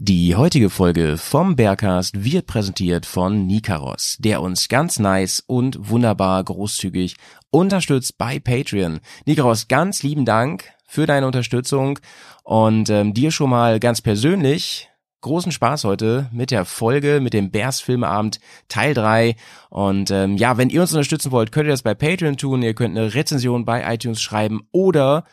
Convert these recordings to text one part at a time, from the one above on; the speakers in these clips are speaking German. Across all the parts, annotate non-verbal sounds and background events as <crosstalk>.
Die heutige Folge vom Bergcast wird präsentiert von Nikaros, der uns ganz nice und wunderbar großzügig unterstützt bei Patreon. Nikaros, ganz lieben Dank für deine Unterstützung und ähm, dir schon mal ganz persönlich großen Spaß heute mit der Folge, mit dem Bears Filmeabend Teil 3. Und ähm, ja, wenn ihr uns unterstützen wollt, könnt ihr das bei Patreon tun. Ihr könnt eine Rezension bei iTunes schreiben oder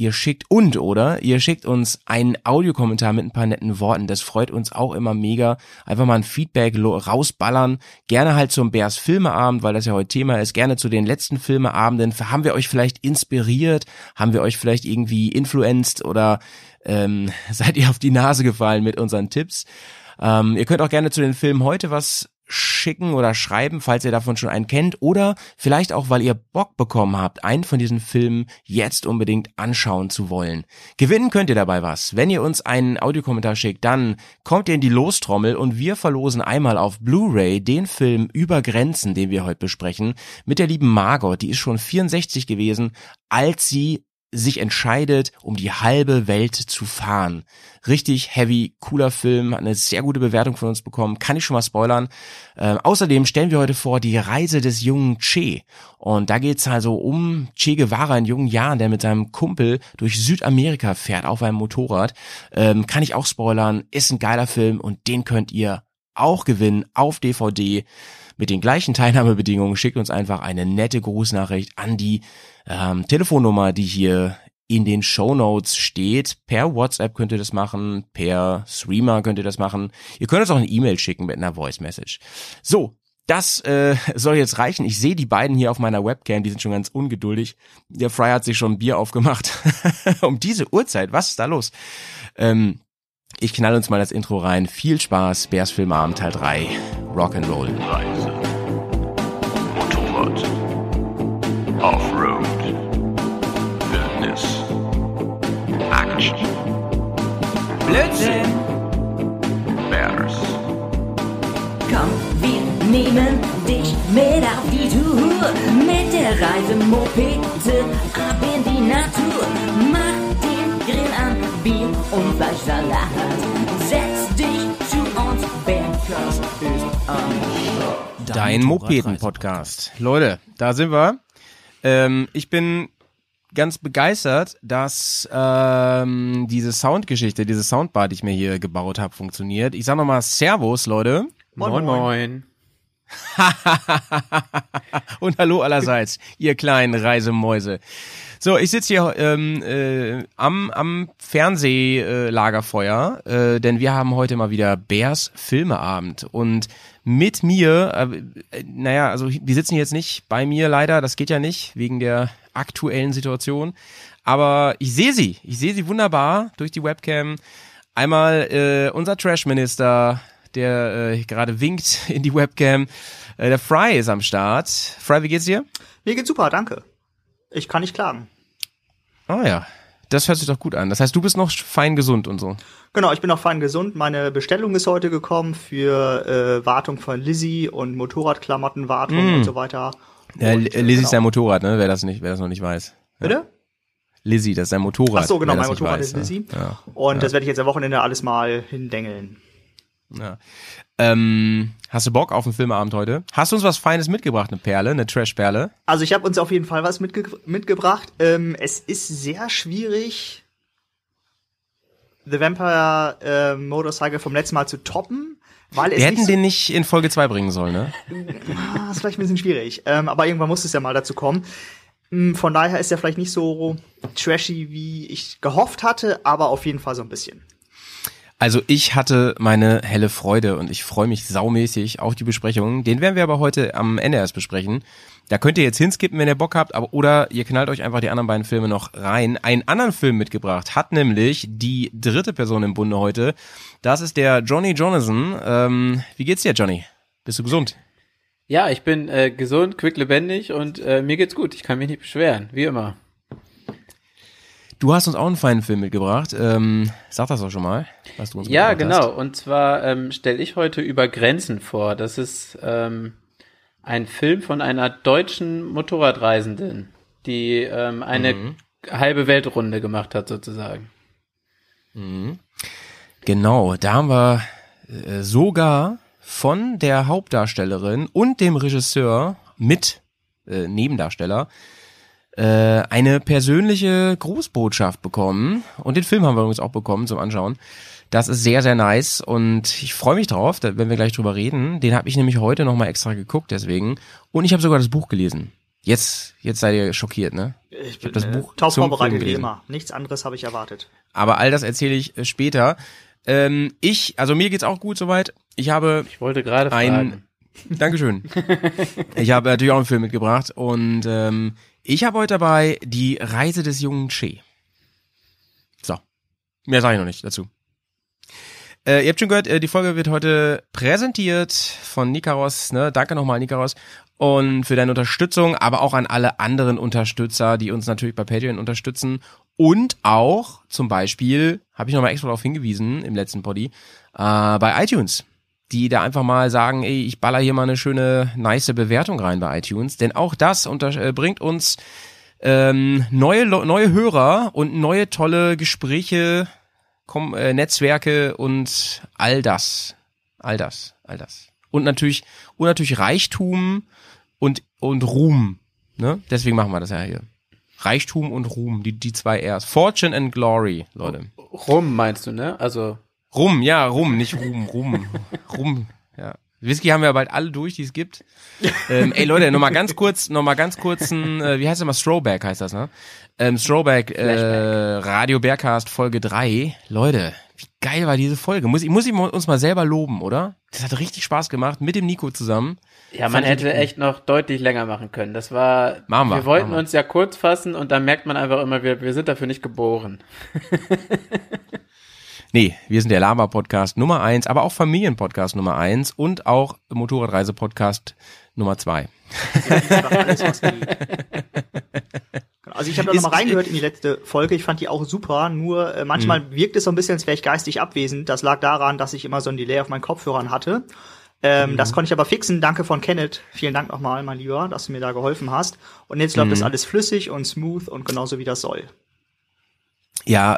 ihr schickt und oder ihr schickt uns einen Audiokommentar mit ein paar netten Worten. Das freut uns auch immer mega. Einfach mal ein Feedback rausballern. Gerne halt zum Bears Filmeabend, weil das ja heute Thema ist. Gerne zu den letzten Filmeabenden. Haben wir euch vielleicht inspiriert? Haben wir euch vielleicht irgendwie influenced oder ähm, <laughs> seid ihr auf die Nase gefallen mit unseren Tipps? Ähm, ihr könnt auch gerne zu den Filmen heute was schicken oder schreiben, falls ihr davon schon einen kennt oder vielleicht auch, weil ihr Bock bekommen habt, einen von diesen Filmen jetzt unbedingt anschauen zu wollen. Gewinnen könnt ihr dabei was. Wenn ihr uns einen Audiokommentar schickt, dann kommt ihr in die Lostrommel und wir verlosen einmal auf Blu-ray den Film Über Grenzen, den wir heute besprechen, mit der lieben Margot, die ist schon 64 gewesen, als sie sich entscheidet, um die halbe Welt zu fahren. Richtig heavy, cooler Film, hat eine sehr gute Bewertung von uns bekommen, kann ich schon mal spoilern. Ähm, außerdem stellen wir heute vor die Reise des jungen Che. Und da geht's also um Che Guevara in jungen Jahren, der mit seinem Kumpel durch Südamerika fährt auf einem Motorrad. Ähm, kann ich auch spoilern, ist ein geiler Film und den könnt ihr auch gewinnen auf DVD mit den gleichen Teilnahmebedingungen. Schickt uns einfach eine nette Grußnachricht an die ähm, Telefonnummer, die hier in den Show Notes steht. Per WhatsApp könnt ihr das machen, per Streamer könnt ihr das machen. Ihr könnt uns auch eine E-Mail schicken mit einer Voice Message. So, das äh, soll jetzt reichen. Ich sehe die beiden hier auf meiner Webcam, die sind schon ganz ungeduldig. Der Fry hat sich schon ein Bier aufgemacht. <laughs> um diese Uhrzeit, was ist da los? Ähm, ich knall uns mal das Intro rein. Viel Spaß, Bears Filmabend Teil 3, Rock'n'Roll. Reise. Motorrad. Offroad. Wildnis. Action. Blödsinn! Bears. Komm, wir nehmen dich mit auf die Tour. Mit der Reisemopete ab in die Natur. Mach den Grill an, Bier und Fleischsalat. Setz dich zu uns, Bergkast ist am Start. Dein Mopeden-Podcast. Leute, da sind wir. Ähm, ich bin ganz begeistert, dass ähm, diese Soundgeschichte, diese Soundbar, die ich mir hier gebaut habe, funktioniert. Ich sag nochmal Servus, Leute. Moin, moin. <laughs> Und hallo allerseits, ihr kleinen Reisemäuse. So, ich sitze hier ähm, äh, am, am Fernsehlagerfeuer, äh, denn wir haben heute mal wieder Bärs Filmeabend. Und mit mir, äh, naja, also die sitzen jetzt nicht bei mir leider, das geht ja nicht, wegen der aktuellen Situation. Aber ich sehe sie, ich sehe sie wunderbar durch die Webcam. Einmal äh, unser Trash-Minister, der äh, gerade winkt <laughs> in die Webcam. Äh, der Fry ist am Start. Fry, wie geht's dir? Mir geht's super, danke. Ich kann nicht klagen. Oh ja, das hört sich doch gut an. Das heißt, du bist noch fein gesund und so. Genau, ich bin auch fein gesund. Meine Bestellung ist heute gekommen für äh, Wartung von Lizzie und Motorradklamottenwartung Mm. und so weiter. Ja, Und, äh, Lizzie ist genau. sein Motorrad, ne? Wer das nicht, wer das noch nicht weiß. Bitte? Lizzie, das ist sein Motorrad. Ach so, genau, mein Motorrad weiß, ist Lizzie. Ja. Und das werde ich jetzt am Wochenende alles mal hindengeln. Ja. Ähm, hast du Bock auf einen Filmeabend heute? Hast du uns was Feines mitgebracht, eine Perle, eine Trash-Perle? Also ich habe uns auf jeden Fall was mitge mitgebracht. Ähm, es ist sehr schwierig, The Vampire äh, Motorcycle vom letzten Mal zu toppen, weil es Wir hätten so den nicht in Folge 2 bringen sollen, ne? Ah, ist vielleicht ein bisschen schwierig. Ähm, aber irgendwann muss es ja mal dazu kommen. Mm, Von daher ist er vielleicht nicht so trashy, wie ich gehofft hatte, aber auf jeden Fall so ein bisschen. Also ich hatte meine helle Freude und ich freue mich saumäßig auf die Besprechung. Den werden wir aber heute am Ende erst besprechen. Da könnt ihr jetzt hinskippen, wenn ihr Bock habt, aber oder ihr knallt euch einfach die anderen beiden Filme noch rein. Einen anderen Film mitgebracht hat nämlich die dritte Person im Bunde heute. Das ist der Johnny Jonathan. Ähm, wie geht's dir, Johnny? Bist du gesund? Ja, ich bin äh, gesund, quicklebendig und äh, mir geht's gut. Ich kann mich nicht beschweren, wie immer. Du hast uns auch einen feinen Film mitgebracht. Ähm, sag das doch schon mal, was du uns Ja, genau. Und zwar ähm, stelle ich heute über Grenzen vor. Das ist ähm, ein Film von einer deutschen Motorradreisenden, die ähm, eine halbe Weltrunde gemacht hat, sozusagen. Genau, da haben wir äh, sogar von der Hauptdarstellerin und dem Regisseur mit äh, Nebendarsteller äh, eine persönliche Grußbotschaft bekommen. Und den Film haben wir übrigens auch bekommen zum Anschauen. Das ist sehr, sehr nice und ich freue mich drauf, da, wenn wir gleich drüber reden. Den habe ich nämlich heute nochmal extra geguckt, deswegen. Und ich habe sogar das Buch gelesen. Jetzt, jetzt seid ihr schockiert, ne? Ich hab bin das äh, Buch top zum vorbereitet Film wie gelesen. immer. Nichts anderes habe ich erwartet. Aber all das erzähle ich äh, später. Ähm, ich, also mir geht's auch gut soweit. Ich habe Ich wollte gerade ein, fragen. Dankeschön. <laughs> ich habe natürlich auch einen Film mitgebracht und ähm, ich habe heute dabei die Reise des jungen Che. So, mehr sage ich noch nicht dazu. Äh, ihr habt schon gehört, äh, die Folge wird heute präsentiert von Nikaros. Ne? Danke nochmal, Nikaros. Und für deine Unterstützung, aber auch an alle anderen Unterstützer, die uns natürlich bei Patreon unterstützen. Und auch zum Beispiel, habe ich nochmal extra darauf hingewiesen im letzten Poddy, äh, bei iTunes. Die da einfach mal sagen, ey, ich baller hier mal eine schöne, nice Bewertung rein bei iTunes. Denn auch das unter äh, bringt uns ähm, neue, neue Hörer und neue tolle Gespräche, Kom äh, Netzwerke und all das. All das, all das. Und natürlich, und natürlich Reichtum und, und Ruhm. Ne? Deswegen machen wir das ja hier. Reichtum und Ruhm, die, die zwei R's. Fortune and Glory, Leute. Rum meinst du, ne? Also Rum, ja, Rum, nicht Ruhm, Rum. Rum, ja. Whisky haben wir bald alle durch, die es gibt. ähm, ey Leute, noch mal ganz kurz, noch mal ganz kurz ein, äh, wie heißt das mal, Throwback heißt das, ne? Ähm, Throwback, äh, Radio Bearcast Folge 3. Leute, wie geil war diese Folge? Muss ich, muss ich uns mal selber loben, oder? Das hat richtig Spaß gemacht, mit dem Nico zusammen. Ja, man Fand hätte echt noch deutlich länger machen können. Das war, Machen wir, wir wollten uns ja kurz fassen und dann merkt man einfach immer, wir, wir sind dafür nicht geboren. <laughs> Nee, wir sind der Lama-Podcast Nummer eins, aber auch Familien-Podcast Nummer eins und auch Motorradreise-Podcast Nummer zwei. <laughs> Also ich habe da nochmal reingehört in die letzte Folge. Ich fand die auch super. Nur äh, manchmal Mhm. wirkt es so ein bisschen, als wäre ich geistig abwesend. Das lag daran, dass ich immer so ein Delay auf meinen Kopfhörern hatte. Ähm, Mhm. Das konnte ich aber fixen. Danke von Kenneth. Vielen Dank nochmal, mein Lieber, dass du mir da geholfen hast. Und jetzt läuft Mhm. das alles flüssig und smooth und genauso wie das soll. Ja,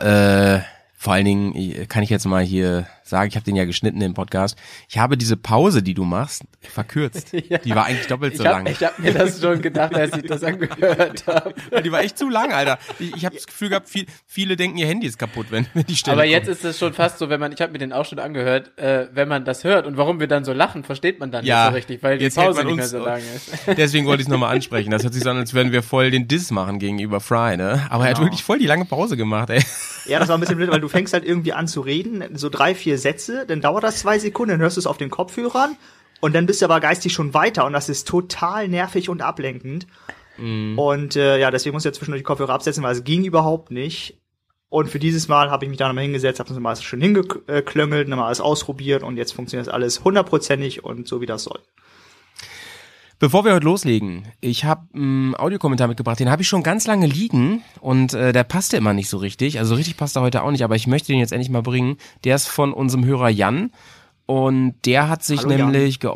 äh, vor allen Dingen kann ich jetzt mal hier sagen, ich habe den ja geschnitten im Podcast. Ich habe diese Pause, die du machst, verkürzt. <laughs> Ja. Die war eigentlich doppelt so ich lang. habe hab mir das schon gedacht, als ich das angehört <laughs> habe. Die war echt zu lang, Alter. Ich, ich habe das Gefühl gehabt, viel, viele denken, ihr Handy ist kaputt, wenn, wenn die Stelle Aber jetzt kommt. ist es schon fast so, wenn man, ich habe mir den auch schon angehört, äh, wenn man das hört und warum wir dann so lachen, versteht man dann Ja, nicht so richtig, weil die jetzt Pause nicht mehr so lang ist. <laughs> Deswegen wollte ich es nochmal ansprechen. Das hört sich so an, als würden wir voll den Diss machen gegenüber Fry, ne? Aber er hat Genau. wirklich voll die lange Pause gemacht, ey. Ja, das war ein bisschen blöd, weil du fängst halt irgendwie an zu reden, so drei, vier Sätze, dann dauert das zwei Sekunden, dann hörst du es auf den Kopfhörern und dann bist du aber geistig schon weiter und das ist total nervig und ablenkend. Und äh, ja, deswegen muss ich ja zwischendurch die Kopfhörer absetzen, weil es ging überhaupt nicht. Und für dieses Mal habe ich mich da nochmal hingesetzt, habe das nochmal alles schön hingeklöngelt, nochmal alles ausprobiert und jetzt funktioniert das alles hundertprozentig und so wie das soll. Bevor wir heute loslegen, ich habe einen Audiokommentar mitgebracht, den habe ich schon ganz lange liegen und äh, der passte immer nicht so richtig. Also richtig passt er heute auch nicht, aber ich möchte den jetzt endlich mal bringen. Der ist von unserem Hörer Jan und der hat sich Hallo, Jan. nämlich ge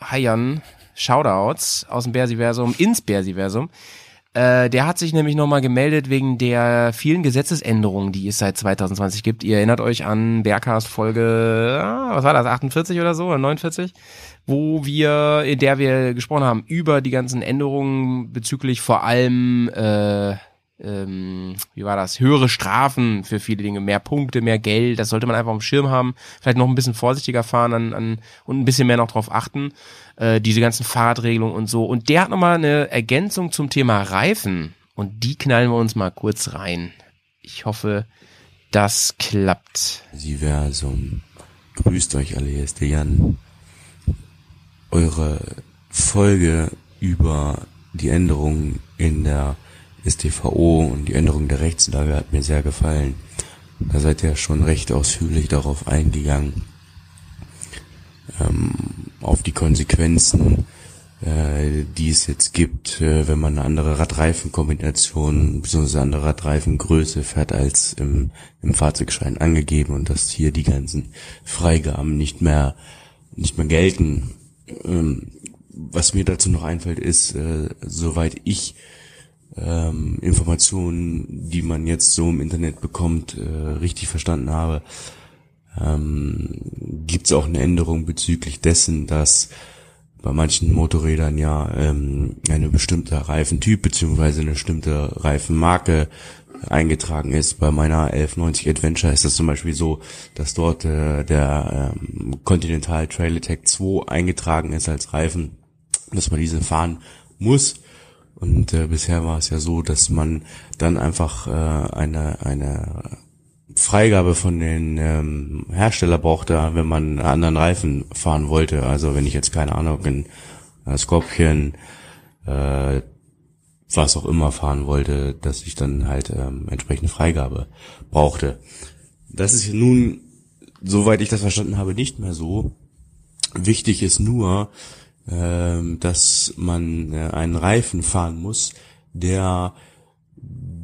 Hi Jan, Shoutouts aus dem Bersiversum ins Bersiversum. Äh, der hat sich nämlich nochmal gemeldet wegen der vielen Gesetzesänderungen, die es seit 2020 gibt. Ihr erinnert euch an Bergcast Folge, ah, was war das, 48 oder so, oder 49? Wo wir, in der wir gesprochen haben über die ganzen Änderungen bezüglich vor allem, äh, ähm, wie war das, höhere Strafen für viele Dinge, mehr Punkte, mehr Geld, das sollte man einfach dem Schirm haben, vielleicht noch ein bisschen vorsichtiger fahren an, an, und ein bisschen mehr noch drauf achten, äh, diese ganzen Fahrradregelungen und so. Und der hat nochmal eine Ergänzung zum Thema Reifen und die knallen wir uns mal kurz rein. Ich hoffe, das klappt. Siversum. Grüßt euch alle, hier ist der Jan. Eure Folge über die Änderungen in der StVO und die Änderung der Rechtslage hat mir sehr gefallen. Da seid ihr schon recht ausführlich darauf eingegangen, ähm, auf die Konsequenzen, äh, die es jetzt gibt, äh, wenn man eine andere Radreifenkombination bzw. andere Radreifengröße fährt als im, im Fahrzeugschein angegeben und dass hier die ganzen Freigaben nicht mehr nicht mehr gelten. Ähm, was mir dazu noch einfällt, ist, äh, soweit ich ähm, Informationen, die man jetzt so im Internet bekommt, äh, richtig verstanden habe, ähm, gibt es auch eine Änderung bezüglich dessen, dass bei manchen Motorrädern ja ähm, eine bestimmte Reifentyp beziehungsweise eine bestimmte Reifenmarke eingetragen ist. Bei meiner 1190 Adventure ist das zum Beispiel so, dass dort äh, der ähm, Continental Trail Attack 2 eingetragen ist als Reifen, dass man diese fahren muss. Und äh, bisher war es ja so, dass man dann einfach äh, eine eine Freigabe von den ähm, Hersteller brauchte, wenn man einen anderen Reifen fahren wollte. Also wenn ich jetzt keine Ahnung in äh, Scorpion äh, was auch immer fahren wollte, dass ich dann halt ähm, entsprechende Freigabe brauchte. Das ist nun, soweit ich das verstanden habe, nicht mehr so. Wichtig ist nur, ähm, dass man äh, einen Reifen fahren muss, der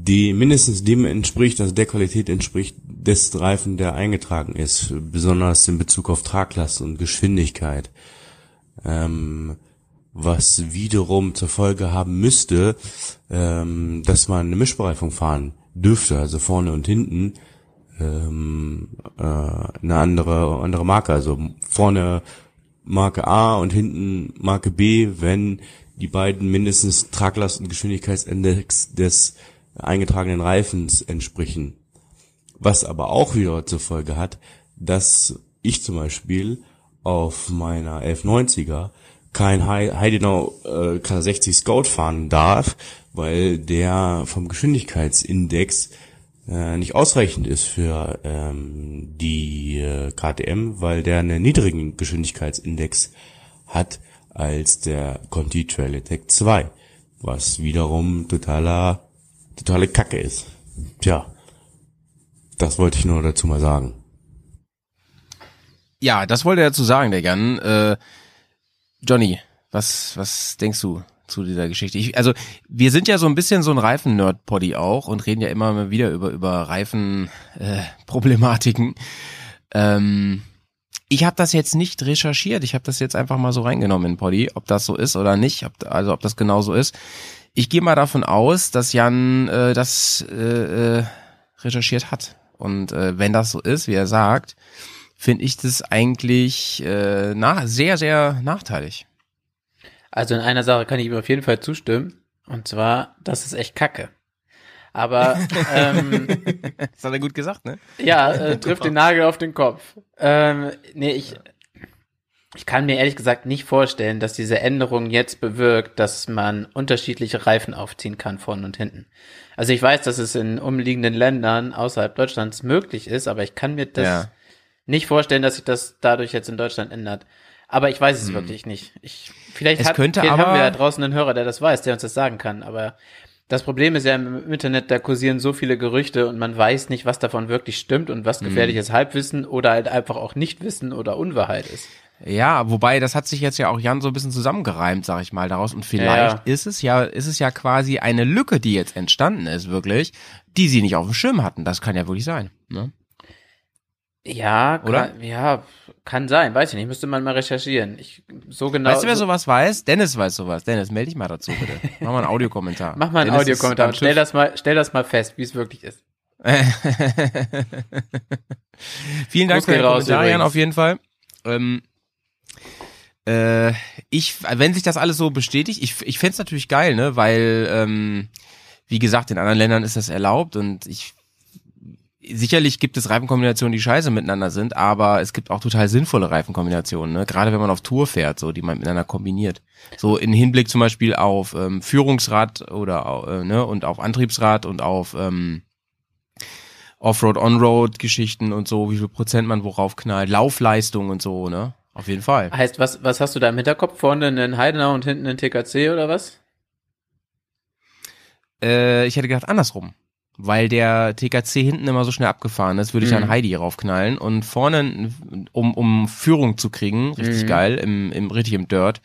die mindestens dem entspricht, also der Qualität entspricht des Reifen, der eingetragen ist, besonders in Bezug auf Traglast und Geschwindigkeit. Ähm, was wiederum zur Folge haben müsste, ähm, dass man eine Mischbereifung fahren dürfte, also vorne und hinten ähm, äh, eine andere andere Marke, also vorne Marke A und hinten Marke B, wenn die beiden mindestens Traglast und Geschwindigkeitsindex des eingetragenen Reifens entsprechen. Was aber auch wieder zur Folge hat, dass ich zum Beispiel auf meiner 1190er kein Heidenau äh, K60 Scout fahren darf, weil der vom Geschwindigkeitsindex äh, nicht ausreichend ist für ähm, die äh, KTM, weil der einen niedrigen Geschwindigkeitsindex hat als der Conti Trail Attack 2, was wiederum totaler totale Kacke ist. Tja, das wollte ich nur dazu mal sagen. Ja, das wollte er dazu sagen, der Jan. Äh, Johnny, was, was denkst du zu dieser Geschichte? Ich, also, wir sind ja so ein bisschen so ein Reifen-Nerd-Poddy auch und reden ja immer wieder über, über Reifen-Problematiken. Äh, ähm, ich habe das jetzt nicht recherchiert. Ich habe das jetzt einfach mal so reingenommen in Poddy, ob das so ist oder nicht, ob, also ob das genau so ist. Ich gehe mal davon aus, dass Jan äh, das äh, äh, recherchiert hat. Und äh, wenn das so ist, wie er sagt, finde ich das eigentlich äh, na, sehr, sehr nachteilig. Also in einer Sache kann ich ihm auf jeden Fall zustimmen. Und zwar, das ist echt Kacke. Aber <laughs> ähm, das hat er gut gesagt, ne? Ja, äh, trifft den Nagel auf den Kopf. Ähm, nee, ich, ich kann mir ehrlich gesagt nicht vorstellen, dass diese Änderung jetzt bewirkt, dass man unterschiedliche Reifen aufziehen kann, vorne und hinten. Also ich weiß, dass es in umliegenden Ländern außerhalb Deutschlands möglich ist, aber ich kann mir das ja nicht vorstellen, dass sich das dadurch jetzt in Deutschland ändert. Aber ich weiß es hm. wirklich nicht. Ich, vielleicht, es hat, könnte vielleicht aber, haben wir ja draußen einen Hörer, der das weiß, der uns das sagen kann. Aber das Problem ist ja im Internet, da kursieren so viele Gerüchte und man weiß nicht, was davon wirklich stimmt und was hm. gefährliches Halbwissen oder halt einfach auch Nichtwissen oder Unwahrheit ist. Ja, wobei das hat sich jetzt ja auch Jan so ein bisschen zusammengereimt, sag ich mal, daraus. Und vielleicht ja. ist es ja, ist es ja quasi eine Lücke, die jetzt entstanden ist, wirklich, die sie nicht auf dem Schirm hatten. Das kann ja wirklich sein. Ne? Ja, oder? Kann, ja, kann sein, weiß ich nicht, müsste man mal recherchieren. Ich, so genau. Weißt du, wer sowas weiß? Dennis weiß sowas. Dennis, melde dich mal dazu, bitte. Mach mal einen Audiokommentar. <laughs> Mach mal einen Dennis Audiokommentar und stell das mal, stell das mal fest, wie es wirklich ist. <laughs> Vielen Dank für den Kommentar, Jan, auf jeden Fall. Ähm, äh, ich, wenn sich das alles so bestätigt, ich, ich fände natürlich geil, ne, weil, ähm, wie gesagt, in anderen Ländern ist das erlaubt und ich sicherlich gibt es Reifenkombinationen, die scheiße miteinander sind, aber es gibt auch total sinnvolle Reifenkombinationen, ne? gerade wenn man auf Tour fährt, so die man miteinander kombiniert. So in Hinblick zum Beispiel auf ähm, Führungsrad oder äh, ne und auf Antriebsrad und auf ähm, Offroad, Onroad Geschichten und so, wie viel Prozent man worauf knallt, Laufleistung und so, ne? Auf jeden Fall. Heißt, was, was hast du da im Hinterkopf? Vorne einen Heidenau und hinten einen TKC oder was? Äh, ich hätte gedacht andersrum weil der TKC hinten immer so schnell abgefahren ist, würde ich mhm. an Heidi raufknallen und vorne, um, um Führung zu kriegen, richtig mhm. geil, im, im, richtig im Dirt,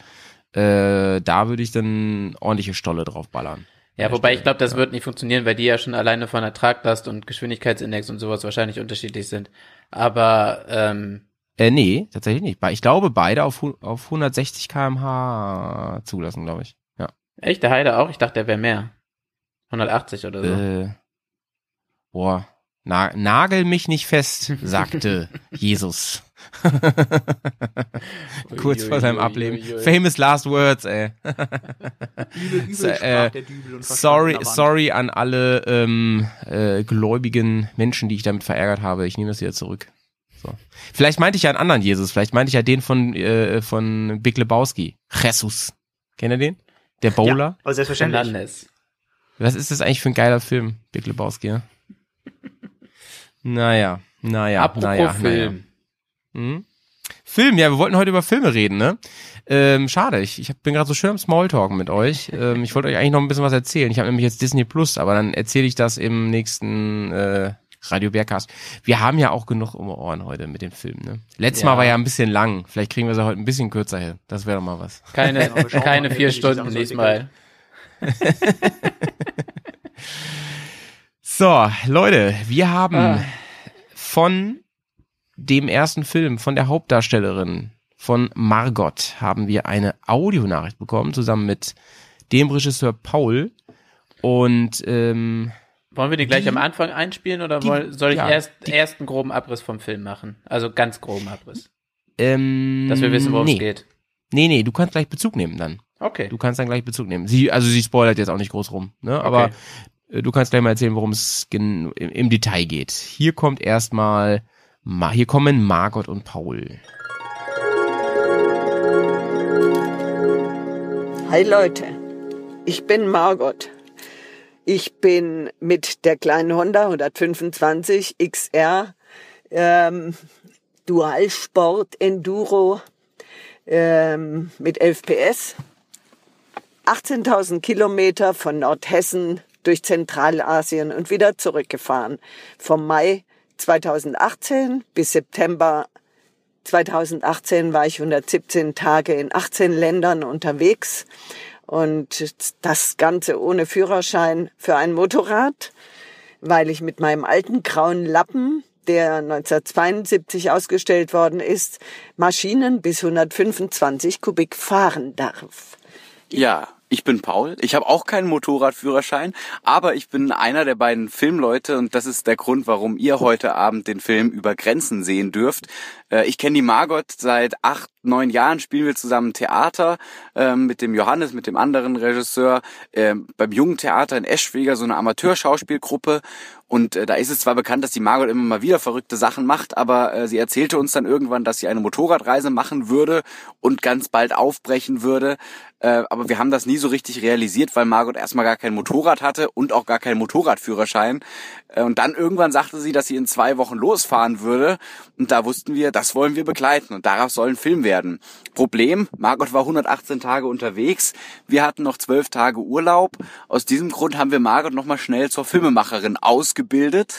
äh, da würde ich dann ordentliche Stolle drauf ballern. Ja, wobei ich glaube, das ja. wird nicht funktionieren, weil die ja schon alleine von der Traglast und Geschwindigkeitsindex und sowas wahrscheinlich unterschiedlich sind. Aber ähm, äh, nee, tatsächlich nicht. Ich glaube, beide auf, auf 160 kmh zulassen, glaube ich. Ja. Echt, der Heide auch? Ich dachte, der wäre mehr. 180 oder so. Äh, boah, Na, nagel mich nicht fest, <laughs> sagte Jesus. <laughs> Kurz vor seinem Ableben. Famous last words, ey. <laughs> Übel, übel So, äh, Sorry, sorry an alle ähm, äh, gläubigen Menschen, die ich damit verärgert habe. Ich nehme das wieder zurück. So. Vielleicht meinte ich ja einen anderen Jesus. Vielleicht meinte ich ja den von äh, von Big Lebowski. Jesus. Kennt ihr den? Der Bowler. Ja, aber selbstverständlich. Fernandes. Was ist das eigentlich für ein geiler Film, Big Lebowski? Ja? Naja, naja, Apropos naja, Film. Naja. Hm? Film, ja, wir wollten heute über Filme reden, ne? Ähm, schade, ich, ich bin gerade so schön am Smalltalken mit euch. Ähm, ich wollte euch eigentlich noch ein bisschen was erzählen. Ich habe nämlich jetzt Disney Plus, aber dann erzähle ich das im nächsten äh, Radio Bergcast. Wir haben ja auch genug um Ohren heute mit den Filmen, ne? Letztes Ja. Mal war ja ein bisschen lang. Vielleicht kriegen wir sie heute ein bisschen kürzer hin. Das wäre doch mal was. Keine, keine vier Stunden diesmal. So, Leute, wir haben Ah. von dem ersten Film, von der Hauptdarstellerin, von Margot, haben wir eine Audionachricht bekommen, zusammen mit dem Regisseur Paul. Und ähm, Wollen wir die gleich am Anfang einspielen oder die- soll ich ja, erst, erst einen groben Abriss vom Film machen? Also ganz groben Abriss. ähm, Dass wir wissen, worum nee. es geht. Nee, nee, du kannst gleich Bezug nehmen dann. Okay. Du kannst dann gleich Bezug nehmen. Sie, also sie spoilert jetzt auch nicht groß rum, ne? Aber Okay. äh, du kannst gleich mal erzählen, worum es im, im Detail geht. Hier kommt erstmal, Ma hier kommen Margot und Paul. Hi Leute, ich bin Margot. Ich bin mit der kleinen Honda 125 XR ähm, Dualsport Enduro ähm, mit 11 PS 18.000 Kilometer von Nordhessen durch Zentralasien und wieder zurückgefahren. Vom Mai 2018 bis September 2018 war ich 117 Tage in 18 Ländern unterwegs und das Ganze ohne Führerschein für ein Motorrad, weil ich mit meinem alten grauen Lappen, der 1972 ausgestellt worden ist, Maschinen bis 125 Kubik fahren darf. Ja, ich bin Paul. Ich habe auch keinen Motorradführerschein, aber ich bin einer der beiden Filmleute und das ist der Grund, warum ihr heute Abend den Film über Grenzen sehen dürft. Äh, Ich kenne die Margot seit acht, neun Jahren, spielen wir zusammen Theater ähm, mit dem Johannes, mit dem anderen Regisseur ähm, beim Jungen Theater in Eschwege, so eine Amateurschauspielgruppe. Und äh, da ist es zwar bekannt, dass die Margot immer mal wieder verrückte Sachen macht, aber äh, sie erzählte uns dann irgendwann, dass sie eine Motorradreise machen würde und ganz bald aufbrechen würde. Äh, aber wir haben das nie so richtig realisiert, weil Margot erstmal gar kein Motorrad hatte und auch gar keinen Motorradführerschein. Äh, und dann irgendwann sagte sie, dass sie in zwei Wochen losfahren würde. Und da wussten wir, das wollen wir begleiten und darauf soll ein Film werden. Problem, Margot war 118 Tage unterwegs. Wir hatten noch zwölf Tage Urlaub. Aus diesem Grund haben wir Margot nochmal schnell zur Filmemacherin ausgebildet.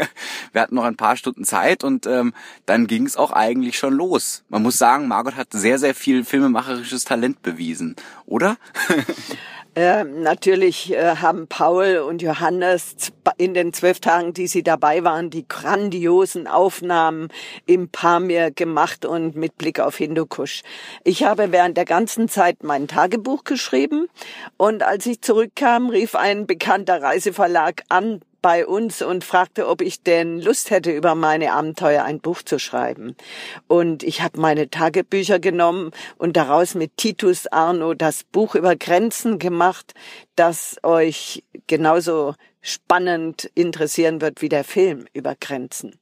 <laughs> wir hatten noch ein paar Stunden Zeit und ähm, dann ging es auch eigentlich schon los. Man muss sagen, Margot hat sehr, sehr viel filmemacherisches Talent bewiesen, oder? <laughs> Ähm, natürlich äh, haben Paul und Johannes in den zwölf Tagen, die sie dabei waren, die grandiosen Aufnahmen im Pamir gemacht und mit Blick auf Hindukusch. Ich habe während der ganzen Zeit mein Tagebuch geschrieben und als ich zurückkam, rief ein bekannter Reiseverlag an bei uns und fragte, ob ich denn Lust hätte, über meine Abenteuer ein Buch zu schreiben. Und ich habe meine Tagebücher genommen und daraus mit Titus Arno das Buch über Grenzen gemacht, das euch genauso spannend interessieren wird wie der Film über Grenzen.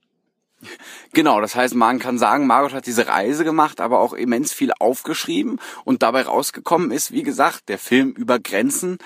Genau, das heißt, man kann sagen, Margot hat diese Reise gemacht, aber auch immens viel aufgeschrieben und dabei rausgekommen ist, wie gesagt, der Film über Grenzen.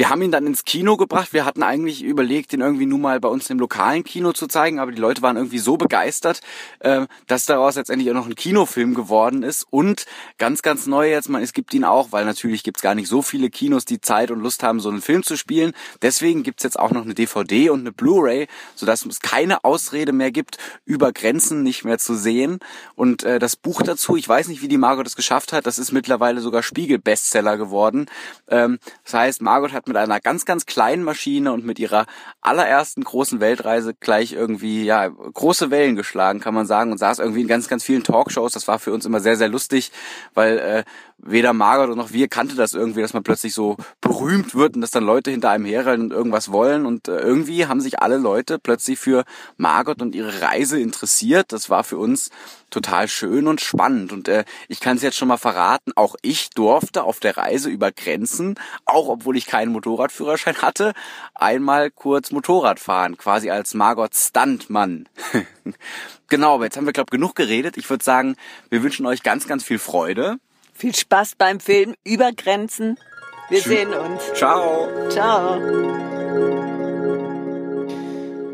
Wir haben ihn dann ins Kino gebracht. Wir hatten eigentlich überlegt, ihn irgendwie nur mal bei uns im lokalen Kino zu zeigen, aber die Leute waren irgendwie so begeistert, äh, dass daraus letztendlich auch noch ein Kinofilm geworden ist. Und ganz, ganz neu jetzt, man, es gibt ihn auch, weil natürlich gibt's gar nicht so viele Kinos, die Zeit und Lust haben, so einen Film zu spielen. Deswegen gibt's jetzt auch noch eine DVD und eine Blu-ray, sodass es keine Ausrede mehr gibt, über Grenzen nicht mehr zu sehen. Und äh, das Buch dazu, ich weiß nicht, wie die Margot das geschafft hat, das ist mittlerweile sogar Spiegel-Bestseller geworden. Ähm, das heißt, Margot hat mit einer ganz, ganz kleinen Maschine und mit ihrer allerersten großen Weltreise gleich irgendwie, ja, große Wellen geschlagen, kann man sagen, und saß irgendwie in ganz, ganz vielen Talkshows. Das war für uns immer sehr, sehr lustig, weil äh, weder Margot noch wir kannte das irgendwie, dass man plötzlich so berühmt wird und dass dann Leute hinter einem herrennen und irgendwas wollen. Und äh, irgendwie haben sich alle Leute plötzlich für Margot und ihre Reise interessiert. Das war für uns total schön und spannend. Und äh, ich kann es jetzt schon mal verraten, auch ich durfte auf der Reise über Grenzen, auch obwohl ich keinen Motorradführerschein hatte, einmal kurz Motorrad fahren, quasi als Margot Stuntmann. <laughs> genau, aber jetzt haben wir, glaube genug geredet. Ich würde sagen, wir wünschen euch ganz, ganz viel Freude. Viel Spaß beim Film über Grenzen. Wir sehen uns. Ciao. Ciao.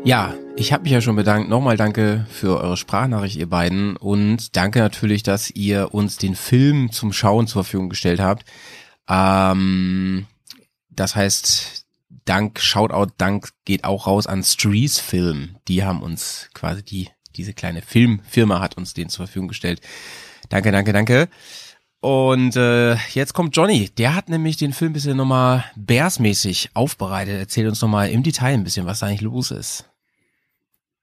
Ja, ich habe mich ja schon bedankt. Nochmal danke für eure Sprachnachricht, ihr beiden. Und danke natürlich, dass ihr uns den Film zum Schauen zur Verfügung gestellt habt. Ähm, das heißt, Dank, Shoutout, Dank geht auch raus an Strees Film. Die haben uns quasi die, diese kleine Filmfirma hat uns den zur Verfügung gestellt. Danke, danke, danke. Und äh, jetzt kommt Johnny. Der hat nämlich den Film ein bisschen nochmal Bears-mäßig aufbereitet. Erzählt uns nochmal im Detail ein bisschen, was da eigentlich los ist.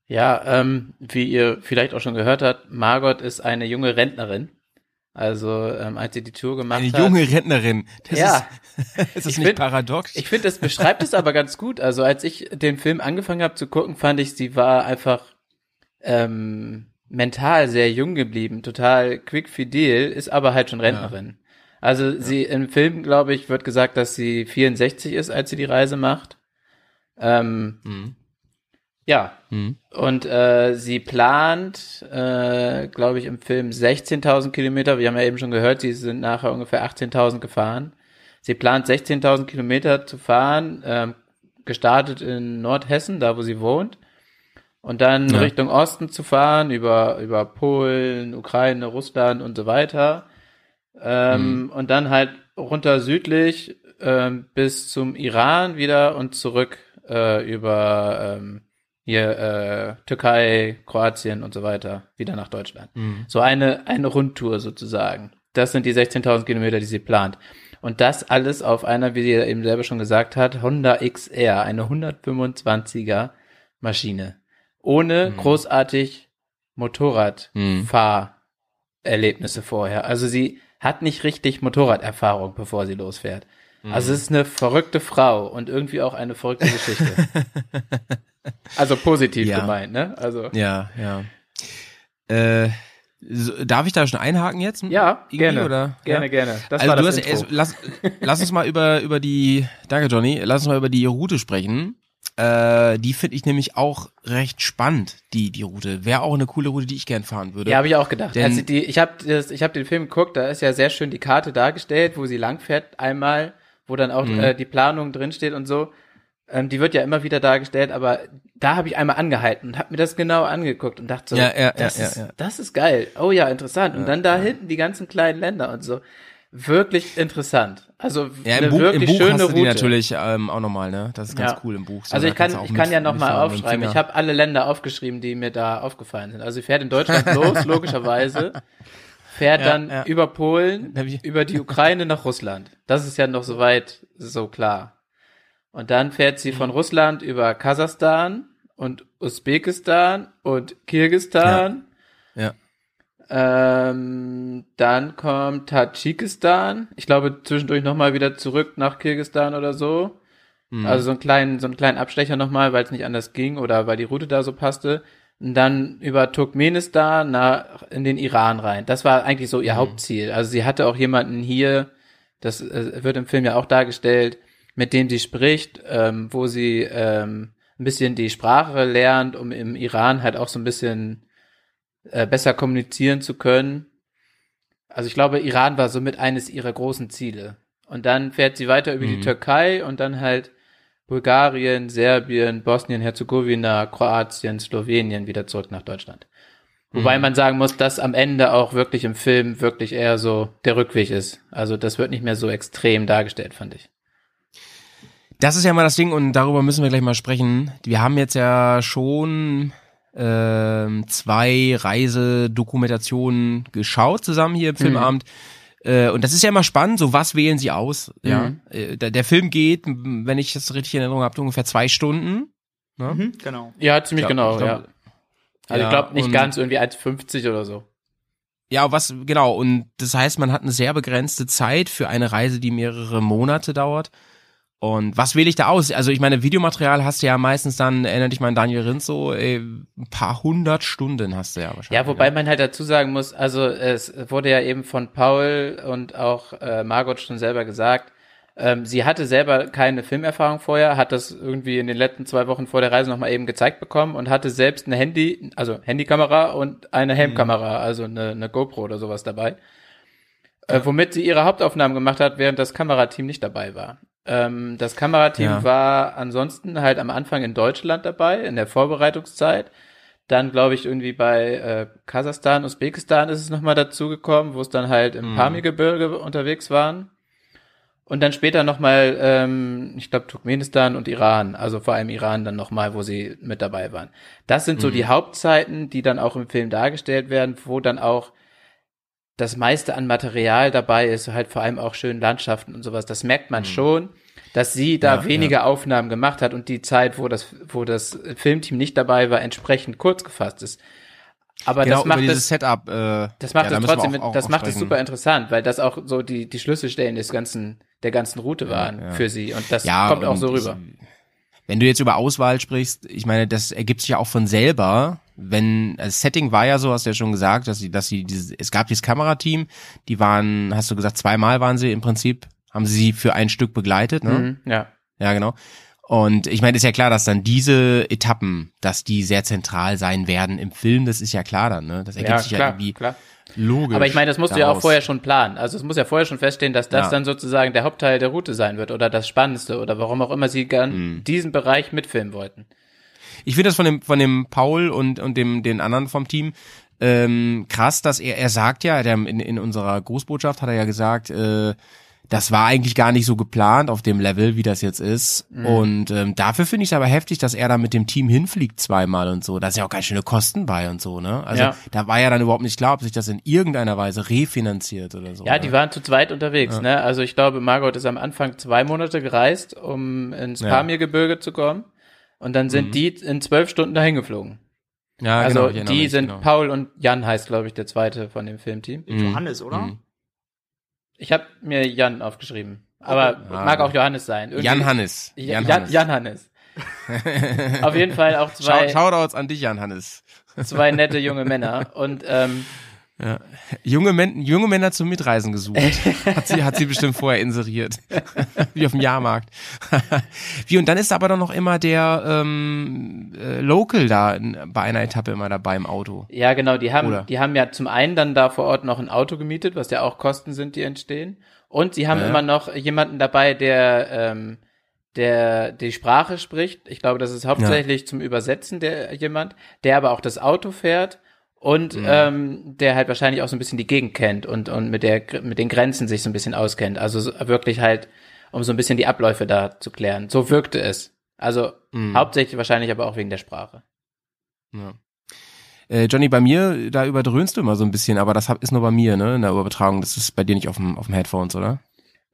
Ja, ähm, wie ihr vielleicht auch schon gehört habt, Margot ist eine junge Rentnerin. Also ähm, als sie die Tour gemacht Eine hat. junge Rentnerin. Das Ja. ist, <laughs> ist das Ich nicht find- paradox? Ich finde, das beschreibt es aber ganz gut. Also als ich den Film angefangen habe zu gucken, fand ich, sie war einfach ähm, mental sehr jung geblieben, total quick fidel, ist aber halt schon Rentnerin. Also sie im Film, glaube ich, wird gesagt, dass sie 64 ist, als sie die Reise macht. Ähm, Mhm. ja, Mhm. und äh, sie plant, äh, glaube ich, im Film 16.000 Kilometer. Wir haben ja eben schon gehört, sie sind nachher ungefähr 18.000 gefahren. Sie plant 16.000 Kilometer zu fahren, ähm, gestartet in Nordhessen, da wo sie wohnt. Und dann Ja. Richtung Osten zu fahren, über, über Polen, Ukraine, Russland und so weiter. Ähm, Und dann halt runter südlich ähm, bis zum Iran wieder und zurück äh, über ähm, hier äh, Türkei, Kroatien und so weiter wieder nach Deutschland. So eine, eine Rundtour sozusagen. Das sind die 16.000 Kilometer, die sie plant. Und das alles auf einer, wie sie eben selber schon gesagt hat, Honda XR, eine 125er Maschine. Ohne großartig Motorradfahrerlebnisse vorher. Also sie hat nicht richtig Motorraderfahrung, bevor sie losfährt. Also es ist eine verrückte Frau und irgendwie auch eine verrückte Geschichte. <laughs> also positiv Ja. gemeint, ne? Also Ja, ja. Äh, so, darf ich da schon einhaken jetzt? ja, Irgendwie, gerne, Oder? gerne, ja? gerne. Das also du hast Intro. erst, lass, lass uns mal über über die danke Johnny lass uns mal über die Route sprechen äh, die finde ich nämlich auch recht spannend die die Route wäre auch eine coole Route die ich gern fahren würde Ja, habe ich auch gedacht. Denn- also die, ich habe ich hab den Film geguckt, da ist ja sehr schön die Karte dargestellt, wo sie langfährt einmal, wo dann auch Mhm. äh, die Planung drinsteht und so. Ähm, die wird ja immer wieder dargestellt, aber da habe ich einmal angehalten und habe mir das genau angeguckt und dachte so, Ja, ja, das, ja, ist, das ist geil. Oh ja, interessant. Und dann da hinten die ganzen kleinen Länder und so. Wirklich interessant. Also ja, eine im Buch, im wirklich Buch schöne hast du die Route. natürlich ähm, auch nochmal, ne? Das ist ganz Ja. cool im Buch. So, Also ich kann, ich kann mit- ja noch mal mitfahren mit dem aufschreiben. Ich habe alle Länder aufgeschrieben, die mir da aufgefallen sind. Also sie fährt in Deutschland <laughs> los, logischerweise. Fährt Ja, dann ja. über Polen, über die Ukraine nach Russland. Das ist ja noch soweit so klar. Und dann fährt sie Mhm. von Russland über Kasachstan und Usbekistan und Kirgistan. Ja. Ähm, dann kommt Tadschikistan. Ich glaube zwischendurch nochmal wieder zurück nach Kirgistan oder so. Mhm. Also so einen kleinen, so einen kleinen Abstecher nochmal, weil es nicht anders ging oder weil die Route da so passte. Und dann über Turkmenistan nach in den Iran rein. Das war eigentlich so ihr Hauptziel. Also sie hatte auch jemanden hier, das äh, wird im Film ja auch dargestellt, mit dem sie spricht, ähm, wo sie ähm, ein bisschen die Sprache lernt, um im Iran halt auch so ein bisschen äh, besser kommunizieren zu können. Also ich glaube, Iran war somit eines ihrer großen Ziele. Und dann fährt sie weiter über die Türkei und dann halt Bulgarien, Serbien, Bosnien-Herzegowina, Kroatien, Slowenien wieder zurück nach Deutschland. Wobei man sagen muss, dass am Ende auch wirklich im Film wirklich eher so der Rückweg ist. Also das wird nicht mehr so extrem dargestellt, fand ich. Das ist ja mal das Ding und darüber müssen wir gleich mal sprechen. Wir haben jetzt ja schon ähm, zwei Reisedokumentationen geschaut zusammen hier im Filmabend. Äh, und das ist ja immer spannend, so was wählen sie aus? Ja, äh, der, der Film geht, wenn ich das richtig in Erinnerung habe, ungefähr zwei Stunden. Ne? Mhm, genau. Ja, ziemlich Ja, genau, ich glaub- ja. Also ja, ich glaube nicht und- ganz irgendwie 1,50 oder so. Ja, was, genau, und das heißt, man hat eine sehr begrenzte Zeit für eine Reise, die mehrere Monate dauert. Und was wähle ich da aus? Also ich meine, Videomaterial hast du ja meistens dann, erinnere dich mal an Daniel Rinzo, ey, ein paar hundert Stunden hast du ja wahrscheinlich. Ja, wobei man halt dazu sagen muss, also es wurde ja eben von Paul und auch äh, Margot schon selber gesagt, ähm, sie hatte selber keine Filmerfahrung vorher, hat das irgendwie in den letzten zwei Wochen vor der Reise nochmal eben gezeigt bekommen und hatte selbst eine Handy, also Handykamera und eine Helmkamera, also eine, eine GoPro oder sowas dabei. Äh, womit sie ihre Hauptaufnahmen gemacht hat, während das Kamerateam nicht dabei war. Ähm, das Kamerateam Ja. war ansonsten halt am Anfang in Deutschland dabei, in der Vorbereitungszeit. Dann glaube ich irgendwie bei äh, Kasachstan, Usbekistan ist es nochmal dazugekommen, wo es dann halt im Pamir-Gebirge unterwegs waren. Und dann später nochmal, ähm, ich glaube, Turkmenistan und Iran, also vor allem Iran dann nochmal, wo sie mit dabei waren. Das sind so die Hauptzeiten, die dann auch im Film dargestellt werden, wo dann auch das meiste an Material dabei ist, halt vor allem auch schönen Landschaften und sowas. Das merkt man schon, dass sie da Ja, weniger Aufnahmen gemacht hat und die Zeit, wo das, wo das Filmteam nicht dabei war, entsprechend kurz gefasst ist. Aber genau, das macht es, Setup, äh, das macht ja, da es müssen wir trotzdem, auch- auch das macht es super interessant, weil das auch so die, die Schlüsselstellen des ganzen, der ganzen Route waren ja. für sie und das Ja, kommt auch so rüber. Wenn du jetzt über Auswahl sprichst, ich meine, das ergibt sich ja auch von selber. Wenn das Setting war ja so, hast du ja schon gesagt, dass sie, dass sie dieses, es gab dieses Kamerateam, die waren, hast du gesagt, zweimal waren sie im Prinzip, haben sie sie für ein Stück begleitet, ne? Mhm, ja. Ja, genau. Und ich meine, ist ja klar, dass dann diese Etappen, dass die sehr zentral sein werden im Film, das ist ja klar dann, ne? Das ergibt Ja, sich ja klar, irgendwie klar. logisch. Aber ich meine, das musst du ja auch daraus. vorher schon planen. Also es muss ja vorher schon feststehen, dass das Ja. dann sozusagen der Hauptteil der Route sein wird oder das Spannendste oder warum auch immer sie gern Mhm. diesen Bereich mitfilmen wollten. Ich finde das von dem, von dem Paul und, und dem, den anderen vom Team ähm, krass, dass er, er sagt ja, der, in, in unserer Grußbotschaft hat er ja gesagt, äh, das war eigentlich gar nicht so geplant auf dem Level, wie das jetzt ist. Mhm. Und ähm, dafür finde ich es aber heftig, dass er da mit dem Team hinfliegt zweimal und so. Da ist ja auch ganz schöne Kosten bei und so, ne? Also Ja. da war ja dann überhaupt nicht klar, ob sich das in irgendeiner Weise refinanziert oder so. Ja, die ne? waren zu zweit unterwegs. Ne? Also ich glaube, Margot ist am Anfang zwei Monate gereist, um ins Ja. Pamirgebirge zu kommen. Und dann sind die in zwölf Stunden dahin geflogen. ja, also genau, ich erinnere die mich, sind genau. Paul und Jan heißt, glaube ich, der zweite von dem Filmteam. Mhm. Johannes, oder? Mhm. Ich habe mir Jan aufgeschrieben. Aber Ah. mag auch Johannes sein. Irgendwie- Jan Hannes. Jan, Jan Jan, Hannes. <laughs> Auf jeden Fall auch Schau, zwei, Shoutouts an dich, Jan Hannes. zwei nette junge Männer. Und ähm, Junge, Män junge Männer zum Mitreisen gesucht. <laughs> Hat sie, hat sie bestimmt vorher inseriert. <laughs> Wie auf dem Jahrmarkt. <laughs> Wie, und dann ist aber doch noch immer der ähm, äh, Local da in, bei einer Etappe immer dabei im Auto. ja, genau, die haben, Oder? die haben ja zum einen dann da vor Ort noch ein Auto gemietet, was ja auch Kosten sind, die entstehen. Und sie haben Ja. immer noch jemanden dabei, der ähm, der die Sprache spricht. Ich glaube, das ist hauptsächlich zum Übersetzen der jemand, der aber auch das Auto fährt und ähm, der halt wahrscheinlich auch so ein bisschen die Gegend kennt und und mit der mit den Grenzen sich so ein bisschen auskennt. Also so, wirklich halt, um so ein bisschen die Abläufe da zu klären. So wirkte es. Also hauptsächlich wahrscheinlich aber auch wegen der Sprache. Ja. Äh, Johnny, bei mir, da überdröhnst du immer so ein bisschen, aber das ist nur bei mir, ne, in der Übertragung. Das ist bei dir nicht auf dem, auf dem Headphones, oder?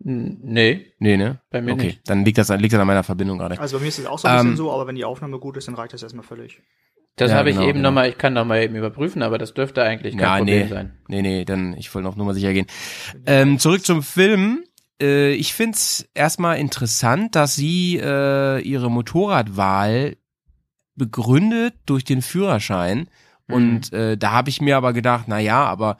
Nee, Nee, ne? Bei mir okay, nicht. dann liegt das, liegt das an meiner Verbindung gerade. Also bei mir ist es auch so ein bisschen Ähm, so, aber wenn die Aufnahme gut ist, dann reicht das erstmal völlig. Das Ja, habe ich genau, eben genau. nochmal, ich kann nochmal eben überprüfen, aber das dürfte eigentlich kein Ja, Problem nee. sein. Nee, nee, dann ich wollte noch nur mal sicher gehen. Ähm, zurück zum Film. Äh, ich find's erstmal interessant, dass sie äh, ihre Motorradwahl begründet durch den Führerschein. Und äh, da habe ich mir aber gedacht, na ja, aber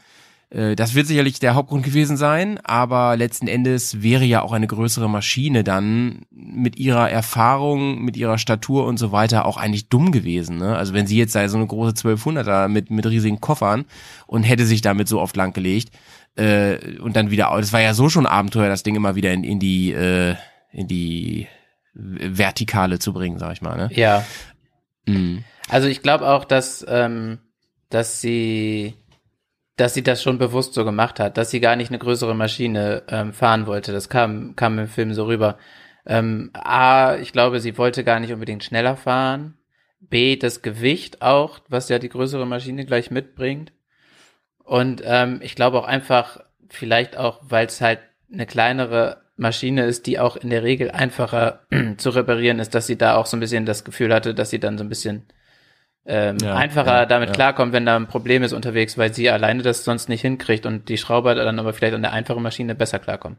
das wird sicherlich der Hauptgrund gewesen sein, aber letzten Endes wäre ja auch eine größere Maschine dann mit ihrer Erfahrung, mit ihrer Statur und so weiter auch eigentlich dumm gewesen. Ne? Also wenn sie jetzt da so eine große 1200er mit, mit riesigen Koffern und hätte sich damit so oft langgelegt äh, und dann wieder, das war ja so schon Abenteuer, das Ding immer wieder in, in die äh, in die Vertikale zu bringen, sag ich mal. Ne? Ja, Mhm. also ich glaube auch, dass, ähm, dass sie, dass sie das schon bewusst so gemacht hat, dass sie gar nicht eine größere Maschine ähm, fahren wollte. Das kam, kam im Film so rüber. Ähm, A, ich glaube, sie wollte gar nicht unbedingt schneller fahren. B, das Gewicht auch, was ja die größere Maschine gleich mitbringt. Und ähm, ich glaube auch einfach, vielleicht auch, weil es halt eine kleinere Maschine ist, die auch in der Regel einfacher <clears throat> zu reparieren ist, dass sie da auch so ein bisschen das Gefühl hatte, dass sie dann so ein bisschen ähm, Ja, einfacher ja, damit ja. klarkommt, wenn da ein Problem ist unterwegs, weil sie alleine das sonst nicht hinkriegt und die Schrauber dann aber vielleicht an der einfachen Maschine besser klarkommen.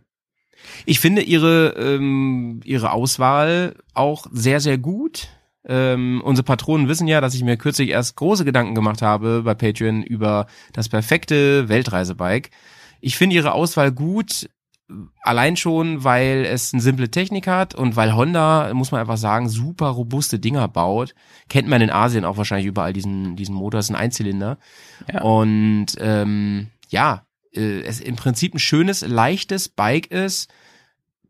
Ich finde ihre, ähm, ihre Auswahl auch sehr, sehr gut. Ähm, unsere Patronen wissen ja, dass ich mir kürzlich erst große Gedanken gemacht habe bei Patreon über das perfekte Weltreisebike. Ich finde ihre Auswahl gut, allein schon, weil es eine simple Technik hat und weil Honda, muss man einfach sagen, super robuste Dinger baut. Kennt man in Asien auch wahrscheinlich überall diesen, diesen Motor, das ist ein Einzylinder. Ja. Und ähm, ja, äh, es im Prinzip ein schönes, leichtes Bike ist,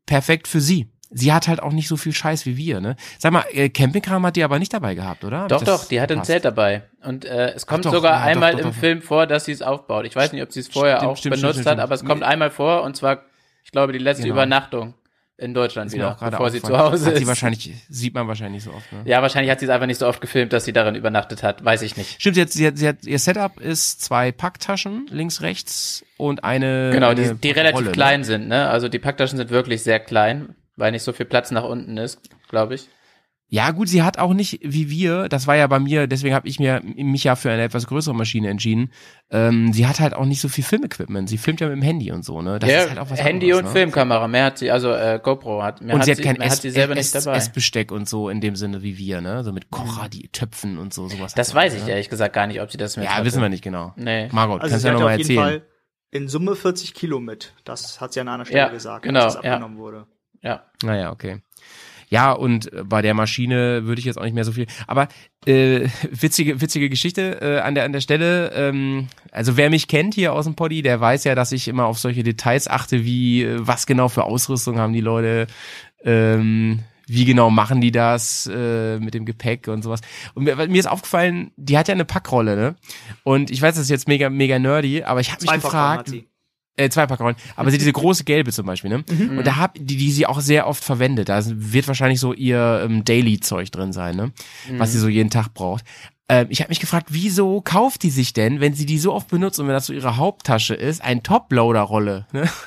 perfekt für sie. Sie hat halt auch nicht so viel Scheiß wie wir, ne? Sag mal, äh, Campingkram hat die aber nicht dabei gehabt, oder? Doch, doch, die hat ein? Zelt dabei. Und äh, es kommt doch, sogar ja, einmal doch, doch, im. Film vor, dass sie es aufbaut. Ich weiß nicht, ob sie es vorher Stimmt, auch stimmt, benutzt stimmt, hat, aber es kommt einmal vor und zwar, ich glaube, die letzte Genau. Übernachtung in Deutschland wieder, bevor sie zu. Hause hat sie ist. wahrscheinlich, sieht man wahrscheinlich nicht so oft, ne? Ja, wahrscheinlich hat sie es einfach nicht so oft gefilmt, dass sie darin übernachtet hat. Weiß ich nicht. Stimmt, sie hat, sie hat, sie hat, ihr Setup ist zwei Packtaschen, links, rechts und eine. Genau, eine die, die relativ Rolle, ne? klein sind, ne? Also die Packtaschen sind wirklich sehr klein, weil nicht so viel Platz nach unten ist, glaube ich. Ja, gut, sie hat auch nicht wie wir, das war ja bei mir, deswegen habe ich mir mich ja für eine etwas größere Maschine entschieden. Ähm, sie hat halt auch nicht so viel Filmequipment. Sie filmt ja mit dem Handy und so, ne? Das ja, ist halt auch was Handy anderes, und ne? Filmkamera, mehr hat sie, also äh, GoPro hat, mehr Und hat sie hat kein mehr Ess, hat sie selber Ess, nicht dabei. Essbesteck und so in dem Sinne wie wir, ne? So mit Kocher, die Töpfen und so sowas. das weiß auch, ich ne? ehrlich gesagt gar nicht, ob sie das mit Ja, hatte. wissen wir nicht genau. Nee. Margot, Also kannst sie du ja nochmal auf jeden erzählen. Fall in Summe 40 Kilo mit. Das hat sie an einer Stelle Ja, gesagt, genau, als das ja. abgenommen wurde. Ja. Naja, okay. Ja, und äh, bei der Maschine würde ich jetzt auch nicht mehr so viel. Aber äh, witzige, witzige Geschichte äh, an der an der Stelle. Ähm, also wer mich kennt hier aus dem Poddy, der weiß ja, dass ich immer auf solche Details achte, wie äh, was genau für Ausrüstung haben die Leute, ähm, wie genau machen die das äh, mit dem Gepäck und sowas. Und mir, mir ist aufgefallen, die hat ja eine Packrolle, ne? Und ich weiß, das ist jetzt mega mega nerdy, aber ich habe mich gefragt, sie. Äh, zwei Packrollen, aber sie diese große gelbe zum Beispiel, ne? Und da hab die, die sie auch sehr oft verwendet. Da wird wahrscheinlich so ihr ähm, Daily-Zeug drin sein, ne? Was sie so jeden Tag braucht. Ähm, ich habe mich gefragt, wieso kauft die sich denn, wenn sie die so oft benutzt und wenn das so ihre Haupttasche ist, ein Toploader-Rolle? Ne? <laughs>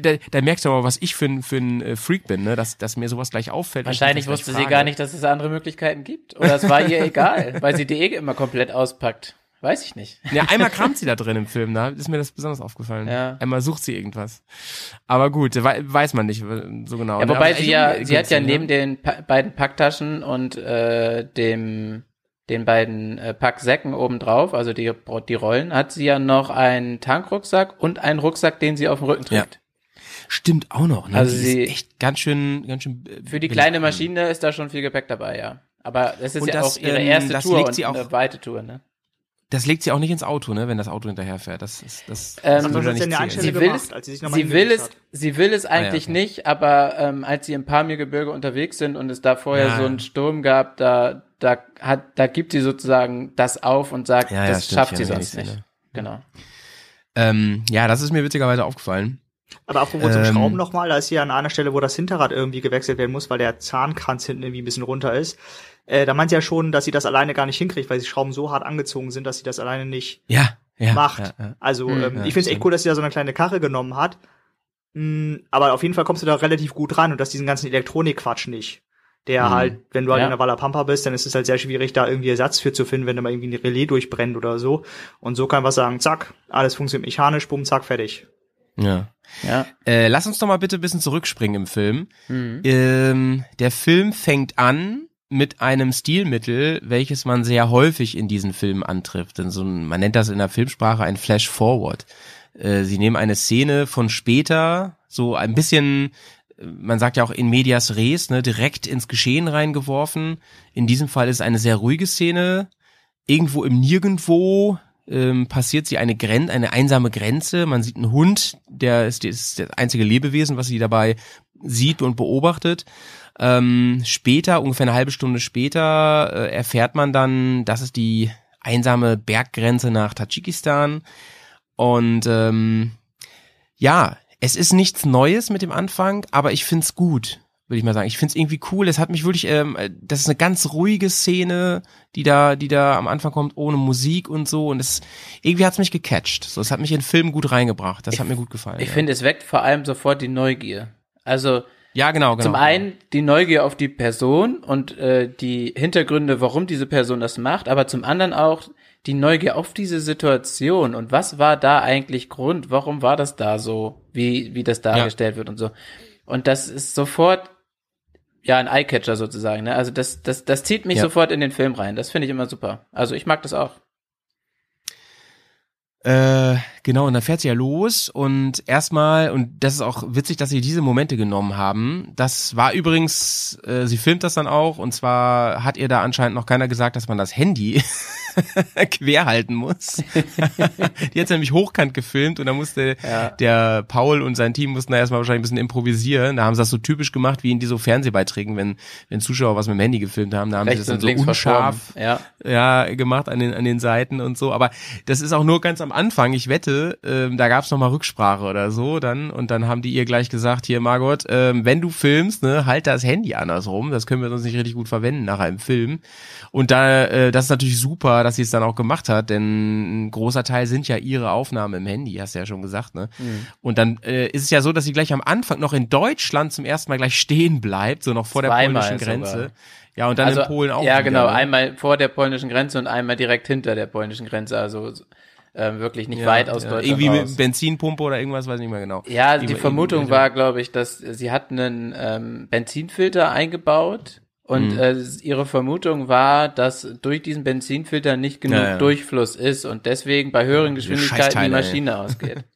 Da, da merkst du aber, was ich für ein, für ein äh, Freak bin, ne? dass, dass mir sowas gleich auffällt. Wahrscheinlich wusste sie gar nicht, dass es andere Möglichkeiten gibt. Oder es war ihr <laughs> egal, weil sie die eh immer komplett auspackt. Weiß ich nicht. Ja, einmal <laughs> kramt sie da drin im Film, da ist mir das besonders aufgefallen. Ja. Einmal sucht sie irgendwas. Aber gut, wei- weiß man nicht äh, so genau. Ja, wobei sie ja, sie hat ja neben ne? den pa beiden Packtaschen und äh, dem den beiden äh, Packsäcken obendrauf, also die, die Rollen, hat sie ja noch einen Tankrucksack und einen Rucksack, den sie auf dem Rücken Ja. trägt. Stimmt auch noch. Ne? Also sie- ist echt ganz schön, ganz schön. äh, Für die kleine Maschine ist da schon viel Gepäck dabei, ja. Aber das ist Und ja das, auch ihre ähm, erste Tour und sie auch- eine weite Tour, ne? Das legt sie auch nicht ins Auto, ne, wenn das Auto hinterherfährt. Das ist das. Ähm, das sie zählen. Will gemacht, es, als sie sich nochmal sie will es, hat. sie will es eigentlich okay. nicht, aber ähm, als sie im Pamirgebirge unterwegs sind und es da vorher Ja. so einen Sturm gab, da, da hat, da gibt sie sozusagen das auf und sagt, Ja, ja, das stimmt, schafft sie sonst nicht. ne? Genau. Ähm, ja, das ist mir witzigerweise aufgefallen. Aber apropos zum Ähm, Schrauben nochmal, da ist hier an einer Stelle, wo das Hinterrad irgendwie gewechselt werden muss, weil der Zahnkranz hinten irgendwie ein bisschen runter ist. Äh, da meint sie ja schon, dass sie das alleine gar nicht hinkriegt, weil die Schrauben so hart angezogen sind, dass sie das alleine nicht Ja, ja. macht. Ja, ja. Also Hm, ähm, ja, ich finde es echt cool, dass sie da so eine kleine Karre genommen hat. Mm, aber auf jeden Fall kommst du da relativ gut ran und dass diesen ganzen Elektronikquatsch nicht. Der Mhm. halt, wenn du halt Ja. in der Walla Pampa bist, dann ist es halt sehr schwierig, da irgendwie Ersatz für zu finden, wenn da mal irgendwie ein Relais durchbrennt oder so. Und so kann was sagen, zack, alles funktioniert mechanisch, bumm, zack, fertig. ja. Ja. Äh, lass uns doch mal bitte ein bisschen zurückspringen im Film. Mhm. Ähm, der Film fängt an mit einem Stilmittel, welches man sehr häufig in diesen Filmen antrifft. Denn so ein, man nennt das in der Filmsprache ein Flash Forward. Äh, sie nehmen eine Szene von später, so ein bisschen, äh, man sagt ja auch in medias res, ne, direkt ins Geschehen reingeworfen. In diesem Fall ist eine sehr ruhige Szene. Irgendwo im Nirgendwo ähm, passiert sie eine Gren eine einsame Grenze. Man sieht einen Hund, der ist, der ist das einzige Lebewesen, was sie dabei sieht und beobachtet. Ähm, später, ungefähr eine halbe Stunde später, äh, erfährt man dann, das ist die einsame Berggrenze nach Tadschikistan. Und ähm, ja, es ist nichts Neues mit dem Anfang, aber ich find's gut, würde ich mal sagen. Ich find's irgendwie cool. Es hat mich wirklich, ähm, das ist eine ganz ruhige Szene, die da, die da am Anfang kommt, ohne Musik und so. Und es irgendwie hat's mich gecatcht. So, es hat mich in den Film gut reingebracht. Das hat mir gut gefallen. Ich ja. finde, es weckt vor allem sofort die Neugier. Also, Ja, genau, genau. Zum einen die Neugier auf die Person und äh, die Hintergründe, warum diese Person das macht, aber zum anderen auch die Neugier auf diese Situation und was war da eigentlich Grund, warum war das da so, wie, wie das dargestellt wird und so. Und das ist sofort ja ein Eyecatcher sozusagen, ne? Also das, das, das zieht mich Ja. sofort in den Film rein. Das finde ich immer super. Also ich mag das auch. Äh, genau, und dann fährt sie ja los und erstmal, und das ist auch witzig, dass sie diese Momente genommen haben. Das war übrigens, äh, sie filmt das dann auch, und zwar hat ihr da anscheinend noch keiner gesagt, dass man das Handy <laughs> <laughs> quer halten muss. <laughs> Die hat nämlich hochkant gefilmt und da musste Ja. der Paul und sein Team mussten da erstmal wahrscheinlich ein bisschen improvisieren. Da haben sie das so typisch gemacht wie in diese Fernsehbeiträgen, wenn, wenn Zuschauer was mit dem Handy gefilmt haben. Da haben sie Rechts das dann so unscharf. Ja. ja, gemacht an den, an den Seiten und so. Aber das ist auch nur ganz am Anfang. Ich wette, ähm, da gab's noch mal Rücksprache oder so dann. Und dann haben die ihr gleich gesagt, hier Margot, ähm, wenn du filmst, ne, halt das Handy andersrum. Das können wir sonst nicht richtig gut verwenden nachher im Film. Und da, äh, das ist natürlich super, dass sie es dann auch gemacht hat, denn ein großer Teil sind ja ihre Aufnahmen im Handy, hast du ja schon gesagt, ne? Und dann äh, ist es ja so, dass sie gleich am Anfang noch in Deutschland zum ersten Mal gleich stehen bleibt, so noch vor der Zweimal polnischen Grenze. sogar. Ja, und dann in Polen auch. Ja, genau. ne? Einmal vor der polnischen Grenze und einmal direkt hinter der polnischen Grenze. Also ähm, wirklich nicht Ja, weit aus ja. Deutschland Irgendwie raus. mit Benzinpumpe oder irgendwas, weiß ich nicht mehr genau. Ja, die Irgendwie- Vermutung war, glaube ich, dass sie hat einen ähm, Benzinfilter eingebaut und Mhm. äh, ihre Vermutung war, dass durch diesen Benzinfilter nicht genug Ja, ja. Durchfluss ist und deswegen bei höheren Geschwindigkeiten die Scheißteile, ey. Maschine ausgeht. <laughs>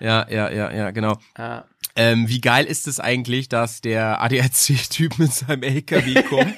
Ja, ja, ja, ja, genau. Ja. Ähm, wie geil ist es eigentlich, dass der ADAC-Typ mit seinem LKW <laughs> kommt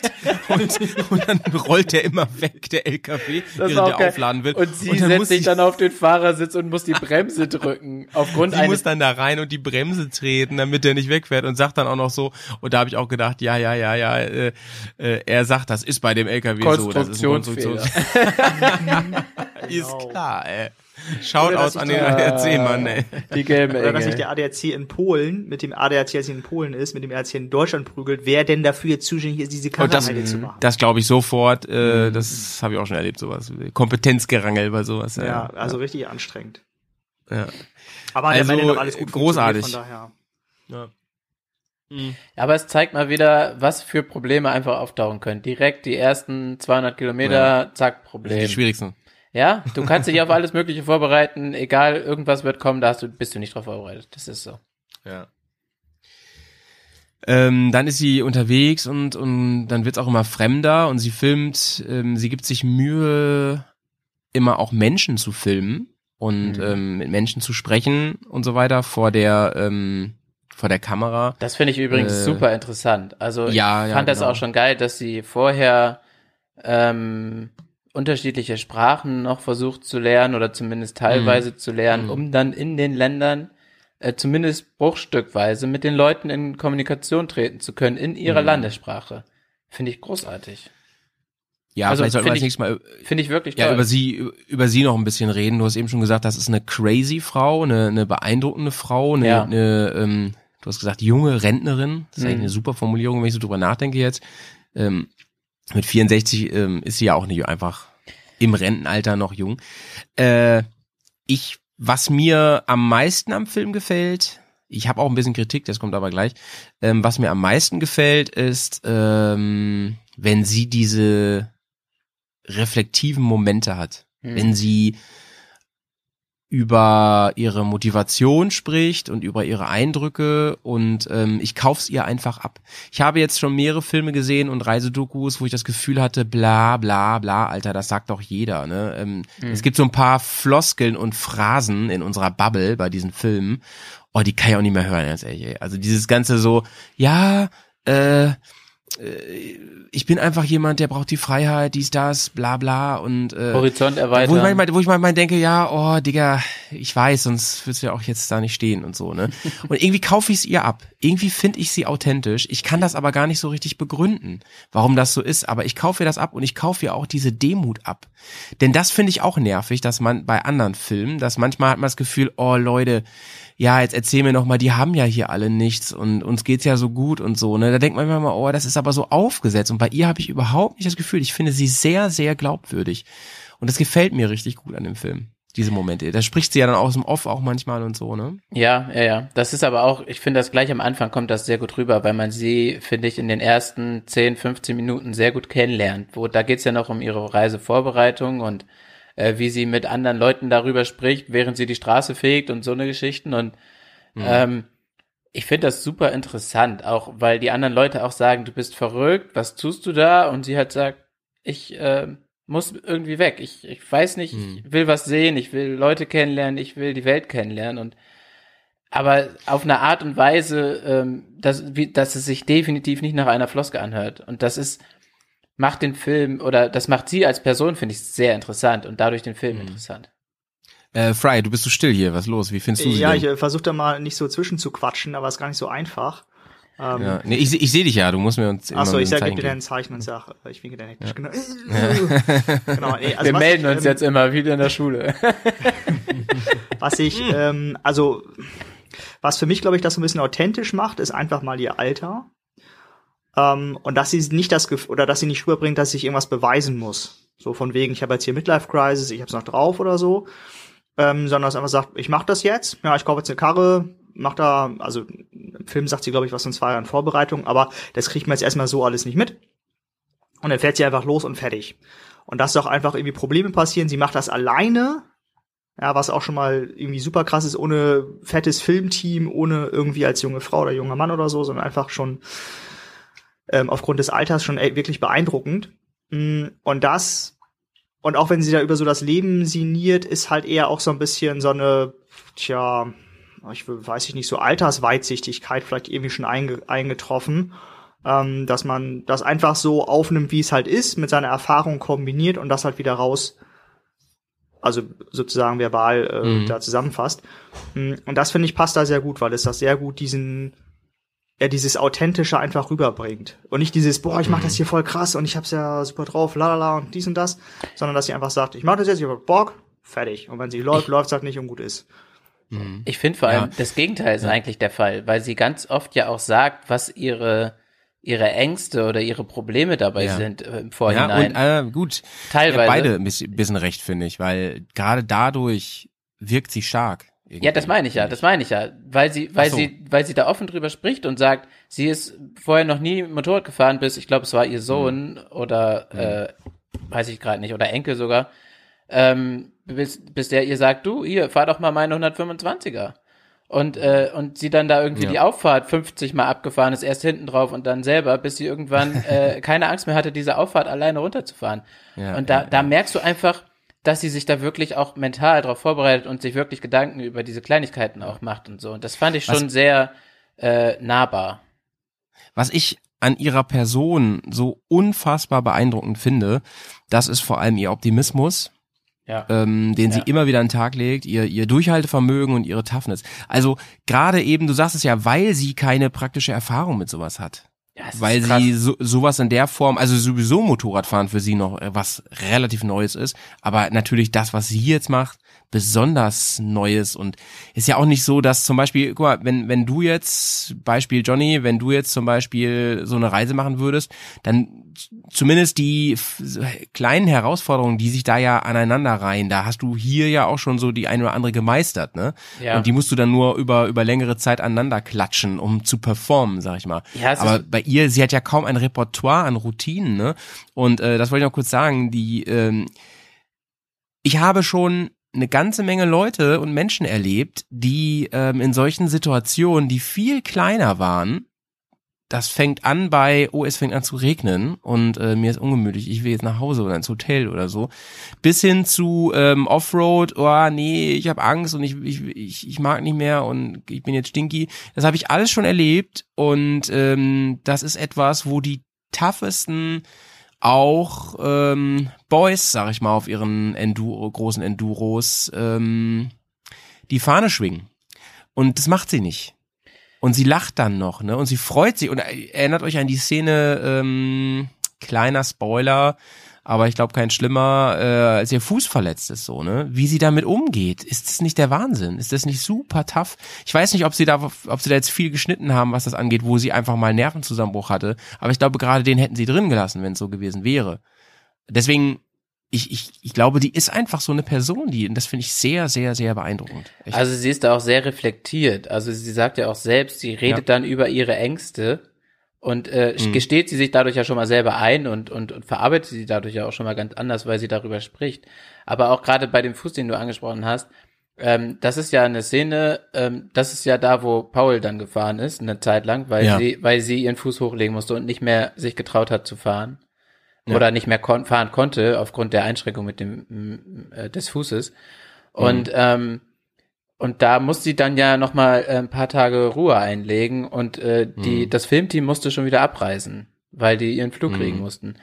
und, und dann rollt der immer weg, der LKW, Das während der geil. aufladen will. Und sie dann setzt muss sich dann auf den Fahrersitz und muss die Bremse drücken. Aufgrund Sie muss dann da rein und die Bremse treten, damit der nicht wegfährt und sagt dann auch noch so, und da habe ich auch gedacht, ja, ja, ja, ja, äh, äh, er sagt, das ist bei dem LKW so, das ist ein. Konstruktions <laughs> <laughs> ist klar, ey. <laughs> Ich an den da- ADAC, Mann, ey. Die gelbe Oder dass sich der ADAC in Polen mit dem ADAC, als in Polen ist, mit dem ADAC in Deutschland prügelt, wer denn dafür jetzt zuständig ist, diese das, Kamera zu machen. das glaube ich sofort, äh, das habe ich auch schon erlebt, sowas. Kompetenzgerangel bei sowas. ja, also richtig anstrengend. ja. Aber Also, am Ende noch alles gut großartig. funktioniert, Von daher. ja. Aber es zeigt mal wieder, was für Probleme einfach auftauchen können. Direkt die ersten 200 Kilometer, zack, Die Problem. schwierigsten. Ja, du kannst dich auf alles Mögliche vorbereiten, egal, irgendwas wird kommen, da hast du, bist du nicht drauf vorbereitet. Das ist so. Ja. Ähm, dann ist sie unterwegs und, und dann wird's auch immer fremder und sie filmt, ähm, sie gibt sich Mühe, immer auch Menschen zu filmen und Mhm. ähm, mit Menschen zu sprechen und so weiter vor der, ähm, vor der Kamera. Das finde ich übrigens Äh, super interessant. Also ja, ich ja, fand das genau. auch schon geil, dass sie vorher ähm, unterschiedliche Sprachen noch versucht zu lernen oder zumindest teilweise Mhm. zu lernen, um dann in den Ländern äh, zumindest bruchstückweise mit den Leuten in Kommunikation treten zu können in ihrer Mhm. Landessprache. Finde ich großartig. Ja, Also vielleicht sollten wir als nächstes Mal Finde ich wirklich ja, toll. über sie, über sie noch ein bisschen reden. Du hast eben schon gesagt, das ist eine crazy Frau, eine, eine beeindruckende Frau, eine, Ja. eine ähm, du hast gesagt, junge Rentnerin. Das ist Mhm. eigentlich eine super Formulierung, wenn ich so drüber nachdenke jetzt. Ähm, mit 64 ähm, ist sie ja auch nicht einfach im Rentenalter noch jung. Äh, ich, was mir am meisten am Film gefällt, ich habe auch ein bisschen Kritik, das kommt aber gleich. Ähm, was mir am meisten gefällt, ist, ähm, wenn sie diese reflektiven Momente hat. Hm. Wenn sie über ihre Motivation spricht und über ihre Eindrücke und ähm, ich kauf's ihr einfach ab. Ich habe jetzt schon mehrere Filme gesehen und Reisedokus, wo ich das Gefühl hatte, bla bla bla, Alter, das sagt doch jeder. Ne? Ähm, Es gibt so ein paar Floskeln und Phrasen in unserer Bubble bei diesen Filmen. Oh, die kann ich auch nicht mehr hören, ganz ehrlich. ey. Also dieses ganze so, ja, äh, ich bin einfach jemand, der braucht die Freiheit, dies, das, bla bla und äh, Horizont wo ich erweitern. manchmal, wo ich manchmal denke, ja, oh, Digga, ich weiß, sonst würdest du ja auch jetzt da nicht stehen und so, ne? <laughs> Und irgendwie kaufe ich es ihr ab. Irgendwie finde ich sie authentisch. Ich kann das aber gar nicht so richtig begründen, warum das so ist, aber ich kaufe ihr das ab und ich kaufe ihr auch diese Demut ab. Denn das finde ich auch nervig, dass man bei anderen Filmen, dass manchmal hat man das Gefühl, oh Leute, ja, jetzt erzähl mir noch mal, die haben ja hier alle nichts und uns geht's ja so gut und so, ne? Da denkt man immer, oh, das ist aber so aufgesetzt und bei ihr habe ich überhaupt nicht das Gefühl, ich finde sie sehr sehr glaubwürdig und das gefällt mir richtig gut an dem Film. diese Momente. Da spricht sie ja dann aus dem Off auch manchmal und so, ne? Ja, ja, ja. Das ist aber auch, ich finde das gleich am Anfang kommt das sehr gut rüber, weil man sie, finde ich, in den ersten 10, 15 Minuten sehr gut kennenlernt. Wo, da geht's ja noch um ihre Reisevorbereitung und äh, wie sie mit anderen Leuten darüber spricht, während sie die Straße fegt und so eine Geschichten. Und ähm, ich finde das super interessant, auch weil die anderen Leute auch sagen, du bist verrückt, was tust du da? Und sie halt sagt, ich äh, muss irgendwie weg. Ich, ich weiß nicht, ich will was sehen, ich will Leute kennenlernen, ich will die Welt kennenlernen und aber auf eine Art und Weise, ähm, dass, wie, dass es sich definitiv nicht nach einer Floske anhört. Und das ist, macht den Film, oder das macht sie als Person, finde ich, sehr interessant und dadurch den Film interessant. Äh, Fry, du bist so still hier. Was los? Wie findest du sie Ja, denn? ich äh, versuche da mal nicht so zwischen zu quatschen, aber ist gar nicht so einfach. Ähm, ja. Nee, ich, ich sehe dich ja. Du musst mir uns Achso, ich ein sag, Zeichen gib dir dann geben. ein Zeichen und sag, äh, ich winke dann hektisch. Genau. <laughs> genau nee, also Wir was melden ich, uns ähm, jetzt immer wieder in der Schule. <laughs> Was ich, ähm, also, was für mich, glaube ich, das so ein bisschen authentisch macht, ist einfach mal ihr Alter. Ähm, und dass sie nicht das Gef oder dass sie nicht rüberbringt, dass ich irgendwas beweisen muss. So von wegen, ich habe jetzt hier Midlife Crisis, ich hab's noch drauf oder so. Ähm, sondern dass einfach sagt, ich mach das jetzt, ja, ich kaufe jetzt eine Karre, mach da, also im Film sagt sie, glaube ich, was in zwei Jahren Vorbereitung, aber das kriegt man jetzt erstmal so alles nicht mit. Und dann fährt sie einfach los und fertig. Und dass doch einfach irgendwie Probleme passieren, sie macht das alleine, ja, was auch schon mal irgendwie super krass ist, ohne fettes Filmteam, ohne irgendwie als junge Frau oder junger Mann oder so, sondern einfach schon ähm, aufgrund des Alters schon ey, wirklich beeindruckend. Mm, Und das, und auch wenn sie da über so das Leben sinniert, ist halt eher auch so ein bisschen so eine, tja, ich weiß ich nicht, so Altersweitsichtigkeit vielleicht irgendwie schon einge eingetroffen, ähm, dass man das einfach so aufnimmt, wie es halt ist, mit seiner Erfahrung kombiniert und das halt wieder raus also sozusagen verbal äh, Mhm. da zusammenfasst. Mm, Und das finde ich passt da sehr gut, weil es das sehr gut diesen ja dieses authentische einfach rüberbringt und nicht dieses boah ich mach das hier voll krass und ich hab's ja super drauf lalala und dies und das, sondern dass sie einfach sagt ich mach das jetzt ich hab Bock fertig und wenn sie läuft läuft's halt nicht und gut ist. Ich finde vor allem, Ja. das Gegenteil ist eigentlich der Fall, weil sie ganz oft ja auch sagt, was ihre, ihre Ängste oder ihre Probleme dabei Ja. sind äh, im Ja, Vorhinein. und äh, gut. Teilweise. Ja, beide ein bisschen recht, finde ich, weil gerade dadurch wirkt sie stark. Irgendwie, Ja, das meine ich ja, das meine ich ja, weil sie, weil so. sie, weil sie da offen drüber spricht und sagt, sie ist vorher noch nie Motorrad gefahren, bis ich glaube, es war ihr Sohn oder äh, weiß ich gerade nicht oder Enkel sogar, ähm, bis, bis der ihr sagt, du hier fahr doch mal meine 125er und äh, und sie dann da irgendwie Ja. die Auffahrt 50 mal abgefahren ist, erst hinten drauf und dann selber, bis sie irgendwann <laughs> äh, keine Angst mehr hatte, diese Auffahrt alleine runterzufahren. Ja, und da, ja, da merkst du einfach, dass sie sich da wirklich auch mental darauf vorbereitet und sich wirklich Gedanken über diese Kleinigkeiten auch macht und so. Und das fand ich Was- schon sehr äh, nahbar. Was ich an ihrer Person so unfassbar beeindruckend finde, das ist vor allem ihr Optimismus, Ja. ähm, den sie Ja. immer wieder an den Tag legt, ihr, ihr Durchhaltevermögen und ihre Toughness. Also gerade eben, du sagst es ja, weil sie keine praktische Erfahrung mit sowas hat. Ja weil sie so, sowas in der Form, also sowieso Motorradfahren für sie noch äh, was relativ Neues ist, aber natürlich das, was sie jetzt macht, besonders Neues. Und ist ja auch nicht so, dass zum Beispiel, guck mal, wenn, wenn du jetzt, Beispiel Johnny, wenn du jetzt zum Beispiel so eine Reise machen würdest, dann zumindest die kleinen Herausforderungen, die sich da ja aneinander reihen, da hast du hier ja auch schon so die eine oder andere gemeistert, ne? Ja. Und die musst du dann nur über, über längere Zeit aneinander klatschen, um zu performen, sag ich mal. Ja, es Aber bei ihr, sie hat ja kaum ein Repertoire an Routinen, ne? Und äh, das wollte ich noch kurz sagen, die, ähm, ich habe schon eine ganze Menge Leute und Menschen erlebt, die ähm, in solchen Situationen, die viel kleiner waren, das fängt an bei, oh, es fängt an zu regnen und äh, mir ist ungemütlich, ich will jetzt nach Hause oder ins Hotel oder so, bis hin zu ähm, Offroad, oh nee, ich habe Angst und ich, ich, ich, ich mag nicht mehr und ich bin jetzt stinky. Das habe ich alles schon erlebt und ähm, das ist etwas, wo die toughesten auch ähm, Boys, sag ich mal, auf ihren Enduro, großen Enduros ähm, die Fahne schwingen. Und das macht sie nicht. Und sie lacht dann noch, ne? Und sie freut sich. Und erinnert euch an die Szene, ähm, kleiner Spoiler, aber ich glaube kein schlimmer, äh, als ihr Fuß verletzt ist, so, ne? Wie sie damit umgeht. Ist das nicht der Wahnsinn? Ist das nicht super tough? Ich weiß nicht, ob sie da, ob sie da jetzt viel geschnitten haben, was das angeht, wo sie einfach mal einen Nervenzusammenbruch hatte. Aber ich glaube, gerade den hätten sie drin gelassen, wenn es so gewesen wäre. Deswegen ich, ich, ich glaube, die ist einfach so eine Person, die, und das finde ich sehr, sehr, sehr beeindruckend. Echt. Also sie ist da auch sehr reflektiert. Also sie sagt ja auch selbst, sie redet Ja. dann über ihre Ängste und äh, Mhm. gesteht sie sich dadurch ja schon mal selber ein und, und, und verarbeitet sie dadurch ja auch schon mal ganz anders, weil sie darüber spricht. Aber auch gerade bei dem Fuß, den du angesprochen hast, ähm, das ist ja eine Szene, ähm, das ist ja da, wo Paul dann gefahren ist, eine Zeit lang, weil Ja. sie, weil sie ihren Fuß hochlegen musste und nicht mehr sich getraut hat zu fahren. Ja. Oder nicht mehr kon fahren konnte aufgrund der Einschränkung mit dem äh, des Fußes. Und ähm, und da musste sie dann ja noch mal äh, ein paar Tage Ruhe einlegen und äh, die das Filmteam musste schon wieder abreisen, weil die ihren Flug Mhm. kriegen mussten.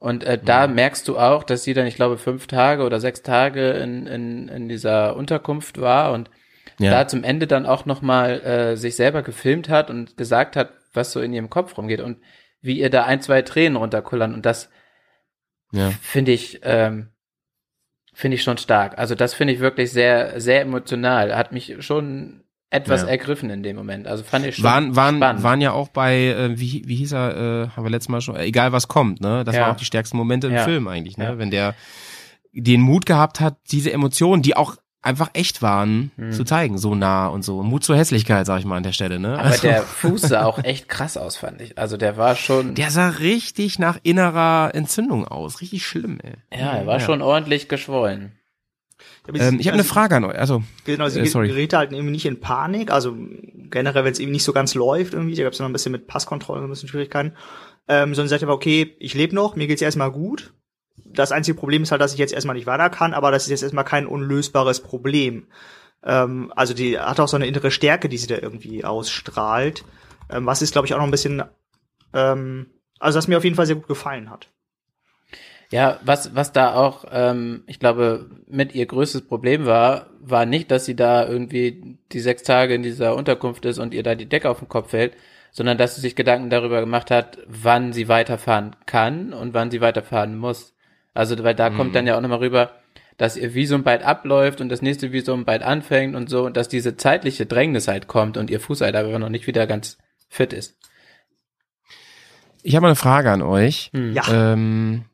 Und äh, da merkst du auch, dass sie dann, ich glaube, fünf Tage oder sechs Tage in, in, in dieser Unterkunft war und Ja. da zum Ende dann auch noch mal äh, sich selber gefilmt hat und gesagt hat, was so in ihrem Kopf rumgeht und wie ihr da ein, zwei Tränen runterkullern. Und das ja. finde ich, ähm, finde ich schon stark. Also das finde ich wirklich sehr, sehr emotional. Hat mich schon etwas Ja. ergriffen in dem Moment. Also fand ich schon waren, waren, spannend. waren ja auch bei, äh, wie, wie hieß er, äh, haben wir letztes Mal schon, äh, egal was kommt, ne? Das Ja. waren auch die stärksten Momente im Ja. Film eigentlich, ne? Wenn der den Mut gehabt hat, diese Emotionen, die auch einfach echt waren, Hm. zu zeigen, so nah und so. Mut zur Hässlichkeit, sag ich mal an der Stelle, ne? Aber der Fuß sah auch echt krass aus, fand ich. Also der war schon, <laughs> der sah richtig nach innerer Entzündung aus. Richtig schlimm, ey. ja, er war schon ordentlich geschwollen. Ähm, ich habe eine Also, Frage an euch. Also, Genau, sie Äh, sorry. gerät halt irgendwie nicht in Panik. Also generell, wenn es irgendwie nicht so ganz läuft, irgendwie, da gab es noch ein bisschen mit Passkontrolle, ein bisschen Schwierigkeiten. Ähm, sondern sie sagt aber, okay, ich lebe noch, mir geht's erstmal gut. Das einzige Problem ist halt, dass ich jetzt erstmal nicht weiter kann, aber das ist jetzt erstmal kein unlösbares Problem. Ähm, also die hat auch so eine innere Stärke, die sie da irgendwie ausstrahlt. Ähm, was ist, glaube ich, auch noch ein bisschen, ähm, also was mir auf jeden Fall sehr gut gefallen hat. Ja, was, was da auch, ähm, ich glaube, mit ihr größtes Problem war, war nicht, dass sie da irgendwie die sechs Tage in dieser Unterkunft ist und ihr da die Decke auf den Kopf fällt, sondern dass sie sich Gedanken darüber gemacht hat, wann sie weiterfahren kann und wann sie weiterfahren muss. Also, weil da kommt dann ja auch nochmal rüber, dass ihr Visum bald abläuft und das nächste Visum bald anfängt und so, und dass diese zeitliche Drängnis halt kommt und ihr Fuß halt aber noch nicht wieder ganz fit ist. ich habe mal eine Frage an euch. Hm. Ja. Ähm,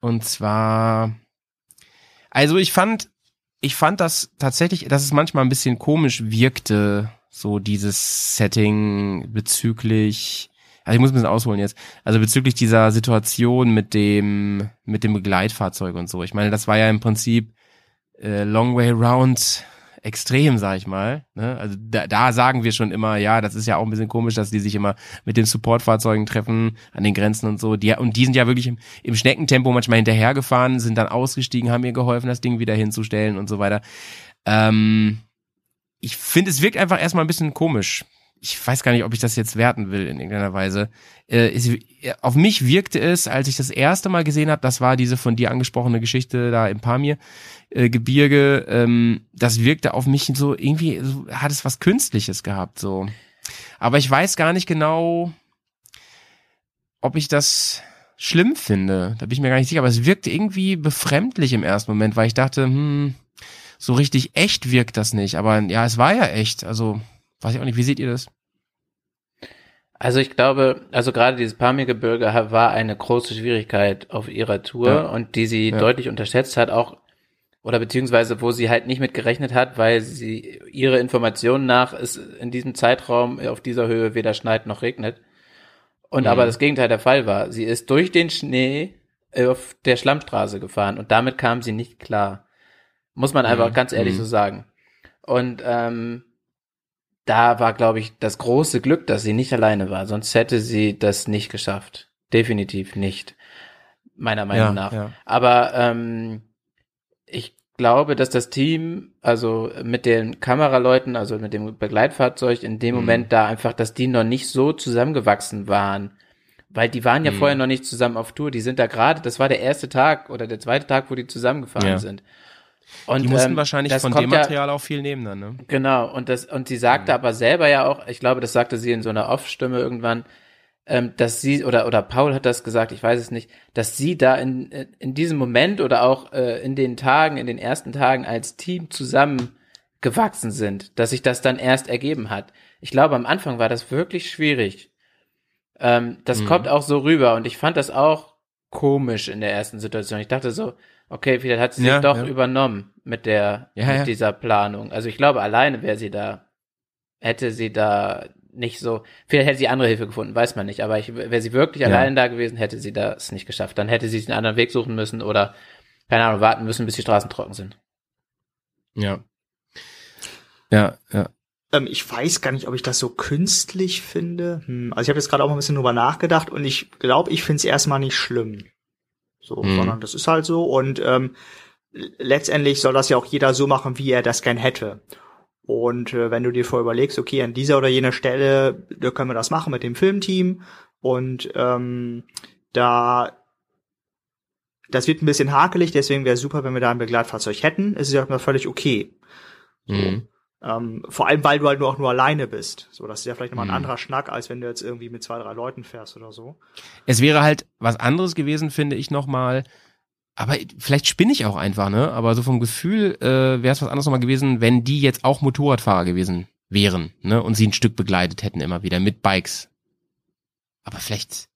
und zwar, also ich fand, ich fand das tatsächlich, dass es manchmal ein bisschen komisch wirkte, so dieses Setting bezüglich, also ich muss ein bisschen ausholen jetzt, also bezüglich dieser Situation mit dem, mit dem Begleitfahrzeug und so. Ich meine, das war ja im Prinzip äh, Long Way Round extrem, sag ich mal. Ne? Also da, da sagen wir schon immer, ja, das ist ja auch ein bisschen komisch, dass die sich immer mit den Supportfahrzeugen treffen an den Grenzen und so. Die, und die sind ja wirklich im, im Schneckentempo manchmal hinterhergefahren, sind dann ausgestiegen, haben ihr geholfen, das Ding wieder hinzustellen und so weiter. Ähm, ich finde, es wirkt einfach erstmal ein bisschen komisch. Ich weiß gar nicht, ob ich das jetzt werten will in irgendeiner Weise. Äh, es, auf mich wirkte es, als ich das erste Mal gesehen habe, das war diese von dir angesprochene Geschichte da im Pamir, äh, Gebirge, ähm, das wirkte auf mich so irgendwie, so, hat es was Künstliches gehabt, so. Aber ich weiß gar nicht genau, ob ich das schlimm finde. Da bin ich mir gar nicht sicher, aber es wirkte irgendwie befremdlich im ersten Moment, weil ich dachte, hm, so richtig echt wirkt das nicht. Aber ja, es war ja echt. Also, weiß ich auch nicht, wie seht ihr das? Also ich glaube, also gerade dieses Pamirgebirge war eine große Schwierigkeit auf ihrer Tour Ja. und die sie Ja. deutlich unterschätzt hat, auch oder beziehungsweise wo sie halt nicht mit gerechnet hat, weil sie ihre Informationen nach es in diesem Zeitraum auf dieser Höhe weder schneit noch regnet. Und Mhm. aber das Gegenteil der Fall war. Sie ist durch den Schnee auf der Schlammstraße gefahren und damit kam sie nicht klar. Muss man einfach Mhm. ganz ehrlich Mhm. so sagen. Und ähm, da war, glaube ich, das große Glück, dass sie nicht alleine war. Sonst hätte sie das nicht geschafft. Definitiv nicht. Meiner Meinung Ja, nach. ja. Aber ähm, ich glaube, dass das Team, also mit den Kameraleuten, also mit dem Begleitfahrzeug, in dem Mhm. Moment da einfach, dass die noch nicht so zusammengewachsen waren. Weil die waren ja Mhm. vorher noch nicht zusammen auf Tour. Die sind da gerade, das war der erste Tag oder der zweite Tag, wo die zusammengefahren Ja. sind. Und, Die mussten ähm, wahrscheinlich von dem ja- Material auch viel nehmen dann, ne? Genau, und das, und sie sagte aber selber ja auch, ich glaube, das sagte sie in so einer Off-Stimme irgendwann, ähm, dass sie, oder, oder Paul hat das gesagt, ich weiß es nicht, dass sie da in, in diesem Moment oder auch äh, in den Tagen, in den ersten Tagen als Team zusammengewachsen sind, dass sich das dann erst ergeben hat. Ich glaube, am Anfang war das wirklich schwierig. Ähm, das Mhm. kommt auch so rüber und ich fand das auch komisch in der ersten Situation. Ich dachte so, Okay, vielleicht hat sie Ja, sich doch ja. übernommen mit der, Ja, mit ja. dieser Planung. Also ich glaube, alleine wäre sie da, hätte sie da nicht so, vielleicht hätte sie andere Hilfe gefunden, weiß man nicht, aber ich, wäre sie wirklich Ja. alleine da gewesen, hätte sie das nicht geschafft. Dann hätte sie sich einen anderen Weg suchen müssen oder, keine Ahnung, warten müssen, bis die Straßen trocken sind. Ja. Ja, ja. Ähm, ich weiß gar nicht, ob ich das so künstlich finde. Hm, also ich habe jetzt gerade auch mal ein bisschen drüber nachgedacht und ich glaube, ich finde es erstmal nicht schlimm. So, Mhm. sondern das ist halt so und ähm, letztendlich soll das ja auch jeder so machen, wie er das gern hätte. Und äh, wenn du dir vorher überlegst, okay, an dieser oder jener Stelle, da können wir das machen mit dem Filmteam und ähm, da das wird ein bisschen hakelig, deswegen wäre super, wenn wir da ein Begleitfahrzeug hätten. Es ist ja auch mal völlig okay. Mhm. Ähm, vor allem, weil du halt nur auch nur alleine bist. So, das ist ja vielleicht nochmal Mhm. ein anderer Schnack, als wenn du jetzt irgendwie mit zwei, drei Leuten fährst oder so. Es wäre halt was anderes gewesen, finde ich nochmal. Aber vielleicht spinne ich auch einfach, ne? Aber so vom Gefühl äh, wäre es was anderes nochmal gewesen, wenn die jetzt auch Motorradfahrer gewesen wären, ne? Und sie ein Stück begleitet hätten immer wieder mit Bikes. Aber vielleicht,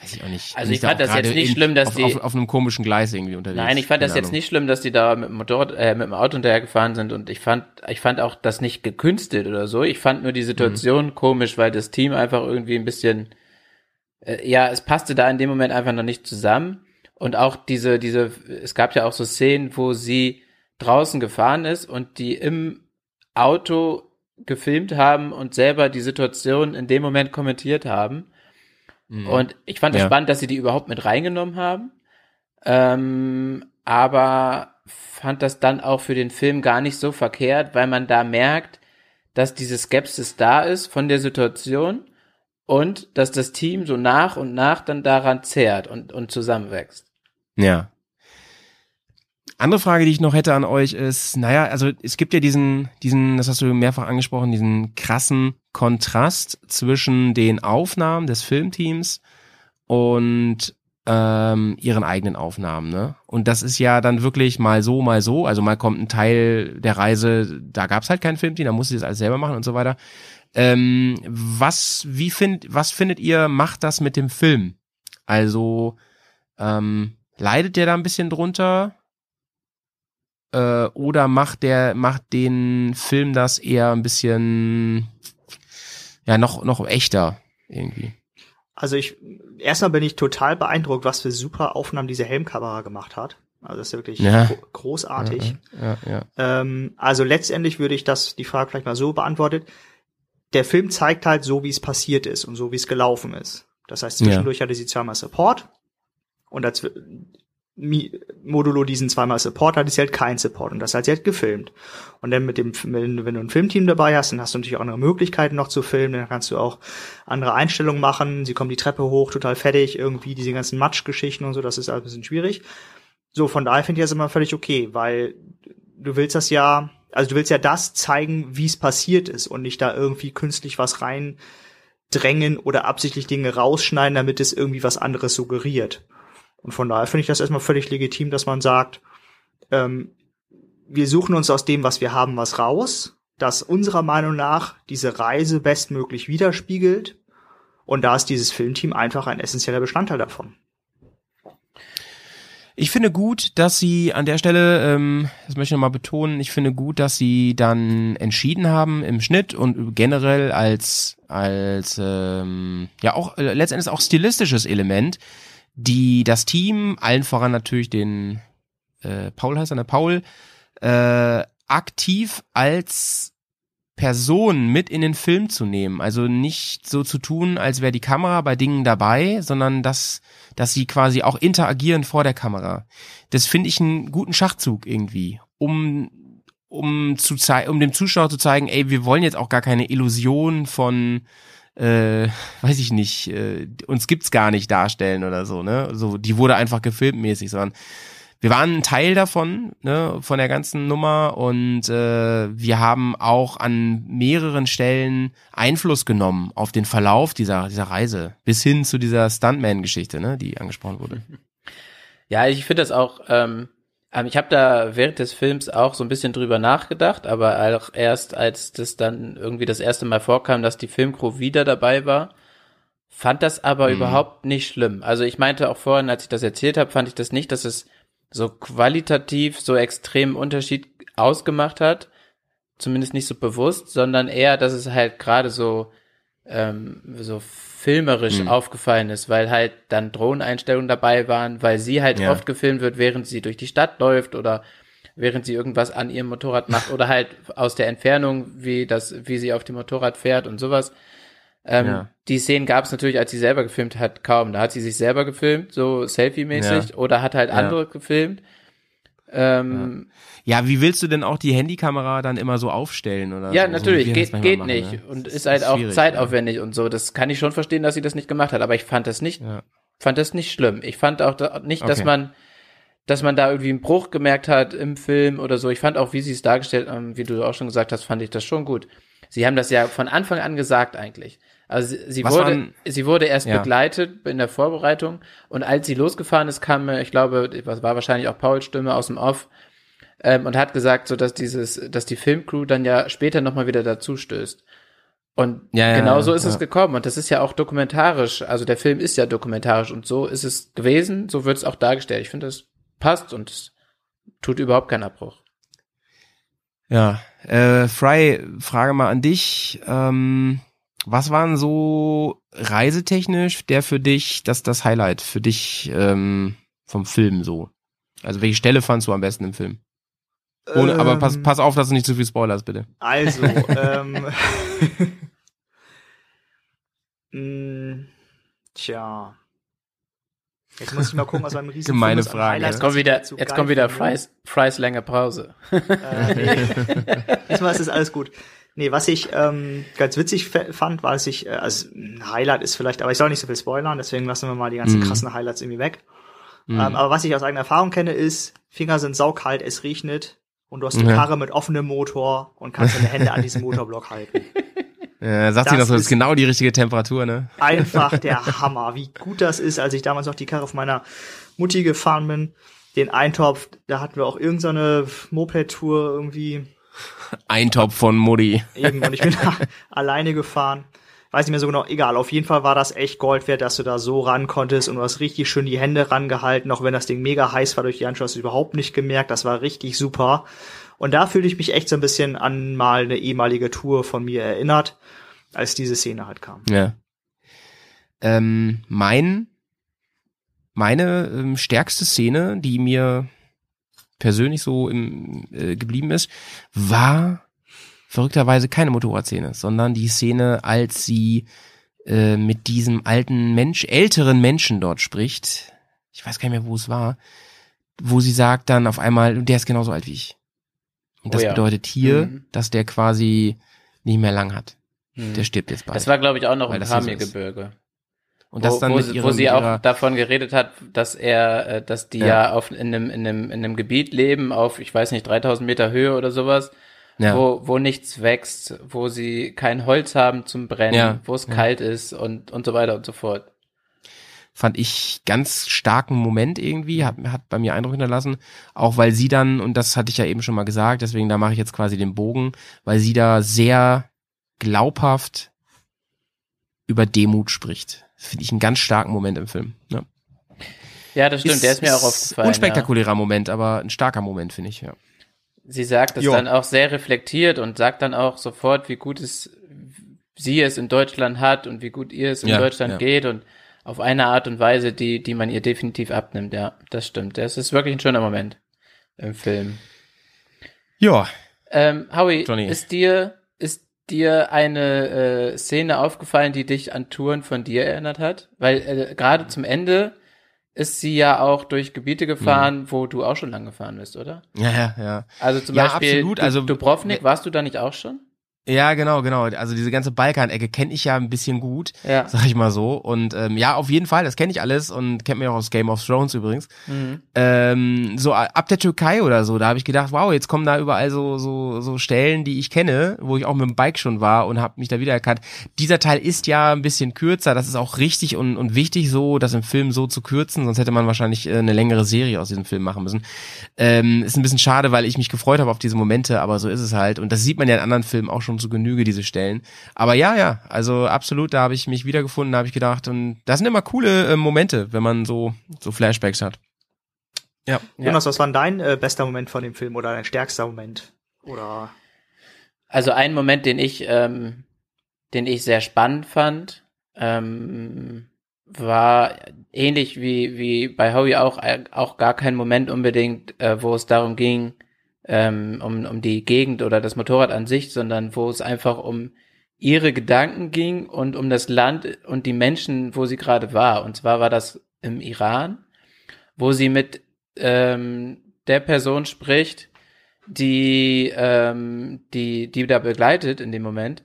weiß ich auch nicht. Also ich fand das jetzt nicht schlimm, dass auf, die- auf, auf einem komischen Gleis irgendwie unterwegs. Nein, ich fand das Keine jetzt Ahnung. nicht schlimm, dass die da mit dem Motorrad, äh, mit dem Auto hinterhergefahren sind und ich fand, ich fand auch das nicht gekünstelt oder so. Ich fand nur die Situation Mhm. komisch, weil das Team einfach irgendwie ein bisschen, äh, ja, es passte da in dem Moment einfach noch nicht zusammen. Und auch diese, diese, es gab ja auch so Szenen, wo sie draußen gefahren ist und die im Auto gefilmt haben und selber die Situation in dem Moment kommentiert haben. Mhm. Und ich fand es Ja. spannend, dass sie die überhaupt mit reingenommen haben. Ähm, aber fand das dann auch für den Film gar nicht so verkehrt, weil man da merkt, dass diese Skepsis da ist von der Situation und dass das Team so nach und nach dann daran zehrt und, und zusammenwächst. Ja. Andere Frage, die ich noch hätte an euch ist, naja, also es gibt ja diesen, diesen, das hast du mehrfach angesprochen, diesen krassen Kontrast zwischen den Aufnahmen des Filmteams und ähm, ihren eigenen Aufnahmen, ne? Und das ist ja dann wirklich mal so, mal so. Also mal kommt ein Teil der Reise, da gab's halt kein Filmteam, da musste sie das alles selber machen und so weiter. Ähm, was, wie find, was findet ihr, macht das mit dem Film? Also, ähm, leidet der da ein bisschen drunter? Äh, oder macht der, macht den Film das eher ein bisschen, ja, noch, noch echter irgendwie? Also ich, erstmal bin ich total beeindruckt, was für super Aufnahmen diese Helmkamera gemacht hat. Also das ist wirklich Ja. gro großartig. Ja, ja. Ähm, also letztendlich würde ich das, die Frage vielleicht mal so beantwortet. Der Film zeigt halt so, wie es passiert ist und so, wie es gelaufen ist. Das heißt, zwischendurch hatte sie zweimal Support und als Modulo diesen zweimal Support hatte sie halt keinen Support und das heißt, sie hat gefilmt. Und dann mit dem, wenn, wenn du ein Filmteam dabei hast, dann hast du natürlich auch andere Möglichkeiten noch zu filmen, dann kannst du auch andere Einstellungen machen, sie kommen die Treppe hoch, total fertig, irgendwie diese ganzen Matschgeschichten und so, das ist alles ein bisschen schwierig. So, von daher finde ich das immer völlig okay, weil du willst das ja, also du willst ja das zeigen, wie es passiert ist und nicht da irgendwie künstlich was reindrängen oder absichtlich Dinge rausschneiden, damit es irgendwie was anderes suggeriert. Und von daher finde ich das erstmal völlig legitim, dass man sagt, ähm, wir suchen uns aus dem, was wir haben, was raus, das unserer Meinung nach diese Reise bestmöglich widerspiegelt. Und da ist dieses Filmteam einfach ein essentieller Bestandteil davon. Ich finde gut, dass sie an der Stelle, ähm, das möchte ich nochmal betonen, ich finde gut, dass sie dann entschieden haben im Schnitt und generell als als ähm, ja auch äh, letztendlich auch stilistisches Element, die das Team, allen voran natürlich den äh, Paul heißt er, ne? Paul, äh, aktiv als Person mit in den Film zu nehmen. Also nicht so zu tun, als wäre die Kamera bei Dingen dabei, sondern dass, dass sie quasi auch interagieren vor der Kamera. Das finde ich einen guten Schachzug irgendwie, um, um zu zei um dem Zuschauer zu zeigen, ey, wir wollen jetzt auch gar keine Illusion von äh, weiß ich nicht, äh, uns gibt's gar nicht darstellen oder so, ne? So, die wurde einfach gefilmt mäßig, sondern wir waren ein Teil davon, ne, von der ganzen Nummer und äh, wir haben auch an mehreren Stellen Einfluss genommen auf den Verlauf dieser dieser Reise bis hin zu dieser Stuntman-Geschichte, ne, die angesprochen wurde. <laughs> Ja, ich finde das auch, ähm, ich habe da während des Films auch so ein bisschen drüber nachgedacht, aber auch erst als das dann irgendwie das erste Mal vorkam, dass die Filmcrew wieder dabei war, fand das aber Mhm. überhaupt nicht schlimm. Also ich meinte auch vorhin, als ich das erzählt habe, fand ich das nicht, dass es so qualitativ so extremen Unterschied ausgemacht hat. Zumindest nicht so bewusst, sondern eher, dass es halt gerade so, ähm, so filmerisch Mhm. aufgefallen ist, weil halt dann Drohneneinstellungen dabei waren, weil sie halt Ja. oft gefilmt wird, während sie durch die Stadt läuft oder während sie irgendwas an ihrem Motorrad macht oder halt aus der Entfernung, wie das, wie sie auf dem Motorrad fährt und sowas. Ähm, Ja. Die Szenen gab es natürlich, als sie selber gefilmt hat, kaum. Da hat sie sich selber gefilmt, so Selfie-mäßig, oder hat halt Ja. andere gefilmt. Ähm, Ja, wie willst du denn auch die Handykamera dann immer so aufstellen oder ja, so, natürlich, so geht, geht machen, nicht. ne? Und Das ist halt auch zeitaufwendig und so. Das kann ich schon verstehen, dass sie das nicht gemacht hat, aber ich fand das nicht, Ja. fand das nicht schlimm. Ich fand auch da, nicht, dass Okay. man, dass man da irgendwie einen Bruch gemerkt hat im Film oder so. Ich fand auch, wie sie es dargestellt haben, wie du auch schon gesagt hast, fand ich das schon gut. Sie haben das ja von Anfang an gesagt eigentlich. Also sie, sie wurde, waren- sie wurde erst Ja. begleitet in der Vorbereitung und als sie losgefahren ist, kam, mir, ich glaube, das war wahrscheinlich auch Pauls Stimme aus dem Off ähm, und hat gesagt, so dass dieses, dass die Filmcrew dann ja später nochmal wieder dazu stößt. Und Ja, genau ja, so ist es gekommen. Und das ist ja auch dokumentarisch. Also der Film ist ja dokumentarisch und so ist es gewesen. So wird es auch dargestellt. Ich finde, das passt und es tut überhaupt keinen Abbruch. Ja, äh, Fry, Frage mal an dich. Ähm, was waren so reisetechnisch der für dich, das das Highlight für dich ähm, vom Film so? Also welche Stelle fandst du am besten im Film? Ohne, aber pass, Ähm, pass auf, dass du nicht zu viel spoilerst, bitte. Also, <laughs> ähm, <laughs> mh, tja. Jetzt muss ich mal gucken, was beim riesen Gemeine Film Frage, Jetzt kommt wieder, jetzt kommt wieder. Fries, Fries länger Pause. Äh, nee. <laughs> Diesmal ist es alles gut. Nee, was ich ähm, ganz witzig fand, war, dass ich, äh, also ein Highlight ist vielleicht, aber ich soll nicht so viel spoilern, deswegen lassen wir mal die ganzen Mhm. krassen Highlights irgendwie weg. Mhm. Ähm, aber was ich aus eigener Erfahrung kenne, ist, Finger sind saukalt, es regnet und du hast eine Ja. Karre mit offenem Motor und kannst deine Hände an diesem <laughs> Motorblock halten. äh, sagt sie das noch so, das ist- genau die richtige Temperatur, ne? Einfach <laughs> der Hammer. Wie gut das ist, als ich damals noch die Karre von meiner Mutti gefahren bin. Den Eintopf, da hatten wir auch irgendeine Moped-Tour irgendwie Eintopf von Mutti. eben und ich bin da <laughs> <laughs> alleine gefahren. Weiß nicht mehr so genau, egal. Auf jeden Fall war das echt Gold wert, dass du da so ran konntest und du hast richtig schön die Hände rangehalten, auch wenn das Ding mega heiß war durch die Handschuhe, hast du überhaupt nicht gemerkt. Das war richtig super. Und da fühlte ich mich echt so ein bisschen an mal eine ehemalige Tour von mir erinnert, als diese Szene halt kam. Ja. Ähm, mein, meine ähm, stärkste Szene, die mir persönlich so im, äh, geblieben ist, war verrückterweise keine Motorradszene, sondern die Szene, als sie äh, mit diesem alten Mensch, älteren Menschen dort spricht. Ich weiß gar nicht mehr, wo es war, wo sie sagt dann auf einmal, der ist genauso alt wie ich. Und Oh das ja. bedeutet hier, Mhm. dass der quasi nicht mehr lang hat. Hm. Der stirbt jetzt bald. Das war, glaube ich, auch noch im. Pamir-Gebirge. Und das wo, dann wo, ihrer, wo sie auch davon geredet hat, dass er, äh, dass die Ja. ja, auf in einem, in einem, in einem Gebiet leben auf, ich weiß nicht, 3000 Meter Höhe oder sowas, ja. wo, wo nichts wächst, wo sie kein Holz haben zum Brennen, Ja, wo es kalt ist und, und so weiter und so fort. fand ich ganz starken Moment irgendwie, hat, hat bei mir Eindruck hinterlassen, auch weil sie dann, und das hatte ich ja eben schon mal gesagt, deswegen da mache ich jetzt quasi den Bogen, weil sie da sehr glaubhaft über Demut spricht. Finde ich einen ganz starken Moment im Film. Ne? Ja, das stimmt, der ist mir auch aufgefallen. Ja. Unspektakulärer Moment, aber ein starker Moment, finde ich, ja. Sie sagt es Jo. dann auch sehr reflektiert und sagt dann auch sofort, wie gut es sie es in Deutschland hat und wie gut ihr es in Ja, Deutschland ja. geht und auf eine Art und Weise, die, die man ihr definitiv abnimmt. Ja, das stimmt. Das ist wirklich ein schöner Moment im Film. Ja, Ähm, Howie, Johnny. ist dir, ist dir eine äh, Szene aufgefallen, die dich an Touren von dir erinnert hat? Weil äh, gerade zum Ende ist sie ja auch durch Gebiete gefahren, Mhm. wo du auch schon lang gefahren bist, oder? ja, ja, ja. Also zum Ja, Beispiel absolut. Also- Dubrovnik, warst du da nicht auch schon? Ja, genau, genau. Also diese ganze Balkanecke kenne ich ja ein bisschen gut, Ja. sag ich mal so. Und ähm, ja, auf jeden Fall, das kenne ich alles und kennt mir auch aus Game of Thrones übrigens. Mhm. ähm, so ab der Türkei oder so, da habe ich gedacht, wow, jetzt kommen da überall so so so Stellen, die ich kenne, wo ich auch mit dem Bike schon war und habe mich da wiedererkannt. Dieser Teil ist ja ein bisschen kürzer, das ist auch richtig und und wichtig so, das im Film so zu kürzen, sonst hätte man wahrscheinlich äh, eine längere Serie aus diesem Film machen müssen. Ähm, ist ein bisschen schade, weil ich mich gefreut habe auf diese Momente, aber so ist es halt und das sieht man ja in anderen Filmen auch schon zu Genüge diese Stellen. Aber ja, ja, also absolut, da habe ich mich wiedergefunden, da habe ich gedacht und das sind immer coole äh, Momente, wenn man so so Flashbacks hat. Ja. Jonas, was war denn dein äh, bester Moment von dem Film oder dein stärkster Moment? Oder Also ein Moment, den ich, ähm, den ich sehr spannend fand, ähm, war ähnlich wie, wie bei Howie auch, äh, auch gar kein Moment unbedingt, äh, wo es darum ging, ähm, um, um die Gegend oder das Motorrad an sich, sondern wo es einfach um ihre Gedanken ging und um das Land und die Menschen, wo sie gerade war. Und zwar war das im Iran, wo sie mit ähm, der Person spricht, die, ähm, die, die da begleitet in dem Moment.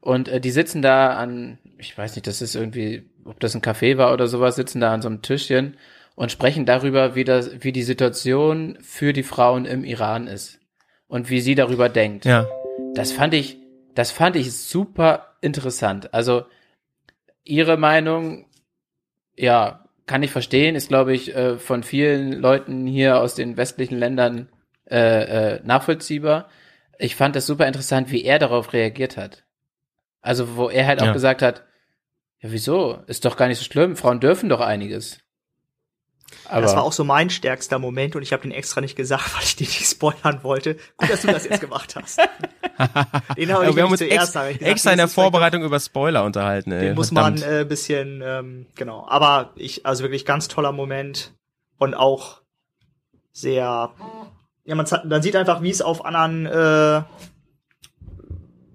Und äh, die sitzen da an, ich weiß nicht, das ist irgendwie, ob das ein Café war oder sowas, sitzen da an so einem Tischchen und sprechen darüber, wie das, wie die Situation für die Frauen im Iran ist und wie sie darüber denkt. Ja. Das fand ich, das fand ich super interessant. Also ihre Meinung, ja, kann ich verstehen, ist glaube ich äh, von vielen Leuten hier aus den westlichen Ländern äh, äh, nachvollziehbar. Ich fand das super interessant, wie er darauf reagiert hat. Also wo er halt auch Ja. gesagt hat, ja wieso, ist doch gar nicht so schlimm, Frauen dürfen doch einiges. Aber das war auch so mein stärkster Moment und ich habe den extra nicht gesagt, <laughs> weil ich den nicht spoilern wollte. Gut, dass du das jetzt gemacht hast. <laughs> Den habe ich wir haben uns zuerst ex gesagt, extra in der Vorbereitung über Spoiler unterhalten. Ey. Den muss Verdammt. man äh, bisschen, ähm, genau. Aber ich, also wirklich ganz toller Moment und auch sehr, ja, man, man sieht einfach, wie es auf anderen, äh,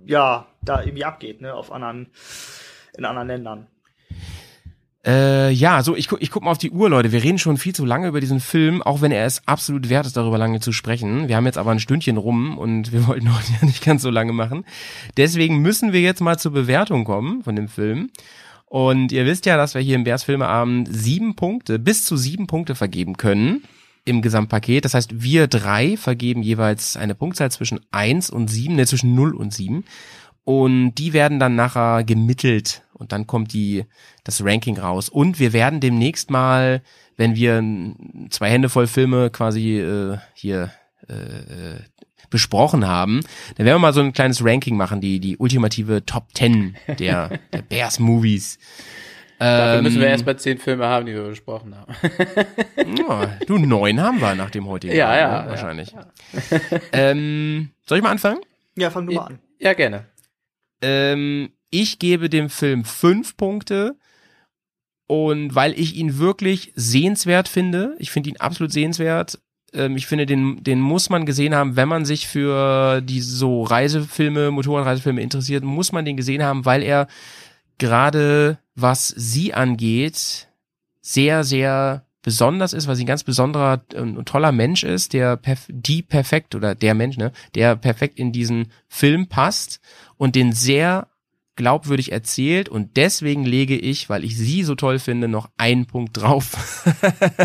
ja, da irgendwie abgeht, ne, auf anderen, in anderen Ländern. Äh, ja, so, ich, gu ich guck mal auf die Uhr, Leute. Wir reden schon viel zu lange über diesen Film, auch wenn er es absolut wert ist, darüber lange zu sprechen. Wir haben jetzt aber ein Stündchen rum und wir <laughs> wollten heute ja nicht ganz so lange machen. Deswegen müssen wir jetzt mal zur Bewertung kommen von dem Film. Und ihr wisst ja, dass wir hier im Bears Filmeabend sieben Punkte, bis zu sieben Punkte vergeben können im Gesamtpaket. Das heißt, wir drei vergeben jeweils eine Punktzahl zwischen eins und sieben, ne, zwischen null und sieben. Und die werden dann nachher gemittelt und dann kommt die, das Ranking raus. Und wir werden demnächst mal, wenn wir zwei Hände voll Filme quasi äh, hier äh, äh, besprochen haben, dann werden wir mal so ein kleines Ranking machen, die, die ultimative Top 10 der, <laughs> der Bears Movies. dafür müssen wir Ähm, erst mal zehn Filme haben, die wir besprochen haben. Ja, du, neun haben wir nach dem heutigen Ja, Abend, ja, ne? ja, wahrscheinlich. <laughs> Ähm, soll ich mal anfangen? Ja, fang du mal an. Ja, gerne. Ähm, ich gebe dem Film fünf Punkte. Und weil ich ihn wirklich sehenswert finde, ich finde ihn absolut sehenswert. Ähm, ich finde, den, den muss man gesehen haben, wenn man sich für die so Reisefilme, Motorradreisefilme interessiert, muss man den gesehen haben, weil er gerade was sie angeht, sehr, sehr besonders ist, weil sie ein ganz besonderer und toller Mensch ist, der perf die perfekt oder der Mensch, ne, der perfekt in diesen Film passt und den sehr glaubwürdig erzählt. Und deswegen lege ich, weil ich sie so toll finde, noch einen Punkt drauf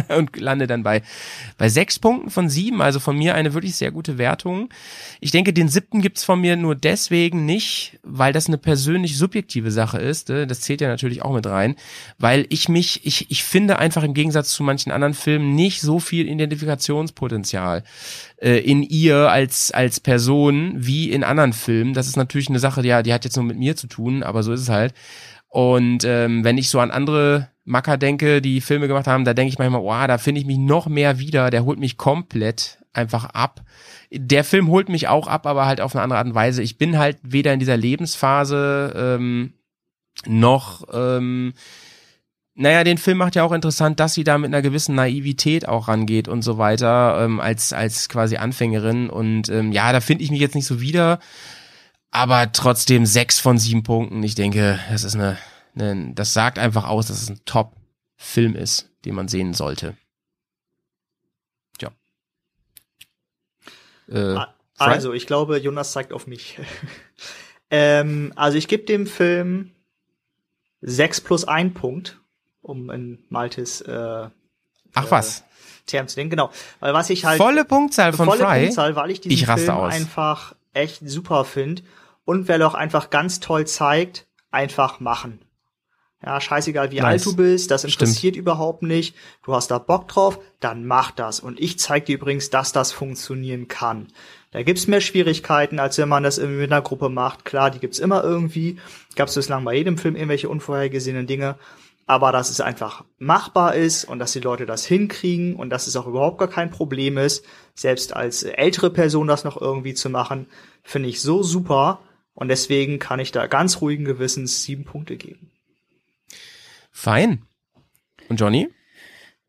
<laughs> und lande dann bei, bei sechs Punkten von sieben, also von mir eine wirklich sehr gute Wertung. Ich denke, den siebten gibt's von mir nur deswegen nicht, weil das eine persönlich subjektive Sache ist, äh, das zählt ja natürlich auch mit rein, weil ich mich, ich, ich finde einfach im Gegensatz zu manchen anderen Filmen nicht so viel Identifikationspotenzial äh, in ihr als als Person wie in anderen Filmen. Das ist natürlich eine Sache, ja, die hat jetzt nur mit mir zu tun, aber so ist es halt. Und ähm, wenn ich so an andere Macker denke, die Filme gemacht haben, da denke ich manchmal, wow, da finde ich mich noch mehr wieder. Der holt mich komplett einfach ab. Der Film holt mich auch ab, aber halt auf eine andere Art und Weise. Ich bin halt weder in dieser Lebensphase ähm, noch ähm, naja, den Film macht ja auch interessant, dass sie da mit einer gewissen Naivität auch rangeht und so weiter, ähm, als, als quasi Anfängerin. Und ähm, ja, da finde ich mich jetzt nicht so wieder. Aber trotzdem sechs von sieben Punkten. Ich denke, das ist eine, eine das sagt einfach aus, dass es ein Top-Film ist, den man sehen sollte. Tja. Äh, Also, ich glaube, Jonas zeigt auf mich. <laughs> ähm, also, ich gebe dem Film 6 plus 1 Punkt, um in Maltes äh, Ach was. Term zu denken. Genau. Weil was ich halt. Volle Punktzahl von volle Fry. Punktzahl, weil ich diesen Ich raste Film aus. einfach echt super finde. Und weil er auch einfach ganz toll zeigt, einfach machen. Ja, scheißegal, wie Nice. alt du bist, das Stimmt. interessiert überhaupt nicht. Du hast da Bock drauf, dann mach das. Und ich zeig dir übrigens, dass das funktionieren kann. Da gibt's mehr Schwierigkeiten, als wenn man das irgendwie mit einer Gruppe macht. Klar, die gibt's immer irgendwie. Gab's bislang bei jedem Film irgendwelche unvorhergesehenen Dinge. Aber dass es einfach machbar ist und dass die Leute das hinkriegen und dass es auch überhaupt gar kein Problem ist, selbst als ältere Person das noch irgendwie zu machen, finde ich so super und deswegen kann ich da ganz ruhigen Gewissens sieben Punkte geben. Fein. Und Johnny?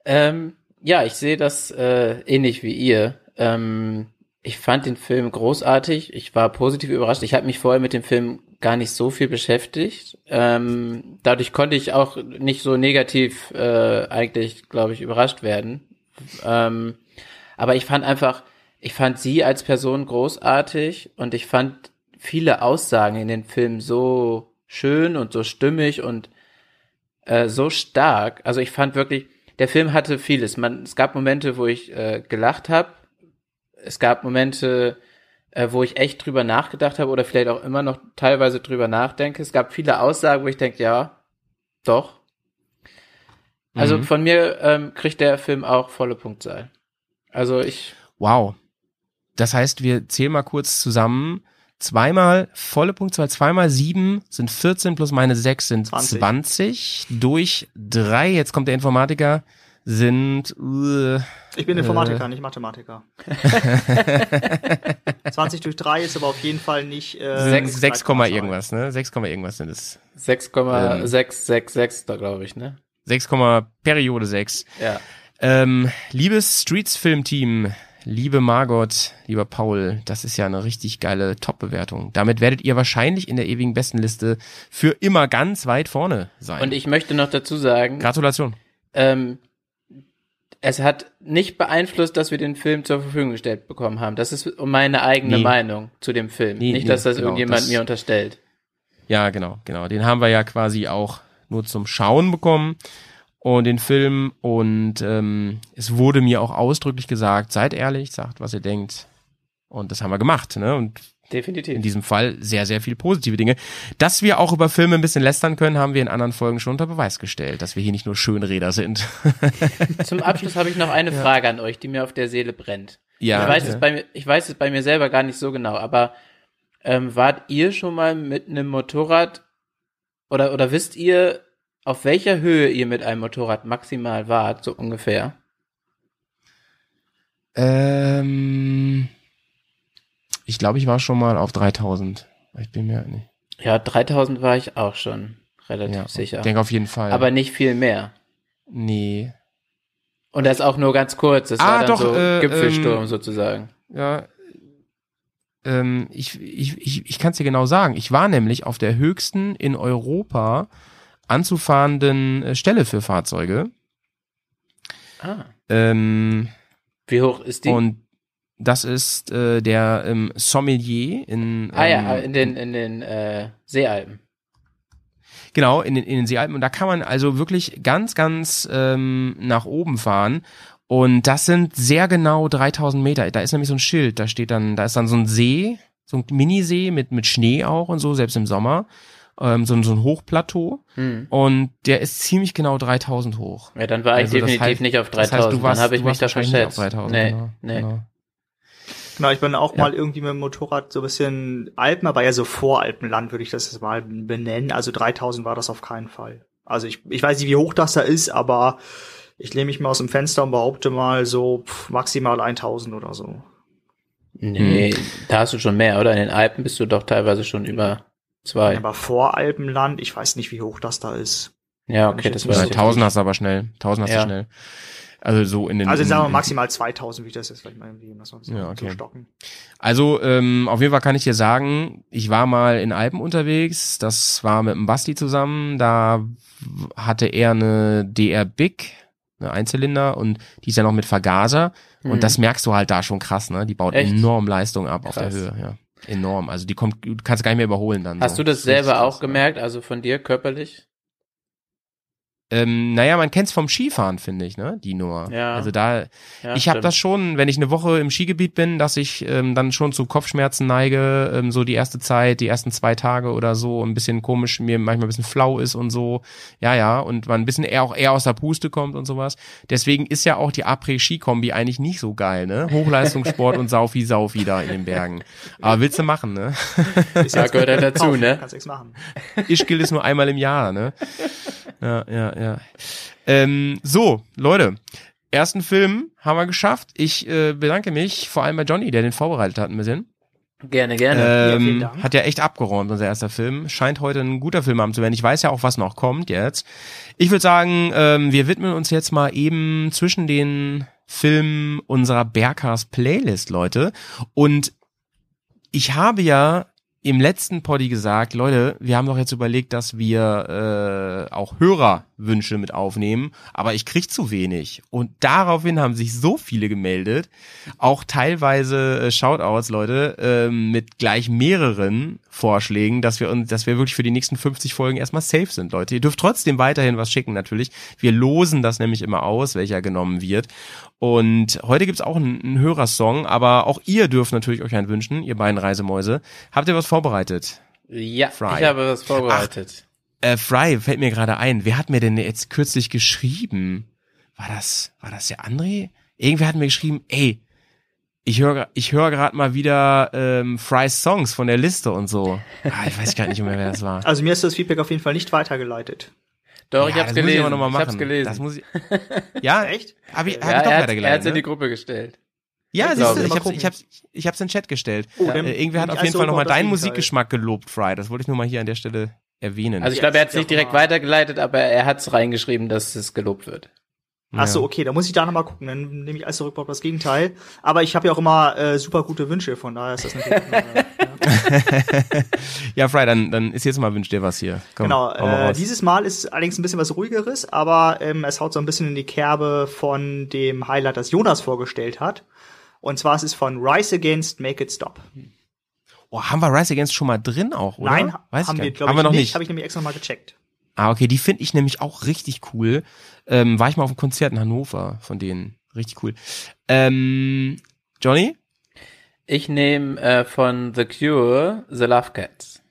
Ähm, ja, ich sehe das äh, ähnlich wie ihr. Ähm, ich fand den Film großartig. Ich war positiv überrascht. Ich habe mich vorher mit dem Film gar nicht so viel beschäftigt. Ähm, dadurch konnte ich auch nicht so negativ äh, eigentlich, glaube ich, überrascht werden. Ähm, aber ich fand einfach, ich fand sie als Person großartig und ich fand viele Aussagen in den Film so schön und so stimmig und äh, so stark. Also ich fand wirklich, der Film hatte vieles. Man, es gab Momente, wo ich äh, gelacht habe. Es gab Momente, äh, wo ich echt drüber nachgedacht habe oder vielleicht auch immer noch teilweise drüber nachdenke. Es gab viele Aussagen, wo ich denke, ja, doch. Also Mhm. von mir ähm, kriegt der Film auch volle Punktzahl. Also ich, Wow. Das heißt, wir zählen mal kurz zusammen. Zweimal volle Punktzahl, zweimal sieben sind 14 plus meine sechs sind 20. 20. Durch drei, jetzt kommt der Informatiker, sind äh, Ich bin Informatiker, nicht Mathematiker. <laughs> 20 durch 3 ist aber auf jeden Fall nicht äh, sechs, sechs Komma 3,2. irgendwas, ne? 6, Komma irgendwas sind es. 6,666 da glaube ich, ne? 6, Komma Periode 6. Ja. Ähm, liebes Streets-Film-Team, liebe Margot, lieber Paul, das ist ja eine richtig geile Top-Bewertung. Damit werdet ihr wahrscheinlich in der ewigen Bestenliste für immer ganz weit vorne sein. Und ich möchte noch dazu sagen, Gratulation. ähm, es hat nicht beeinflusst, dass wir den Film zur Verfügung gestellt bekommen haben. Das ist meine eigene Nee. Meinung zu dem Film. Nee, nicht, nee, dass das genau, irgendjemand das- mir unterstellt. Ja, genau, genau. Den haben wir ja quasi auch nur zum Schauen bekommen und den Film und ähm, es wurde mir auch ausdrücklich gesagt, seid ehrlich, sagt, was ihr denkt. Und das haben wir gemacht, ne? Und Definitiv. in diesem Fall sehr, sehr viel positive Dinge. Dass wir auch über Filme ein bisschen lästern können, haben wir in anderen Folgen schon unter Beweis gestellt, dass wir hier nicht nur Schönräder sind. <laughs> Zum Abschluss habe ich noch eine <laughs> Frage an euch, die mir auf der Seele brennt. ja, ich, weiß ja. es bei mir, ich weiß es bei mir selber gar nicht so genau, aber ähm, wart ihr schon mal mit einem Motorrad oder, oder wisst ihr, auf welcher Höhe ihr mit einem Motorrad maximal wart, so ungefähr? ähm, ich glaube, ich war schon mal auf 3000. Ich bin mir nicht. Ja, 3000 war ich auch schon relativ Ja, sicher. Ich denke auf jeden Fall. aber nicht viel mehr. nee. Und das auch nur ganz kurz. Das Ah, war dann doch, so äh, Gipfelsturm ähm, sozusagen. Ja. Ähm, ich ich, ich, ich kann es dir genau sagen. Ich war nämlich auf der höchsten in Europa anzufahrenden äh, Stelle für Fahrzeuge. Ah. Ähm, Wie hoch ist die? und das ist äh, der ähm, Sommelier in ah ja, ähm, in den, in den äh, Seealpen. Genau, in den, in den Seealpen. Und da kann man also wirklich ganz, ganz ähm, nach oben fahren. Und das sind sehr genau 3000 Meter. Da ist nämlich so ein Schild, da steht dann, da ist dann so ein See, so ein Minisee mit, mit Schnee auch und so, selbst im Sommer. Ähm, so, ein- so ein Hochplateau. Hm. Und der ist ziemlich genau 3000 hoch. Ja, dann war ich Also das definitiv heißt- nicht auf Das 3000. heißt, du warst, dann habe ich mich da wahrscheinlich nicht auf verschätzt. 3000. nee, genau, nee. Genau. Genau, ich bin auch Ja. mal irgendwie mit dem Motorrad so ein bisschen Alpen, aber eher so Voralpenland würde ich das jetzt mal benennen. Also 3000 war das auf keinen Fall. Also ich, ich weiß nicht, wie hoch das da ist, aber ich lehne mich mal aus dem Fenster und behaupte mal so pff, maximal 1000 oder so. Nee, Hm. da hast du schon mehr, oder? In den Alpen bist du doch teilweise schon über zwei. Aber Voralpenland, ich weiß nicht, wie hoch das da ist. Ja, okay, das Ja, war Ja, ich 1000 hast du aber schnell. 1000 hast Ja. du schnell. Also so in den. Also in, sagen wir maximal 2000, wie ich das jetzt vielleicht mal irgendwie was sonst Ja, okay. so stocken. Also ähm, auf jeden Fall kann ich dir sagen, ich war mal in Alpen unterwegs. Das war mit dem Basti zusammen. Da hatte er eine DR Big, eine Einzylinder und die ist ja noch mit Vergaser. Mhm. Und das merkst du halt da schon krass, ne? Die baut Echt? enorm Leistung ab auf Krass. der Höhe, ja. Enorm. Also die kommt, du kannst gar nicht mehr überholen dann. Hast so. du das Richtig selber krass, auch gemerkt, also von dir körperlich? Ähm, naja, man kennt's vom Skifahren, finde ich, ne? Die Nummer. Ja. Also da, Ja, ich habe das schon, wenn ich eine Woche im Skigebiet bin, dass ich ähm, dann schon zu Kopfschmerzen neige, ähm, so die erste Zeit, die ersten zwei Tage oder so, ein bisschen komisch, mir manchmal ein bisschen flau ist und so. Ja, ja, und man ein bisschen eher auch eher aus der Puste kommt und sowas. Deswegen ist ja auch die Après-Ski-Kombi eigentlich nicht so geil, ne? Hochleistungssport und Saufi Saufi da in den Bergen. Aber willst du machen, ne? Ja, gehört ja dazu, ne? Kannst nichts machen. Ich gilt es nur einmal im Jahr, ne? Ja, ja, ja. Ähm, so, Leute. Ersten Film haben wir geschafft. Ich äh, bedanke mich vor allem bei Johnny, der den vorbereitet hat ein bisschen. Gerne, gerne. Ja, Ähm, Dank. hat ja echt abgeräumt, unser erster Film. Scheint heute ein guter Film haben zu werden. Ich weiß ja auch, was noch kommt jetzt. Ich würde sagen, ähm, wir widmen uns jetzt mal eben zwischen den Filmen unserer Berghaus Playlist, Leute. Und ich habe ja im letzten Poddy gesagt, Leute, wir haben doch jetzt überlegt, dass wir äh, auch Hörerwünsche mit aufnehmen, aber ich krieg zu wenig. Und daraufhin haben sich so viele gemeldet, auch teilweise äh, Shoutouts, Leute, ähm, mit gleich mehreren Vorschlägen, dass wir uns, dass wir wirklich für die nächsten 50 Folgen erstmal safe sind, Leute. Ihr dürft trotzdem weiterhin was schicken, natürlich. Wir losen das nämlich immer aus, welcher genommen wird. Und heute gibt's auch einen, einen Hörersong, aber auch ihr dürft natürlich euch einen wünschen, ihr beiden Reisemäuse. Habt ihr was vorbereitet? ja, Fry. ich habe was vorbereitet. Äh, Fry, fällt mir gerade ein. Wer hat mir denn jetzt kürzlich geschrieben? War das, war das der André? Irgendwer hat mir geschrieben, ey, ich höre ich höre gerade mal wieder ähm, Frys Songs von der Liste und so. Ah, ich weiß gar nicht mehr, wer das war. Also mir ist das Feedback auf jeden Fall nicht weitergeleitet. Doch, ich Ja, hab's das muss gelesen. aber noch mal ich machen. hab's gelesen. Das muss ich, <laughs> ja, Echt? Hab ich, hab ja, ich doch er, hat, er weitergeleitet. hat's in die ne? Gruppe gestellt. Ja, siehst du, ich. ich hab's, ich hab's, ich hab's in den Chat gestellt. Oh, äh, irgendwer hat auf ich jeden also Fall nochmal deinen. Musikgeschmack gelobt, Fry. Das wollte ich nur mal hier an der Stelle erwähnen. Also ich glaube, er hat's nicht direkt weitergeleitet, aber er hat's reingeschrieben, dass es gelobt wird. Ach so, Ja. okay, da muss ich da nochmal gucken. Dann nehme ich alles zurück auf das Gegenteil. Aber ich habe ja auch immer äh, super gute Wünsche, von daher ist das natürlich. äh, ja. <laughs> ja, Fry, dann, dann ist jetzt mal wünsch dir was hier. Komm, Genau, äh, dieses Mal ist allerdings ein bisschen was ruhigeres, aber ähm, es haut so ein bisschen in die Kerbe von dem Highlight, das Jonas vorgestellt hat. Und zwar es ist von Rise Against Make It Stop. Oh, haben wir Rise Against schon mal drin auch, oder? Nein, Weiß haben wir, glaube haben ich, wir noch nicht. nicht. Habe ich nämlich extra mal gecheckt. Ah, okay, die finde ich nämlich auch richtig cool. Ähm, war ich mal auf einem Konzert in Hannover von denen. Richtig cool. Ähm, Johnny? Ich nehme äh, von The Cure The Love Cats.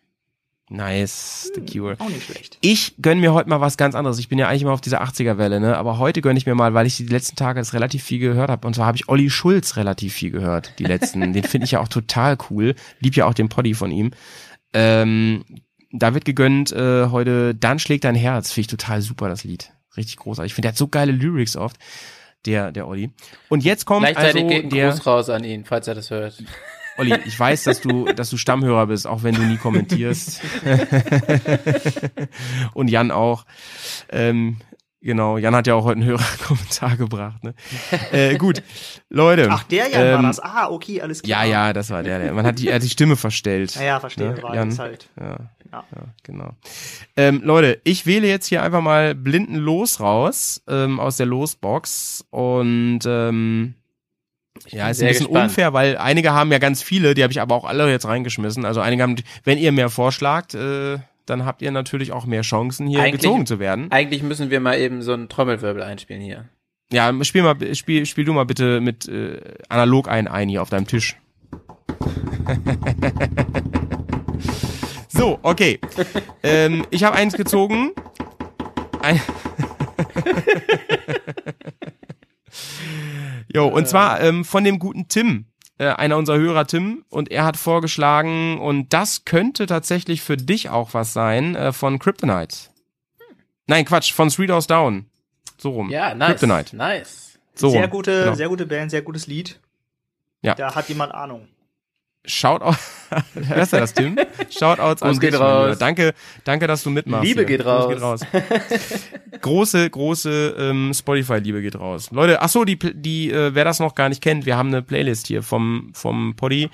Nice, The Cure. Auch nicht schlecht. Ich gönn mir heute mal was ganz anderes. Ich bin ja eigentlich immer auf dieser 80er-Welle, ne? Aber heute gönn ich mir mal, weil ich die letzten Tage das relativ viel gehört habe. Und zwar habe ich Olli Schulz relativ viel gehört, die letzten. <laughs> Den finde ich ja auch total cool. Lieb ja auch den Poddy von ihm. Ähm, da wird gegönnt äh, heute Dann schlägt dein Herz. Finde ich total super, das Lied. Richtig großartig. Ich finde, der hat so geile Lyrics oft. Der, der Olli. Und jetzt kommt Gleichzeitig also geht ein der Gruß raus an ihn, falls er das hört. <laughs> Olli, ich weiß, dass du, dass du Stammhörer bist, auch wenn du nie kommentierst. <laughs> <laughs> Und Jan auch. Ähm, genau, Jan hat ja auch heute einen Hörerkommentar <laughs> gebracht. Ne? Äh, gut, Leute. Ach, der Jan war ähm, das. Ah, okay, alles Ja, klar. ja, das war der. der. Man hat die, er hat die Stimme verstellt. Ja, ja, verstehe. Ne, war Jan? halt. Ja, Ja. ja, genau. Ähm, Leute, ich wähle jetzt hier einfach mal blinden Los raus ähm, aus der Losbox und ähm, ja, ist ein bisschen gespannt. unfair, weil einige haben ja ganz viele, die habe ich aber auch alle jetzt reingeschmissen. Also einige haben, wenn ihr mehr vorschlagt, äh, dann habt ihr natürlich auch mehr Chancen, hier Eigentlich- gezogen zu werden. Eigentlich müssen wir mal eben so einen Trommelwirbel einspielen hier. Ja, spiel mal, spiel, spiel du mal bitte mit äh, analog ein ein hier auf deinem Tisch. so, okay. <laughs> ähm, ich habe eins gezogen. Ein <laughs> jo, und zwar ähm, von dem guten Tim. Äh, einer unserer Hörer, Tim, und er hat vorgeschlagen, und das könnte tatsächlich für dich auch was sein, äh, von Kryptonite. Nein, Quatsch, von Three Doors Down. So rum. Ja, nice. Kryptonite. Nice. So sehr rum. gute, Genau. sehr gute Band, sehr gutes Lied. Ja. Da hat jemand Ahnung. Shoutout, hörst <laughs> du das, Tim? Shoutouts an geht dich, raus. Danke, danke, dass du mitmachst. Liebe hier. geht Gruß raus. große, große ähm, Spotify-Liebe geht raus. Leute, ach so, die, die, äh, wer das noch gar nicht kennt, wir haben eine Playlist hier vom, vom Poddy.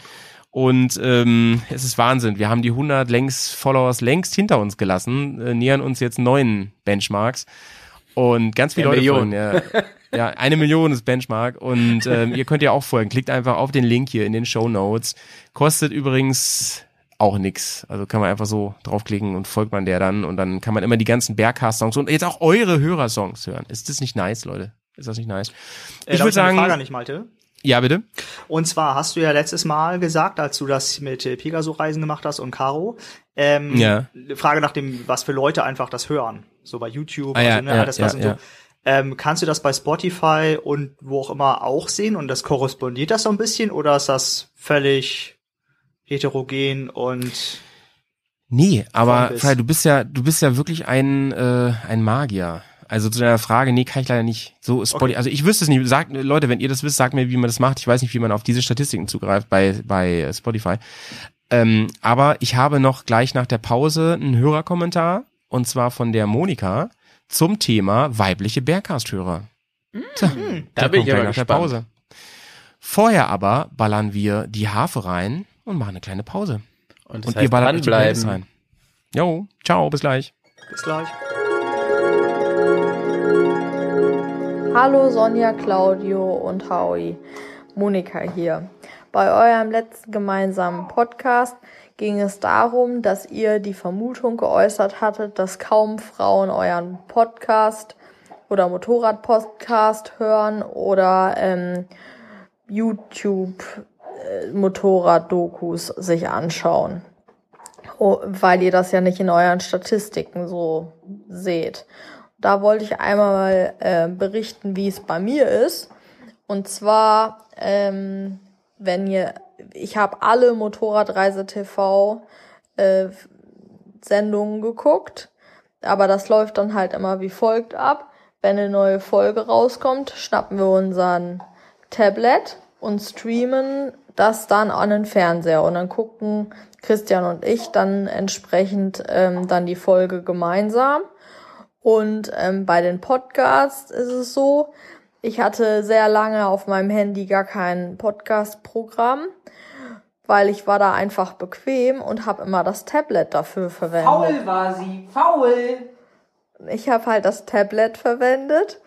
Und ähm, es ist Wahnsinn. Wir haben die 100 längst Followers längst hinter uns gelassen, äh, nähern uns jetzt neuen Benchmarks. Und ganz viele Der Leute Million. folgen. Ja, <laughs> ja, eine Million ist Benchmark. Und ähm, ihr könnt ja auch folgen. Klickt einfach auf den Link hier in den Show Notes. Kostet übrigens auch nix. Also kann man einfach so draufklicken und folgt man der dann. Und dann kann man immer die ganzen Bergcast-Songs und jetzt auch eure Hörersongs hören. Ist das nicht nice, Leute? Ist das nicht nice? Äh, Ich würde sagen, Frage an dich, Malte. ja, bitte. Und zwar hast du ja letztes Mal gesagt, als du das mit äh, Pegaso-Reisen gemacht hast und Caro, ähm, Ja. Frage nach dem, was für Leute einfach das hören. So bei YouTube, Ah, ja, also, ne, ja, das ja, was und ja. so. Ähm, kannst du das bei Spotify und wo auch immer auch sehen und das korrespondiert das so ein bisschen oder ist das völlig heterogen und Nee, aber. Fred, du bist ja, du bist ja wirklich ein, äh, ein Magier. Also zu deiner Frage, nee, kann ich leider nicht. So Spotify. Okay. Also ich wüsste es nicht. Sagt, Leute, wenn ihr das wisst, sagt mir, wie man das macht. Ich weiß nicht, wie man auf diese Statistiken zugreift bei, bei äh, Spotify. Ähm, aber ich habe noch gleich nach der Pause einen Hörerkommentar und zwar von der Monika zum Thema weibliche Bergcast-Hörer. Tja, Da der bin ich der gespannt. Pause. Vorher aber ballern wir die Harfe rein und machen eine kleine Pause. Und, Und die Playlist dranbleiben. rein. Jo, ciao, bis gleich. Bis gleich. Hallo Sonja, Claudio und Howie. Monika hier. Bei eurem letzten gemeinsamen Podcast ging es darum, dass ihr die Vermutung geäußert hattet, dass kaum Frauen euren Podcast oder Motorrad-Podcast hören oder ähm, YouTube äh, Motorrad-Dokus sich anschauen. Oh, weil ihr das ja nicht in euren Statistiken so seht. Da wollte ich einmal äh, berichten, wie es bei mir ist. Und zwar, ähm, wenn ihr, ich habe alle Motorradreise TV äh, Sendungen geguckt, aber das läuft dann halt immer wie folgt ab. Wenn eine neue Folge rauskommt, schnappen wir unseren Tablet und streamen das dann an den Fernseher und dann gucken Christian und ich dann entsprechend ähm, dann die Folge gemeinsam. Und ähm, bei den Podcasts ist es so, ich hatte sehr lange auf meinem Handy gar kein Podcast-Programm, weil ich war da einfach bequem und habe immer das Tablet dafür verwendet. war sie, faul. Ich habe halt das Tablet verwendet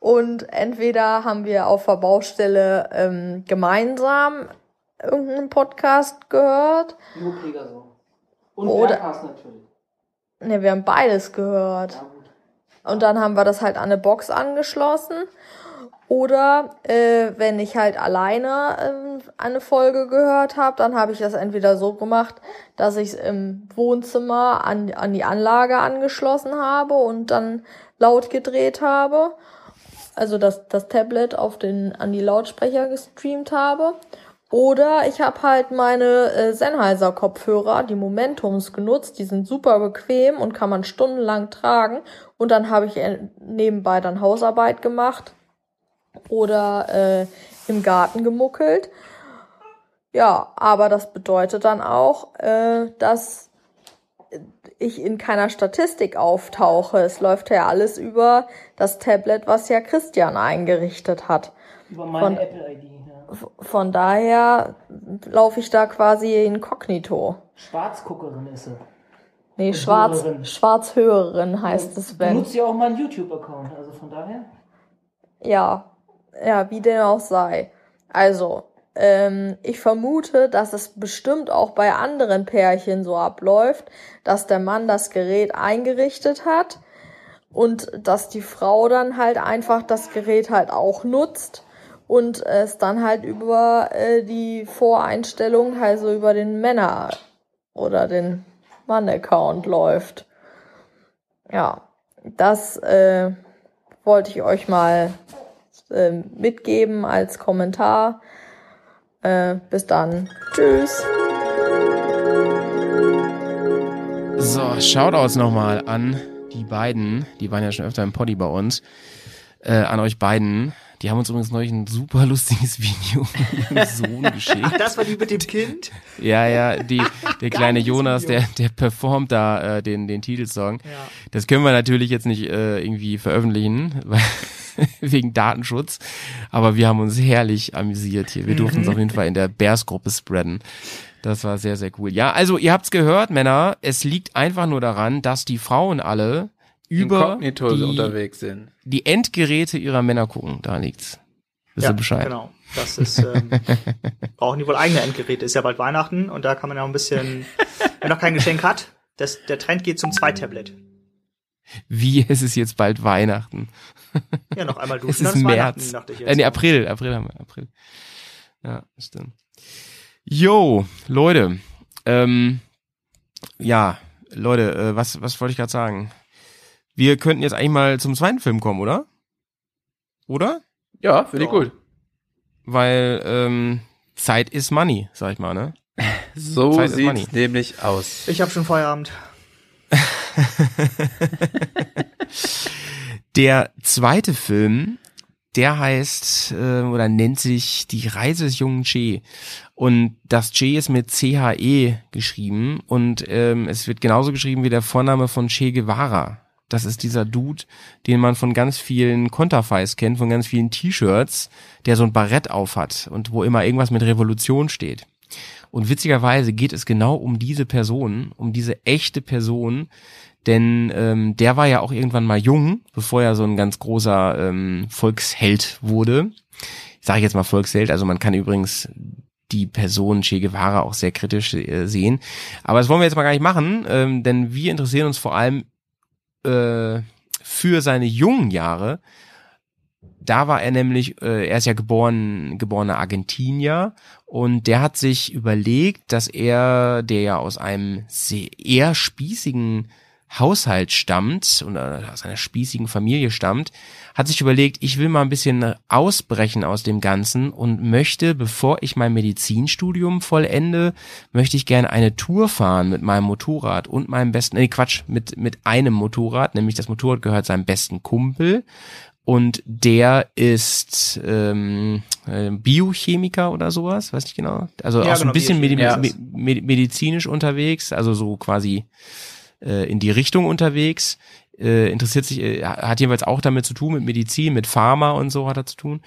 und entweder haben wir auf der Baustelle ähm, gemeinsam irgendeinen Podcast gehört. Nur Pegaso. Und Oder- Berghaus natürlich. Ne, wir haben beides gehört. Ja. Und dann haben wir das halt an eine Box angeschlossen. Oder äh, wenn ich halt alleine ähm, eine Folge gehört habe, dann habe ich das entweder so gemacht, dass ich es im Wohnzimmer an, an die Anlage angeschlossen habe und dann laut gedreht habe. Also das, das Tablet auf den, an die Lautsprecher gestreamt habe. Oder ich habe halt meine äh, Sennheiser Kopfhörer, die Momentums genutzt, die sind super bequem und kann man stundenlang tragen. Und dann habe ich äh, nebenbei dann Hausarbeit gemacht oder äh, im Garten gemuckelt. Ja, aber das bedeutet dann auch, äh, dass ich in keiner Statistik auftauche. Es läuft ja alles über das Tablet, was ja Christian eingerichtet hat. Über meine Von- Apple-ID. Ja. F- Von daher laufe ich da quasi inkognito. Schwarzguckerin ist sie. Nee, Schwarz, Hörerin. Schwarzhörerin heißt es, wenn. Benutzt ja auch meinen YouTube-Account, also von daher. Ja, ja, wie dem auch sei. Also, ähm, ich vermute, dass es bestimmt auch bei anderen Pärchen so abläuft, dass der Mann das Gerät eingerichtet hat und dass die Frau dann halt einfach das Gerät halt auch nutzt und es dann halt über äh, die Voreinstellung, also über den Männer oder den Mann-Account läuft. Ja, das äh, wollte ich euch mal äh, mitgeben als Kommentar. Äh, bis dann. Tschüss. So, Shoutouts nochmal an die beiden. Die waren ja schon öfter im Poddy bei uns. Äh, an euch beiden. Die haben uns übrigens neulich ein super lustiges <laughs> Video mit ihrem Sohn geschickt. Das war die mit dem Kind. Ja, ja, die, der kleine Jonas, Video. der, der performt da äh, den, den Titelsong. Ja. Das können wir natürlich jetzt nicht äh, irgendwie veröffentlichen, <laughs> weil, <laughs> wegen Datenschutz. Aber wir haben uns herrlich amüsiert hier. Wir durften es auf jeden Fall in der Bears-Gruppe spreaden. Das war sehr, sehr cool. Ja, also ihr habt's gehört, Männer. Es liegt einfach nur daran, dass die Frauen alle über Inkognito die, unterwegs sind. die Endgeräte ihrer Männer gucken. Da liegt's. Wisst ihr Bescheid? Genau. Das ist, ähm, <laughs> brauchen die wohl eigene Endgeräte. Ist ja bald Weihnachten und da kann man ja auch ein bisschen, <laughs> wer noch kein Geschenk hat, das, der Trend geht zum Zweitablet. Wie <laughs> es ist jetzt bald Weihnachten. <laughs> Ja, noch einmal Es duschen, ist dann ist März. Äh, nee, April, April haben wir, April. Ja, stimmt. Yo, Leute, ähm, ja, Leute, äh, was, was wollte ich gerade sagen? Wir könnten jetzt eigentlich mal zum zweiten Film kommen, oder? Oder? Ja, finde ich gut. Weil, ähm, Zeit ist Money, sag ich mal, ne? <laughs> So Zeit ist sieht's nämlich aus. Ich habe schon Feierabend. <laughs> Der zweite Film, der heißt äh, oder nennt sich Die Reise des jungen Che. Und das Che ist mit C-H-E geschrieben und ähm, es wird genauso geschrieben wie der Vorname von Che Guevara. Das ist dieser Dude, den man von ganz vielen Konterfeis kennt, von ganz vielen T-Shirts, der so ein Barett aufhat und wo immer irgendwas mit Revolution steht. Und witzigerweise geht es genau um diese Person, um diese echte Person, denn ähm, der war ja auch irgendwann mal jung, bevor er so ein ganz großer ähm, Volksheld wurde. Ich sage jetzt mal Volksheld, also man kann übrigens die Person Che Guevara auch sehr kritisch äh, sehen. Aber das wollen wir jetzt mal gar nicht machen, ähm, denn wir interessieren uns vor allem äh, für seine jungen Jahre. Da war er nämlich, äh, er ist ja geboren, geborener Argentinier und der hat sich überlegt, dass er, der ja aus einem sehr eher spießigen Haushalt stammt und äh, aus einer spießigen Familie stammt, hat sich überlegt, ich will mal ein bisschen ausbrechen aus dem Ganzen und möchte, bevor ich mein Medizinstudium vollende, möchte ich gerne eine Tour fahren mit meinem Motorrad und meinem besten, nee Quatsch, mit, mit einem Motorrad, nämlich das Motorrad gehört seinem besten Kumpel und der ist ähm, äh, Biochemiker oder sowas, weiß nicht genau. Also Ja, auch so ein genau, bisschen medi Biochemiker. me me medizinisch unterwegs, also so quasi äh, in die Richtung unterwegs. Äh, interessiert sich, äh, hat jeweils auch damit zu tun, mit Medizin, mit Pharma und so hat er zu tun.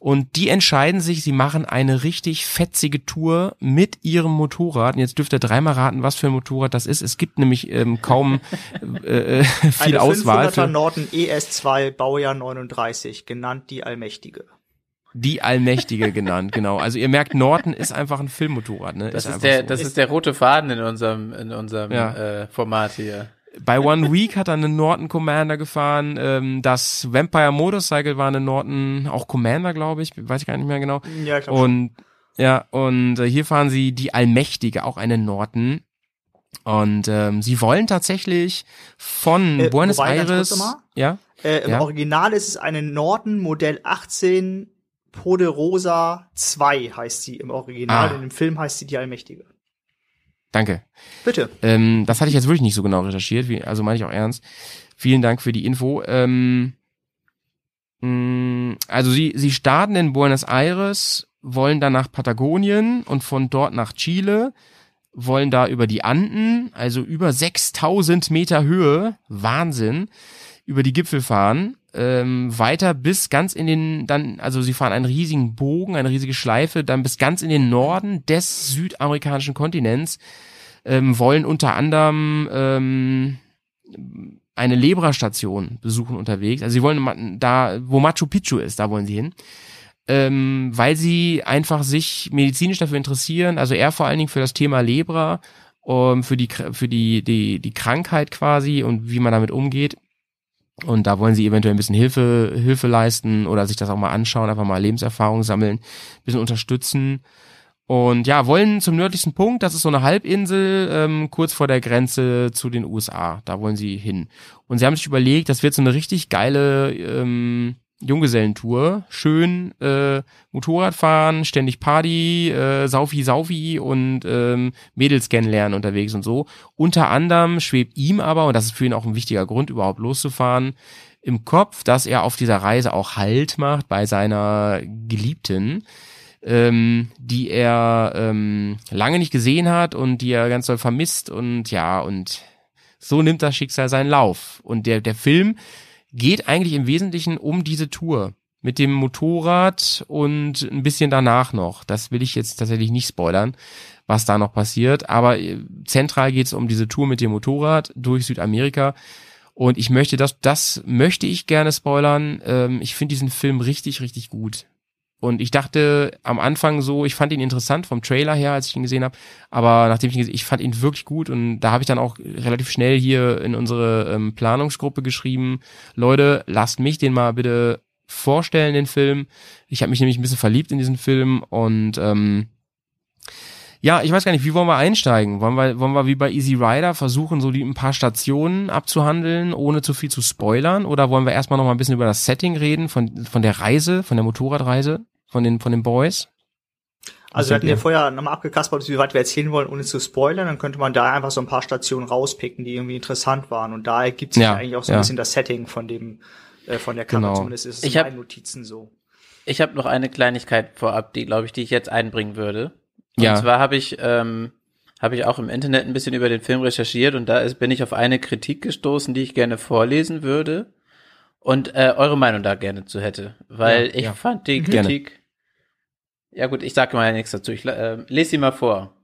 Und die entscheiden sich, sie machen eine richtig fetzige Tour mit ihrem Motorrad. Und jetzt dürft ihr dreimal raten, was für ein Motorrad das ist. Es gibt nämlich ähm, kaum äh, äh, <laughs> viel Eine Auswahl. 500er Für, Norton ES2 Baujahr 39, genannt die Allmächtige. Die Allmächtige <laughs> genannt, genau. Also ihr merkt, Norton ist einfach ein Filmmotorrad. Ne? Das ist, einfach der, so. das ist der rote Faden in unserem, in unserem Ja. äh, Format hier. Bei One Week hat er einen Norton Commander gefahren. Ähm, das Vampire Motorcycle war eine Norton, auch Commander, glaube ich, weiß ich gar nicht mehr genau. Ja, ich Und ja, und äh, hier fahren sie die Allmächtige, auch eine Norton. Und ähm, sie wollen tatsächlich von Äh, Buenos wobei, Aires, ja, Äh, Im Ja. Original ist es eine Norton Modell 18 Poderosa 2 heißt sie im Original. Ah. In dem Film heißt sie die Allmächtige. danke. Bitte. Ähm, das hatte ich jetzt wirklich nicht so genau recherchiert, wie, also meine ich auch ernst. Vielen Dank für die Info. Ähm, mh, also sie, sie starten in Buenos Aires, wollen dann nach Patagonien und von dort nach Chile, wollen da über die Anden, also über 6000 Meter Höhe, Wahnsinn, über die Gipfel fahren, ähm, weiter bis ganz in den, dann, also sie fahren einen riesigen Bogen, eine riesige Schleife, dann bis ganz in den Norden des südamerikanischen Kontinents, ähm, wollen unter anderem ähm, eine Lebra-Station besuchen unterwegs. Also sie wollen da, wo Machu Picchu ist, da wollen sie hin. Ähm, weil sie einfach sich medizinisch dafür interessieren, also er vor allen Dingen für das Thema Lebra, um, für die für die, die die Krankheit quasi und wie man damit umgeht. Und da wollen sie eventuell ein bisschen Hilfe Hilfe leisten oder sich das auch mal anschauen, einfach mal Lebenserfahrung sammeln, ein bisschen unterstützen. Und ja, wollen zum nördlichsten Punkt, das ist so eine Halbinsel, ähm, kurz vor der Grenze zu den USA. Da wollen sie hin. Und sie haben sich überlegt, das wird so eine richtig geile ähm, Junggesellentour. Schön äh, Motorrad fahren, ständig Party, äh, Saufi Saufi und ähm, Mädels kennenlernen unterwegs und so. Unter anderem schwebt ihm aber, und das ist für ihn auch ein wichtiger Grund, überhaupt loszufahren, im Kopf, dass er auf dieser Reise auch Halt macht bei seiner Geliebten ähm, die er ähm, lange nicht gesehen hat und die er ganz doll vermisst und ja, und so nimmt das Schicksal seinen Lauf. Und der, der Film geht eigentlich im Wesentlichen um diese Tour mit dem Motorrad und ein bisschen danach noch. Das will ich jetzt tatsächlich nicht spoilern, was da noch passiert. Aber äh, zentral geht es um diese Tour mit dem Motorrad durch Südamerika. Und ich möchte das, das möchte ich gerne spoilern. Ähm, ich finde diesen Film richtig, richtig gut. Und ich dachte am Anfang so, ich fand ihn interessant vom Trailer her, als ich ihn gesehen habe. Aber nachdem ich ihn gesehen ich fand ihn wirklich gut und da habe ich dann auch relativ schnell hier in unsere ähm, Planungsgruppe geschrieben, Leute, lasst mich den mal bitte vorstellen, den Film. Ich habe mich nämlich ein bisschen verliebt in diesen Film und ähm, ja, ich weiß gar nicht, wie wollen wir einsteigen? Wollen wir, wollen wir wie bei Easy Rider versuchen, so die ein paar Stationen abzuhandeln, ohne zu viel zu spoilern? Oder wollen wir erstmal noch mal ein bisschen über das Setting reden, von, von der Reise, von der Motorradreise, von den, von den Boys? Also wir hatten ja vorher nochmal abgekaspert, wie weit wir erzählen wollen, ohne zu spoilern. Dann könnte man da einfach so ein paar Stationen rauspicken, die irgendwie interessant waren. Und da ergibt sich Ja, eigentlich auch so ein ja. bisschen das Setting von dem, äh, von der Cover. Genau. Zumindest ist es Ich in hab- meinen Notizen so. Ich habe noch eine Kleinigkeit vorab, die glaube ich, die ich jetzt einbringen würde. Und Ja. zwar habe ich ähm, habe ich auch im Internet ein bisschen über den Film recherchiert und da ist, bin ich auf eine Kritik gestoßen, die ich gerne vorlesen würde und äh, eure Meinung da gerne zu hätte, weil Ja, ich ja. fand die Gerne. Kritik. Ja gut, ich sage mal nichts dazu. Ich äh, lese sie mal vor.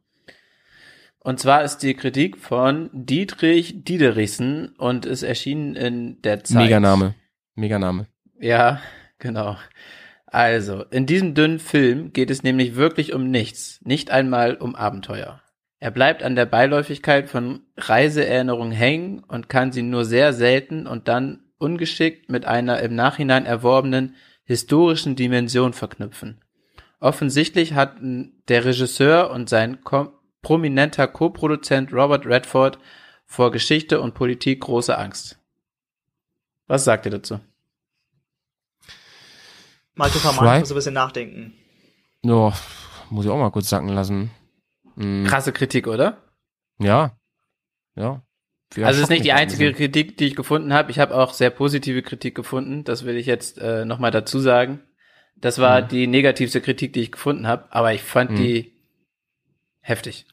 Und zwar ist die Kritik von Dietrich Diederichsen und ist erschienen in der Zeit. Meganame. Meganame. Ja, genau. Also, in diesem dünnen Film geht es nämlich wirklich um nichts, nicht einmal um Abenteuer. Er bleibt an der Beiläufigkeit von Reiseerinnerungen hängen und kann sie nur sehr selten und dann ungeschickt mit einer im Nachhinein erworbenen historischen Dimension verknüpfen. Offensichtlich hatten der Regisseur und sein prominenter Co-Produzent Robert Redford vor Geschichte und Politik große Angst. Was sagt ihr dazu? Malte Fry? Vermann muss ein bisschen nachdenken. Ja, muss ich auch mal kurz sacken lassen. Hm, Krasse Kritik, oder? Ja. Ja. Ja, also es ist nicht die einzige bisschen. Kritik, die ich gefunden habe. Ich habe auch sehr positive Kritik gefunden. Das will ich jetzt äh, nochmal dazu sagen. Das war Mhm. die negativste Kritik, die ich gefunden habe, aber ich fand Mhm. die heftig.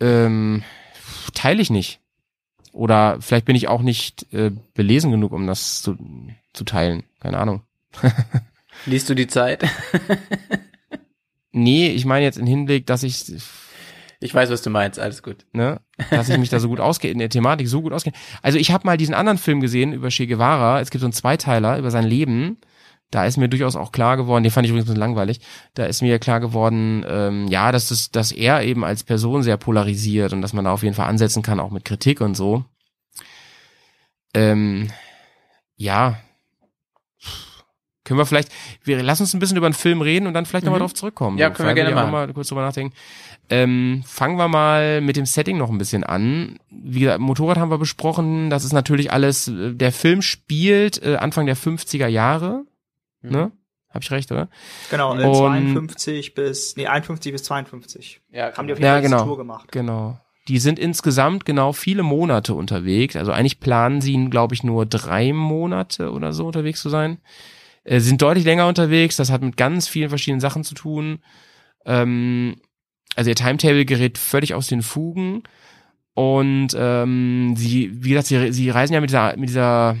Ähm, teile ich nicht. Oder vielleicht bin ich auch nicht äh, belesen genug, um das zu, zu teilen. Keine Ahnung. Liest du die Zeit? Nee, ich meine jetzt im Hinblick, dass ich, Ich weiß, was du meinst. Alles gut. ne, dass ich mich da so gut ausgehe, in der Thematik so gut ausgehe. Also ich habe mal diesen anderen Film gesehen über Che Guevara. Es gibt so einen Zweiteiler über sein Leben. Da ist mir durchaus auch klar geworden, den fand ich übrigens ein bisschen langweilig, da ist mir klar geworden, ähm, ja, dass, das, dass er eben als Person sehr polarisiert und dass man da auf jeden Fall ansetzen kann, auch mit Kritik und so. Ähm, ja. Können wir vielleicht, wir lass uns ein bisschen über den Film reden und dann vielleicht nochmal Mhm. drauf zurückkommen. Ja, können wir gerne machen. mal kurz drüber nachdenken. Ähm, fangen wir mal mit dem Setting noch ein bisschen an. Wie gesagt, Motorrad haben wir besprochen. Das ist natürlich alles, äh, der Film spielt äh, Anfang der 50er Jahre. Mhm. Ne? Hab ich recht, oder? Genau, äh, Und- 52 bis, nee, 51 bis 52. Ja, Haben die auf jeden Ja, Fall diese genau. Tour gemacht. Genau. Die sind insgesamt genau viele Monate unterwegs. Also eigentlich planen sie, glaube ich, nur drei Monate oder so unterwegs zu sein. Äh, sind deutlich länger unterwegs. Das hat mit ganz vielen verschiedenen Sachen zu tun. Ähm, also ihr Timetable gerät völlig aus den Fugen. Und ähm, sie, wie gesagt, sie, sie reisen ja mit dieser, mit dieser,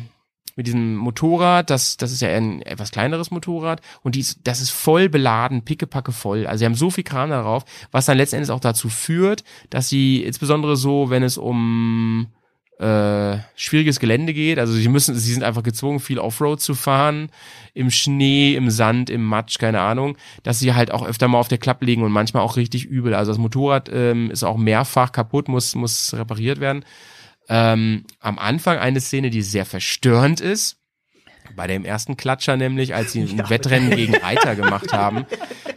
mit diesem Motorrad, das, das ist ja ein etwas kleineres Motorrad und die ist, das ist voll beladen, pickepacke voll. Also sie haben so viel Kram darauf, was dann letztendlich auch dazu führt, dass sie insbesondere so, wenn es um äh, schwieriges Gelände geht, also sie müssen, sie sind einfach gezwungen, viel Offroad zu fahren, im Schnee, im Sand, im Matsch, keine Ahnung, dass sie halt auch öfter mal auf der Klappe liegen und manchmal auch richtig übel. Also das Motorrad ähm, ist auch mehrfach kaputt, muss, muss repariert werden. Ähm, am Anfang eine Szene, die sehr verstörend ist. Bei dem ersten Klatscher nämlich, als sie <laughs> ein Ja. Wettrennen gegen Reiter gemacht haben,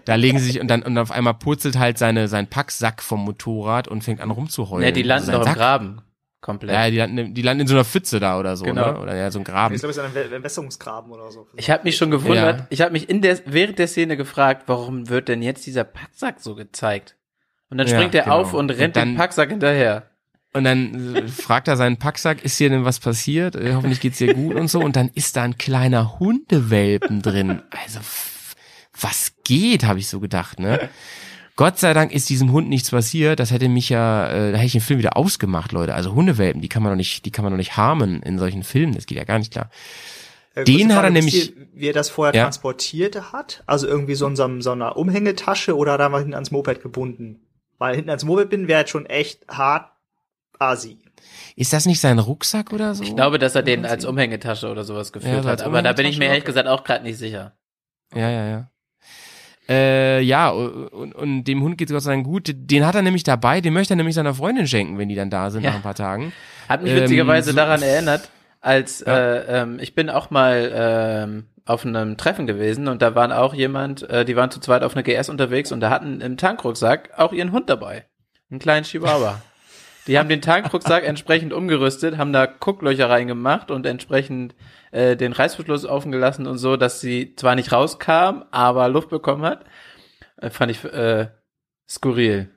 da legen sie sich und dann und auf einmal purzelt halt seine sein Packsack vom Motorrad und fängt an rumzuheulen. Ja, die landen Also doch im Sack- Graben. Komplett. Ja, die landen, die landen in so einer Pfütze da oder so, Genau. ne? Oder ja, so ein Graben. Ich glaube, es ist ein Entwässerungsgraben oder so. Ich habe mich schon gewundert, Ja. ich habe mich in der, während der Szene gefragt, warum wird denn jetzt dieser Packsack so gezeigt? Und dann Ja, springt er genau. auf und Und rennt dann- den Packsack hinterher. Und dann fragt er seinen Packsack, ist hier denn was passiert? Äh, hoffentlich geht's dir gut und so. Und dann ist da ein kleiner Hundewelpen drin. Also, was geht, habe ich so gedacht, ne? Gott sei Dank ist diesem Hund nichts passiert. Das hätte mich ja, äh, da hätte ich den Film wieder ausgemacht, Leute. Also Hundewelpen, die kann man doch nicht, die kann man doch nicht harmen in solchen Filmen. Das geht ja gar nicht klar. Äh, Den hat er nämlich- ihr, Wie er das vorher Ja. transportiert hat? Also irgendwie so in so, so einer Umhängetasche oder da mal hinten ans Moped gebunden? Weil hinten ans Moped binden wäre jetzt schon echt hart asi. Ist das nicht sein Rucksack oder so? Ich glaube, dass er den als Umhängetasche oder sowas geführt Ja, hat, aber da bin ich mir ehrlich gesagt auch gerade nicht sicher. Ja, ja, ja. Äh, ja, und, und dem Hund geht's Gott sei Dank gut. Den hat er nämlich dabei, den möchte er nämlich seiner Freundin schenken, wenn die dann da sind Ja. nach ein paar Tagen. Hat mich Ähm, witzigerweise so- daran erinnert, als Ja. äh, ähm, ich bin auch mal ähm, auf einem Treffen gewesen und da waren auch jemand, äh, die waren zu zweit auf einer GS unterwegs und da hatten im Tankrucksack auch ihren Hund dabei, einen kleinen Chihuahua. <laughs> Die haben den Tankrucksack entsprechend umgerüstet, haben da Gucklöcher reingemacht und entsprechend äh, den Reißverschluss offen gelassen und so, dass sie zwar nicht rauskam, aber Luft bekommen hat. Äh, fand ich äh, skurril.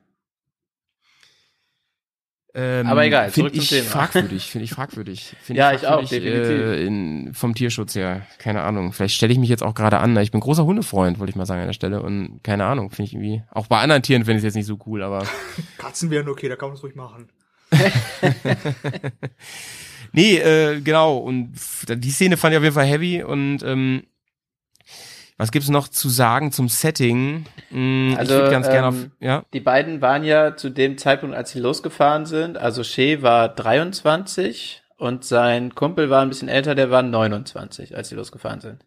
Ähm, Aber egal, Finde zurück zum ich Thema. fragwürdig, finde ich fragwürdig. Find Ja, ich auch, fragwürdig, definitiv. Äh, in, vom Tierschutz her, keine Ahnung. Vielleicht stelle ich mich jetzt auch gerade an. Ich bin großer Hundefreund, wollte ich mal sagen an der Stelle. Und keine Ahnung, finde ich irgendwie, auch bei anderen Tieren finde ich es jetzt nicht so cool, aber <laughs> Katzen wären okay, da kann man es ruhig machen. <laughs> nee, äh, genau. Und die Szene fand ich auf jeden Fall heavy und ähm, was gibt's noch zu sagen zum Setting? Hm, Also, ich würde ganz gerne auf, ähm, ja. Die beiden waren ja zu dem Zeitpunkt, als sie losgefahren sind, also Shea war 23 und sein Kumpel war ein bisschen älter, der war 29, als sie losgefahren sind.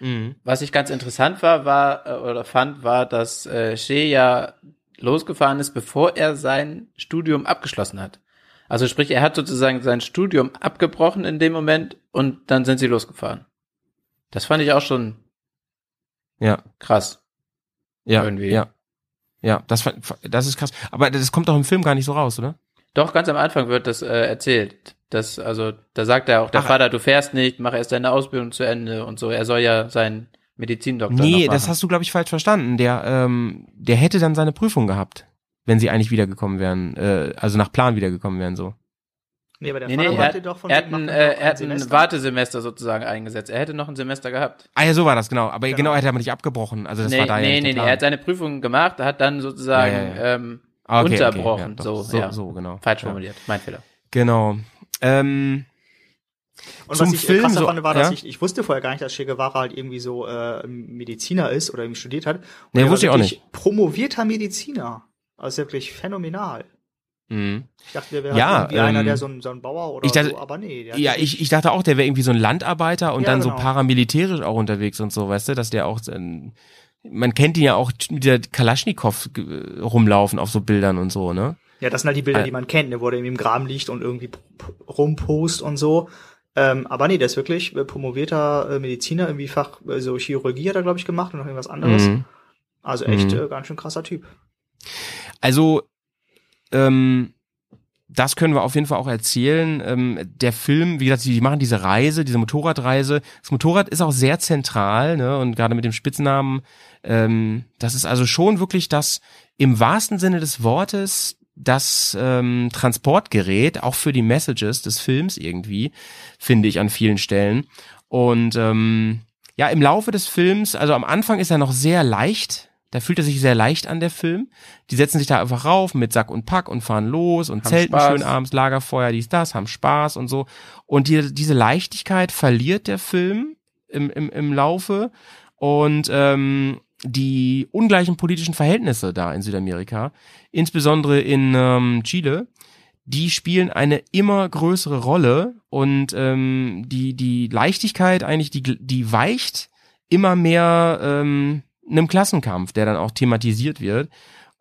Mhm. Was ich ganz interessant war, war äh, oder fand, war, dass äh, Shea ja losgefahren ist, bevor er sein Studium abgeschlossen hat. Also sprich, er hat sozusagen sein Studium abgebrochen in dem Moment und dann sind sie losgefahren. Das fand ich auch schon Ja. krass. Ja, Irgendwie. ja. Ja, das, das ist krass. Aber das kommt doch im Film gar nicht so raus, oder? Doch, ganz am Anfang wird das äh, erzählt. Das, also, da sagt er auch der Ach. Vater, du fährst nicht, mach erst deine Ausbildung zu Ende und so. Er soll ja seinen Medizindoktor Nee, das hast du, glaube ich, falsch verstanden. Der, ähm, der hätte dann seine Prüfung gehabt, wenn sie eigentlich wiedergekommen wären, äh, also nach Plan wiedergekommen wären, so. Nee, aber der Nee, Vater nee, er, meinte hat- doch von er wegen, hat ein, äh, er hat ein Semester. Wartesemester sozusagen eingesetzt. Er hätte noch ein Semester gehabt. Ah ja, so war das, genau. Aber genau, Genau. er hätte aber nicht abgebrochen. Also das nee, war da ja nee, nicht nee, nee, er hat seine Prüfung gemacht, hat dann sozusagen Ja, ja, ja. Ähm, Ah, okay, okay, unterbrochen. ja, doch. so, so, ja. so, genau. Falsch Ja. formuliert. Mein Fehler. Genau. Ähm, Und Zum was ich Film Film krasser so- fand, war, dass ja? ich, ich wusste vorher gar nicht, dass Che Guevara halt irgendwie so äh, Mediziner ist oder irgendwie studiert hat. Und Nee, er war wusste ich auch wirklich Promovierter Mediziner. Also wirklich phänomenal. Mh. Ich dachte, der wäre Ja, halt irgendwie einer, ähm, der so ein, so ein Bauer oder dachte- so, aber nee. Ja, ich, ich dachte auch, der wäre irgendwie so ein Landarbeiter und Ja, dann so genau. paramilitärisch auch unterwegs und so, weißt du, dass der auch, ähm, man kennt ihn ja auch mit der Kalaschnikow ge- rumlaufen auf so Bildern und so, ne? Ja, das sind halt die Bilder, Äh. die man kennt, ne, wo der irgendwie im Graben liegt und irgendwie rumpost und so. Ähm, aber nee, der ist wirklich äh, promovierter äh, Mediziner, irgendwie Fach, äh, so Chirurgie hat er, glaube ich, gemacht und noch irgendwas anderes. Mhm. Also echt Mhm. äh, ganz schön krasser Typ. Also, ähm, das können wir auf jeden Fall auch erzählen. Ähm, der Film, wie gesagt, die, machen diese Reise, diese Motorradreise. Das Motorrad ist auch sehr zentral, ne? Und gerade mit dem Spitznamen, ähm, das ist also schon wirklich das im wahrsten Sinne des Wortes das ähm, Transportgerät, auch für die Messages des Films irgendwie, finde ich an vielen Stellen. Und ähm, ja, im Laufe des Films, also am Anfang ist er noch sehr leicht. Da fühlt er sich sehr leicht an, der Film. Die setzen sich da einfach rauf mit Sack und Pack und fahren los und Haben zelten Spaß. schön abends, Lagerfeuer, dies, das, haben Spaß und so. Und die, diese Leichtigkeit verliert der Film im, im, im Laufe. Und ähm, die ungleichen politischen Verhältnisse da in Südamerika, insbesondere in ähm, Chile, die spielen eine immer größere Rolle und ähm, die die Leichtigkeit eigentlich die die weicht immer mehr ähm, einem Klassenkampf, der dann auch thematisiert wird.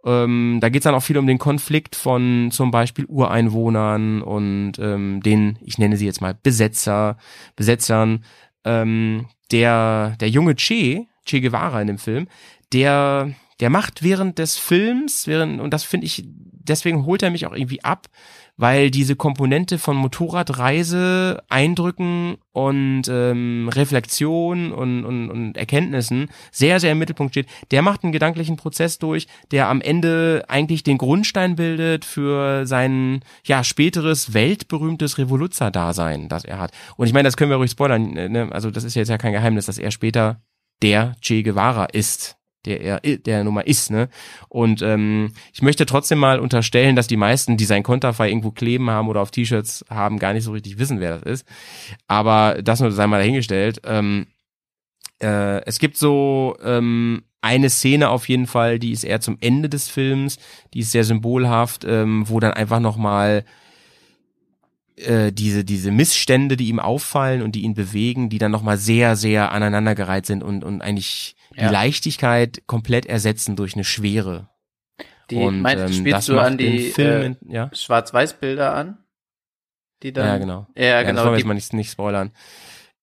Ähm, da geht es dann auch viel um den Konflikt von zum Beispiel Ureinwohnern und ähm, den, ich nenne sie jetzt mal Besetzer, Besetzern. Ähm, der der junge Che, Che Guevara in dem Film, der der macht während des Films, während und das finde ich, deswegen holt er mich auch irgendwie ab, weil diese Komponente von Motorradreise, Eindrücken und ähm, Reflexion und, und, und Erkenntnissen sehr, sehr im Mittelpunkt steht. Der macht einen gedanklichen Prozess durch, der am Ende eigentlich den Grundstein bildet für sein ja späteres weltberühmtes Revoluzzer-Dasein, das er hat. Und ich meine, das können wir ruhig spoilern. Ne? Also das ist jetzt ja kein Geheimnis, dass er später der Che Guevara ist der er der Nummer ist, ne? Und ähm, ich möchte trotzdem mal unterstellen, dass die meisten, die sein Konterfei irgendwo kleben haben oder auf T-Shirts haben, gar nicht so richtig wissen, wer das ist. Aber das nur sei mal dahingestellt. Ähm, äh, es gibt so ähm, eine Szene auf jeden Fall, die ist eher zum Ende des Films, die ist sehr symbolhaft, ähm, wo dann einfach noch mal äh, diese diese Missstände, die ihm auffallen und die ihn bewegen, die dann noch mal sehr sehr aneinandergereiht sind und und eigentlich Ja. die Leichtigkeit komplett ersetzen durch eine Schwere. Die und, meinst, ähm, spielst das du an die Film, äh, ja? Schwarz-Weiß-Bilder an? Die dann, ja, genau. Ja, das genau. wollen wir jetzt mal nicht, nicht spoilern.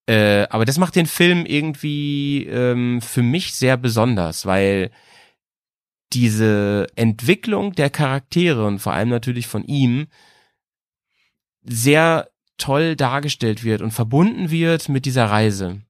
Äh, aber das macht den Film irgendwie ähm, für mich sehr besonders, weil diese Entwicklung der Charaktere und vor allem natürlich von ihm sehr toll dargestellt wird und verbunden wird mit dieser Reise.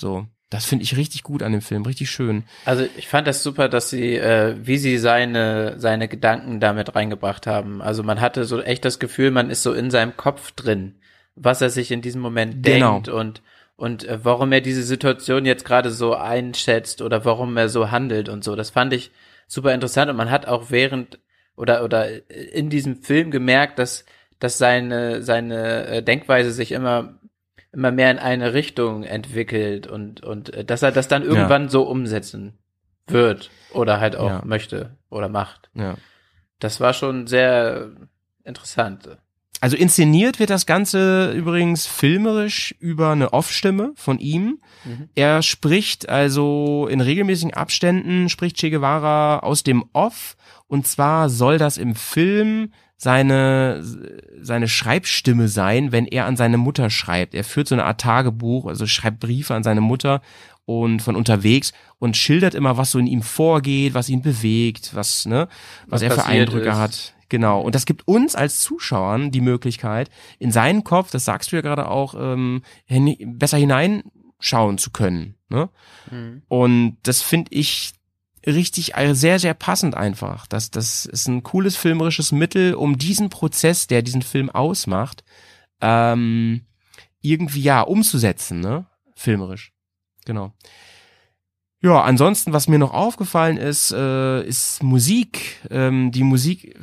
So. Das finde ich richtig gut an dem Film, richtig schön. Also ich fand das super, dass sie, äh, wie sie seine, seine Gedanken damit reingebracht haben. Also man hatte so echt das Gefühl, man ist so in seinem Kopf drin, was er sich in diesem Moment Genau. denkt und und äh, warum er diese Situation jetzt gerade so einschätzt oder warum er so handelt und so. Das fand ich super interessant und man hat auch während oder oder in diesem Film gemerkt, dass dass seine seine äh, Denkweise sich immer immer mehr in eine Richtung entwickelt und und äh, dass er das dann irgendwann so umsetzen wird oder halt auch Ja. möchte oder macht. Ja. Das war schon sehr interessant. Also inszeniert wird das Ganze übrigens filmerisch über eine Off-Stimme von ihm. Mhm. Er spricht also in regelmäßigen Abständen, spricht Che Guevara aus dem Off. Und zwar soll das im Film seine, seine Schreibstimme sein, wenn er an seine Mutter schreibt. Er führt so eine Art Tagebuch, also schreibt Briefe an seine Mutter und von unterwegs und schildert immer, was so in ihm vorgeht, was ihn bewegt, was, ne, was, Was er für Eindrücke ist. hat. Genau. Und das gibt uns als Zuschauern die Möglichkeit, in seinen Kopf, das sagst du ja gerade auch, ähm, hin, besser hineinschauen zu können. Ne? Mhm. Und das finde ich richtig äh, sehr, sehr passend einfach. Das, das ist ein cooles filmerisches Mittel, um diesen Prozess, der diesen Film ausmacht, ähm, irgendwie ja umzusetzen, ne? Filmerisch. Genau. Ja, ansonsten, was mir noch aufgefallen ist, äh, ist Musik. Ähm, die Musik,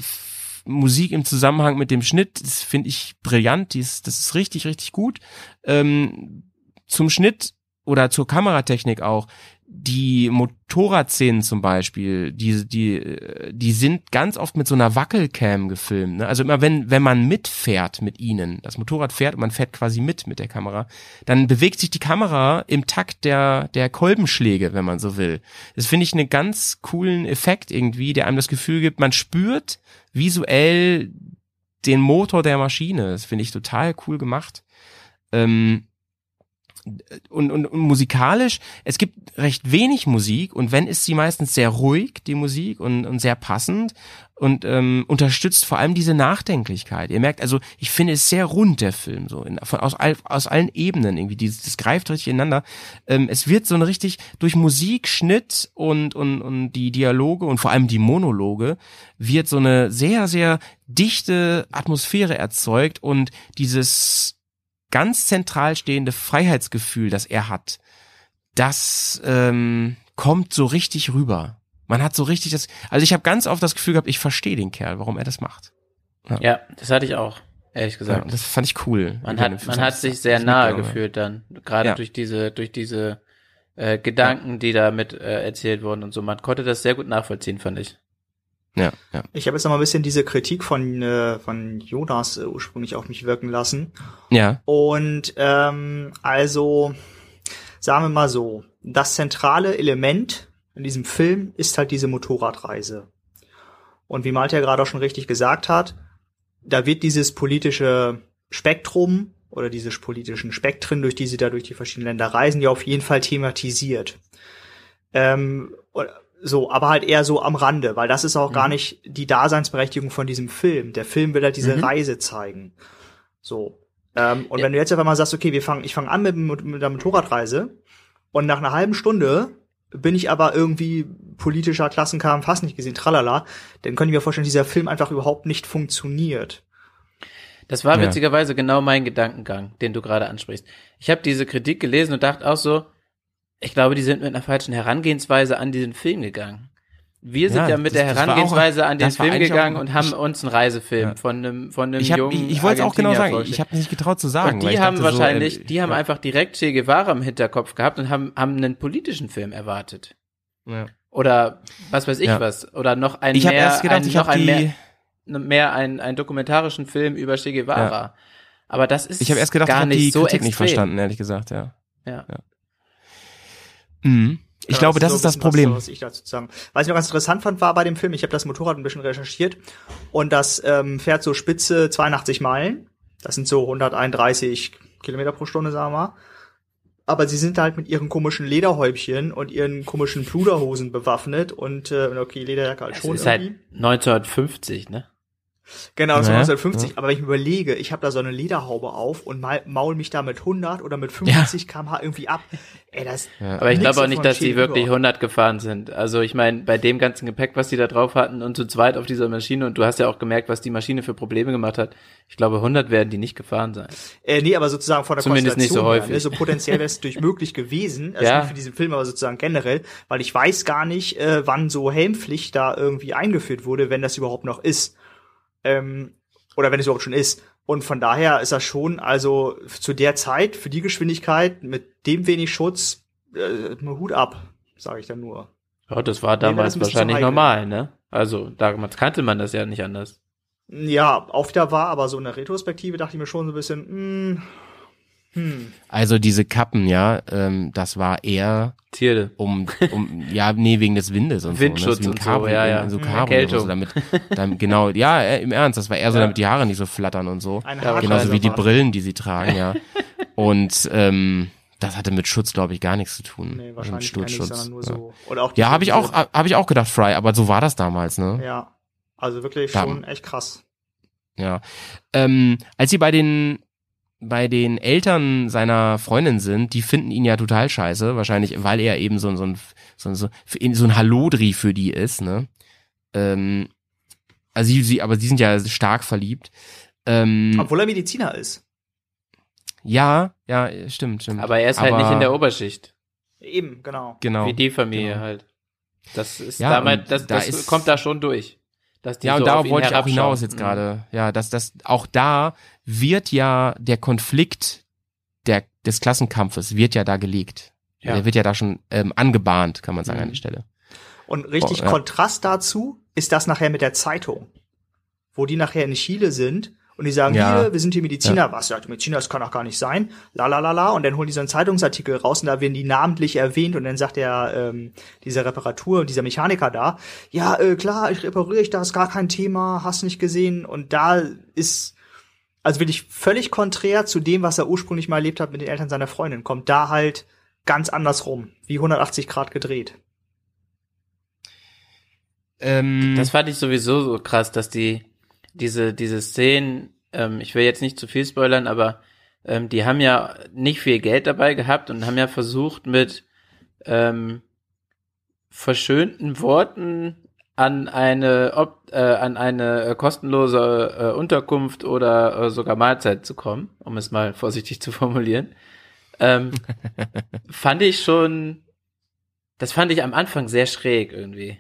Musik im Zusammenhang mit dem Schnitt, das finde ich brillant. Die ist, das ist richtig, richtig gut. Ähm, zum Schnitt oder zur Kameratechnik auch. Die Motorradszenen zum Beispiel, die, die, die sind ganz oft mit so einer Wackelcam gefilmt. Ne? Also immer wenn, wenn man mitfährt mit ihnen, das Motorrad fährt und man fährt quasi mit mit der Kamera, dann bewegt sich die Kamera im Takt der, der Kolbenschläge, wenn man so will. Das finde ich einen ganz coolen Effekt irgendwie, der einem das Gefühl gibt, man spürt visuell den Motor der Maschine. Das finde ich total cool gemacht. Ähm, und, und, und musikalisch, es gibt recht wenig Musik und wenn ist sie meistens sehr ruhig, die Musik, und, und sehr passend und ähm, unterstützt vor allem diese Nachdenklichkeit. Ihr merkt also, ich finde es sehr rund, der Film, so in, von, aus, all, aus allen Ebenen irgendwie. Dieses, das greift richtig ineinander. Ähm, es wird so eine richtig durch Musik, Schnitt und, und, und die Dialoge und vor allem die Monologe wird so eine sehr, sehr dichte Atmosphäre erzeugt und dieses ganz zentral stehende Freiheitsgefühl, das er hat, das ähm, kommt so richtig rüber. Man hat so richtig das, also ich habe ganz oft das Gefühl gehabt, ich verstehe den Kerl, warum er das macht. Ja, das hatte ich auch, ehrlich Ja, gesagt. das fand ich cool. man hat, man hat sich sehr nahe gefühlt dann, gerade Ja. durch diese, durch diese äh, Gedanken, die da mit äh, erzählt wurden und so. Man konnte das sehr gut nachvollziehen, fand ich. Ja, ja. Ich habe jetzt noch mal ein bisschen diese Kritik von, äh, von Jonas äh, ursprünglich auf mich wirken lassen. Ja, Und ähm, also, sagen wir mal so, das zentrale Element in diesem Film ist halt diese Motorradreise. Und wie Malte ja gerade auch schon richtig gesagt hat, da wird dieses politische Spektrum oder diese politischen Spektren, durch die sie da durch die verschiedenen Länder reisen, ja auf jeden Fall thematisiert. Ähm, so, aber halt eher so am Rande, weil das ist auch gar nicht die Daseinsberechtigung von diesem Film. Der Film will halt diese Mhm. Reise zeigen. So. Ähm, und Ja. wenn du jetzt einfach mal sagst, okay, wir fangen, ich fange an mit, mit der Motorradreise und nach einer halben Stunde bin ich aber irgendwie politischer Klassenkampf, hast nicht gesehen, tralala, dann könnte ich mir vorstellen, dieser Film einfach überhaupt nicht funktioniert. Das war Ja. witzigerweise genau mein Gedankengang, den du gerade ansprichst. Ich habe diese Kritik gelesen und dachte auch so, ich glaube, die sind mit einer falschen Herangehensweise an diesen Film gegangen. Wir sind Ja, ja, mit das- der war auch- Herangehensweise an den Film auch- gegangen und haben uns einen Reisefilm Ja. von einem von einem ich, hab, jungen ich, ich wollte es auch genau sagen. Ich habe nicht getraut zu sagen. und die haben dachte so, wahrscheinlich, äh, die haben ja, einfach direkt Che Guevara im Hinterkopf gehabt und haben, haben einen politischen Film erwartet. Ja. Oder was weiß ich was. Oder noch ein Ich mehr, erst gedacht, ein, ich noch ein mehr, mehr ein, einen dokumentarischen Film über Che Guevara. Aber das ist ich habe erst gedacht, gar ich habe nicht die so Kritik nicht extrem. verstanden, ehrlich gesagt, ja. Ja. Mhm. Ich Ja, glaube, das so ist das Problem. Was, was ich dazu sagen. Was ich noch ganz interessant fand, war bei dem Film, ich habe das Motorrad ein bisschen recherchiert und das ähm, fährt so spitze 82 Meilen. Das sind so 131 Kilometer pro Stunde, sagen wir mal. Aber sie sind halt mit ihren komischen Lederhäubchen und ihren komischen Pluderhosen bewaffnet und äh, okay, Lederjacke halt Es schon ist halt irgendwie. 1950, ne? Genau, das war Ja, 1950. Aber wenn ich mir überlege, ich habe da so eine Lederhaube auf und mal, maul mich da mit 100 oder mit 50 km/h irgendwie ab. Ey, das Aber ich glaube auch nicht, dass die wirklich über. 100 gefahren sind. Also ich meine, bei dem ganzen Gepäck, was die da drauf hatten und zu zweit auf dieser Maschine und du hast ja auch gemerkt, was die Maschine für Probleme gemacht hat. Ich glaube, 100 werden die nicht gefahren sein. Äh, nee, aber sozusagen von der Zumindest nicht so Konstellation her, häufig. Ne? So potenziell wäre es durch <laughs> möglich gewesen, also Ja. nicht für diesen Film, aber sozusagen generell, weil ich weiß gar nicht, äh, wann so Helmpflicht da irgendwie eingeführt wurde, wenn das überhaupt noch ist. Ähm, oder wenn es überhaupt schon ist. Und von daher ist das schon, also zu der Zeit, für die Geschwindigkeit, mit dem wenig Schutz, äh, Hut ab, sage ich dann nur. Ja, das war damals das bisschen zu wahrscheinlich normal, ne? Also damals kannte man das ja nicht anders. Ja, auf der war, aber so in der Retrospektive dachte ich mir schon so ein bisschen, hm, hm. Also diese Kappen, ja, ähm, das war eher Tiere. um, um ja, nee, wegen des Windes und Windschutz so. Ne? und so, Cabrio, ja, ja. So oder so, damit, damit, genau, ja, äh, im Ernst, das war eher so, damit die Haare nicht so flattern und so. Ein Genauso wie die. Brillen, die sie tragen, ja. Und ähm, das hatte mit Schutz, glaube ich, gar nichts zu tun. Nee, mit wahrscheinlich nicht, Sturzschutz, nur ja. so. Oder auch Ja, habe ich auch, habe ich auch gedacht, Fry, aber so war das damals, ne? Ja, also wirklich Ja. schon echt krass. Ja. Ähm, als sie bei den bei den Eltern seiner Freundin sind, die finden ihn ja total scheiße, wahrscheinlich, weil er eben so, ein so ein so ein, so, ein Hallodri für die ist, ne? Ähm, also sie, sie, aber sie sind ja stark verliebt. Ähm, Obwohl er Mediziner ist. ja, ja, stimmt, stimmt. Aber er ist halt Aber- nicht in der Oberschicht. Eben, genau. Genau. Wie die Familie Genau. halt. Das ist Ja, damals, und das, da das ist- kommt da schon durch. Dass die Ja, so und auf darauf wollte ich auch hinaus jetzt Mhm. gerade. Ja, dass das auch da wird ja der Konflikt der des Klassenkampfes wird ja da gelegt. Ja. Der wird ja da schon ähm, angebahnt, kann man sagen Mhm. an der Stelle. Und richtig Oh, ja. Kontrast dazu ist das nachher mit der Zeitung. Wo die nachher in Chile sind und die sagen, Ja. hier, wir sind hier Mediziner. Was? Ja, Mediziner, das kann doch gar nicht sein. La la la la. Und dann holen die so einen Zeitungsartikel raus und da werden die namentlich erwähnt und dann sagt der, ähm, dieser Reparatur, dieser Mechaniker da, ja, äh, klar, ich repariere ich das, gar kein Thema, hast nicht gesehen. Und da ist, also wirklich völlig konträr zu dem, was er ursprünglich mal erlebt hat mit den Eltern seiner Freundin, kommt da halt ganz anders rum, wie 180 Grad gedreht. Ähm, Das fand ich sowieso so krass, dass die diese diese Szenen, ähm, ich will jetzt nicht zu viel spoilern, aber ähm, die haben ja nicht viel Geld dabei gehabt und haben ja versucht mit ähm, verschönten Worten an eine ob, äh, an eine äh, kostenlose äh, Unterkunft oder äh, sogar Mahlzeit zu kommen, um es mal vorsichtig zu formulieren. Ähm, <laughs> fand ich schon, das fand ich am Anfang sehr schräg irgendwie.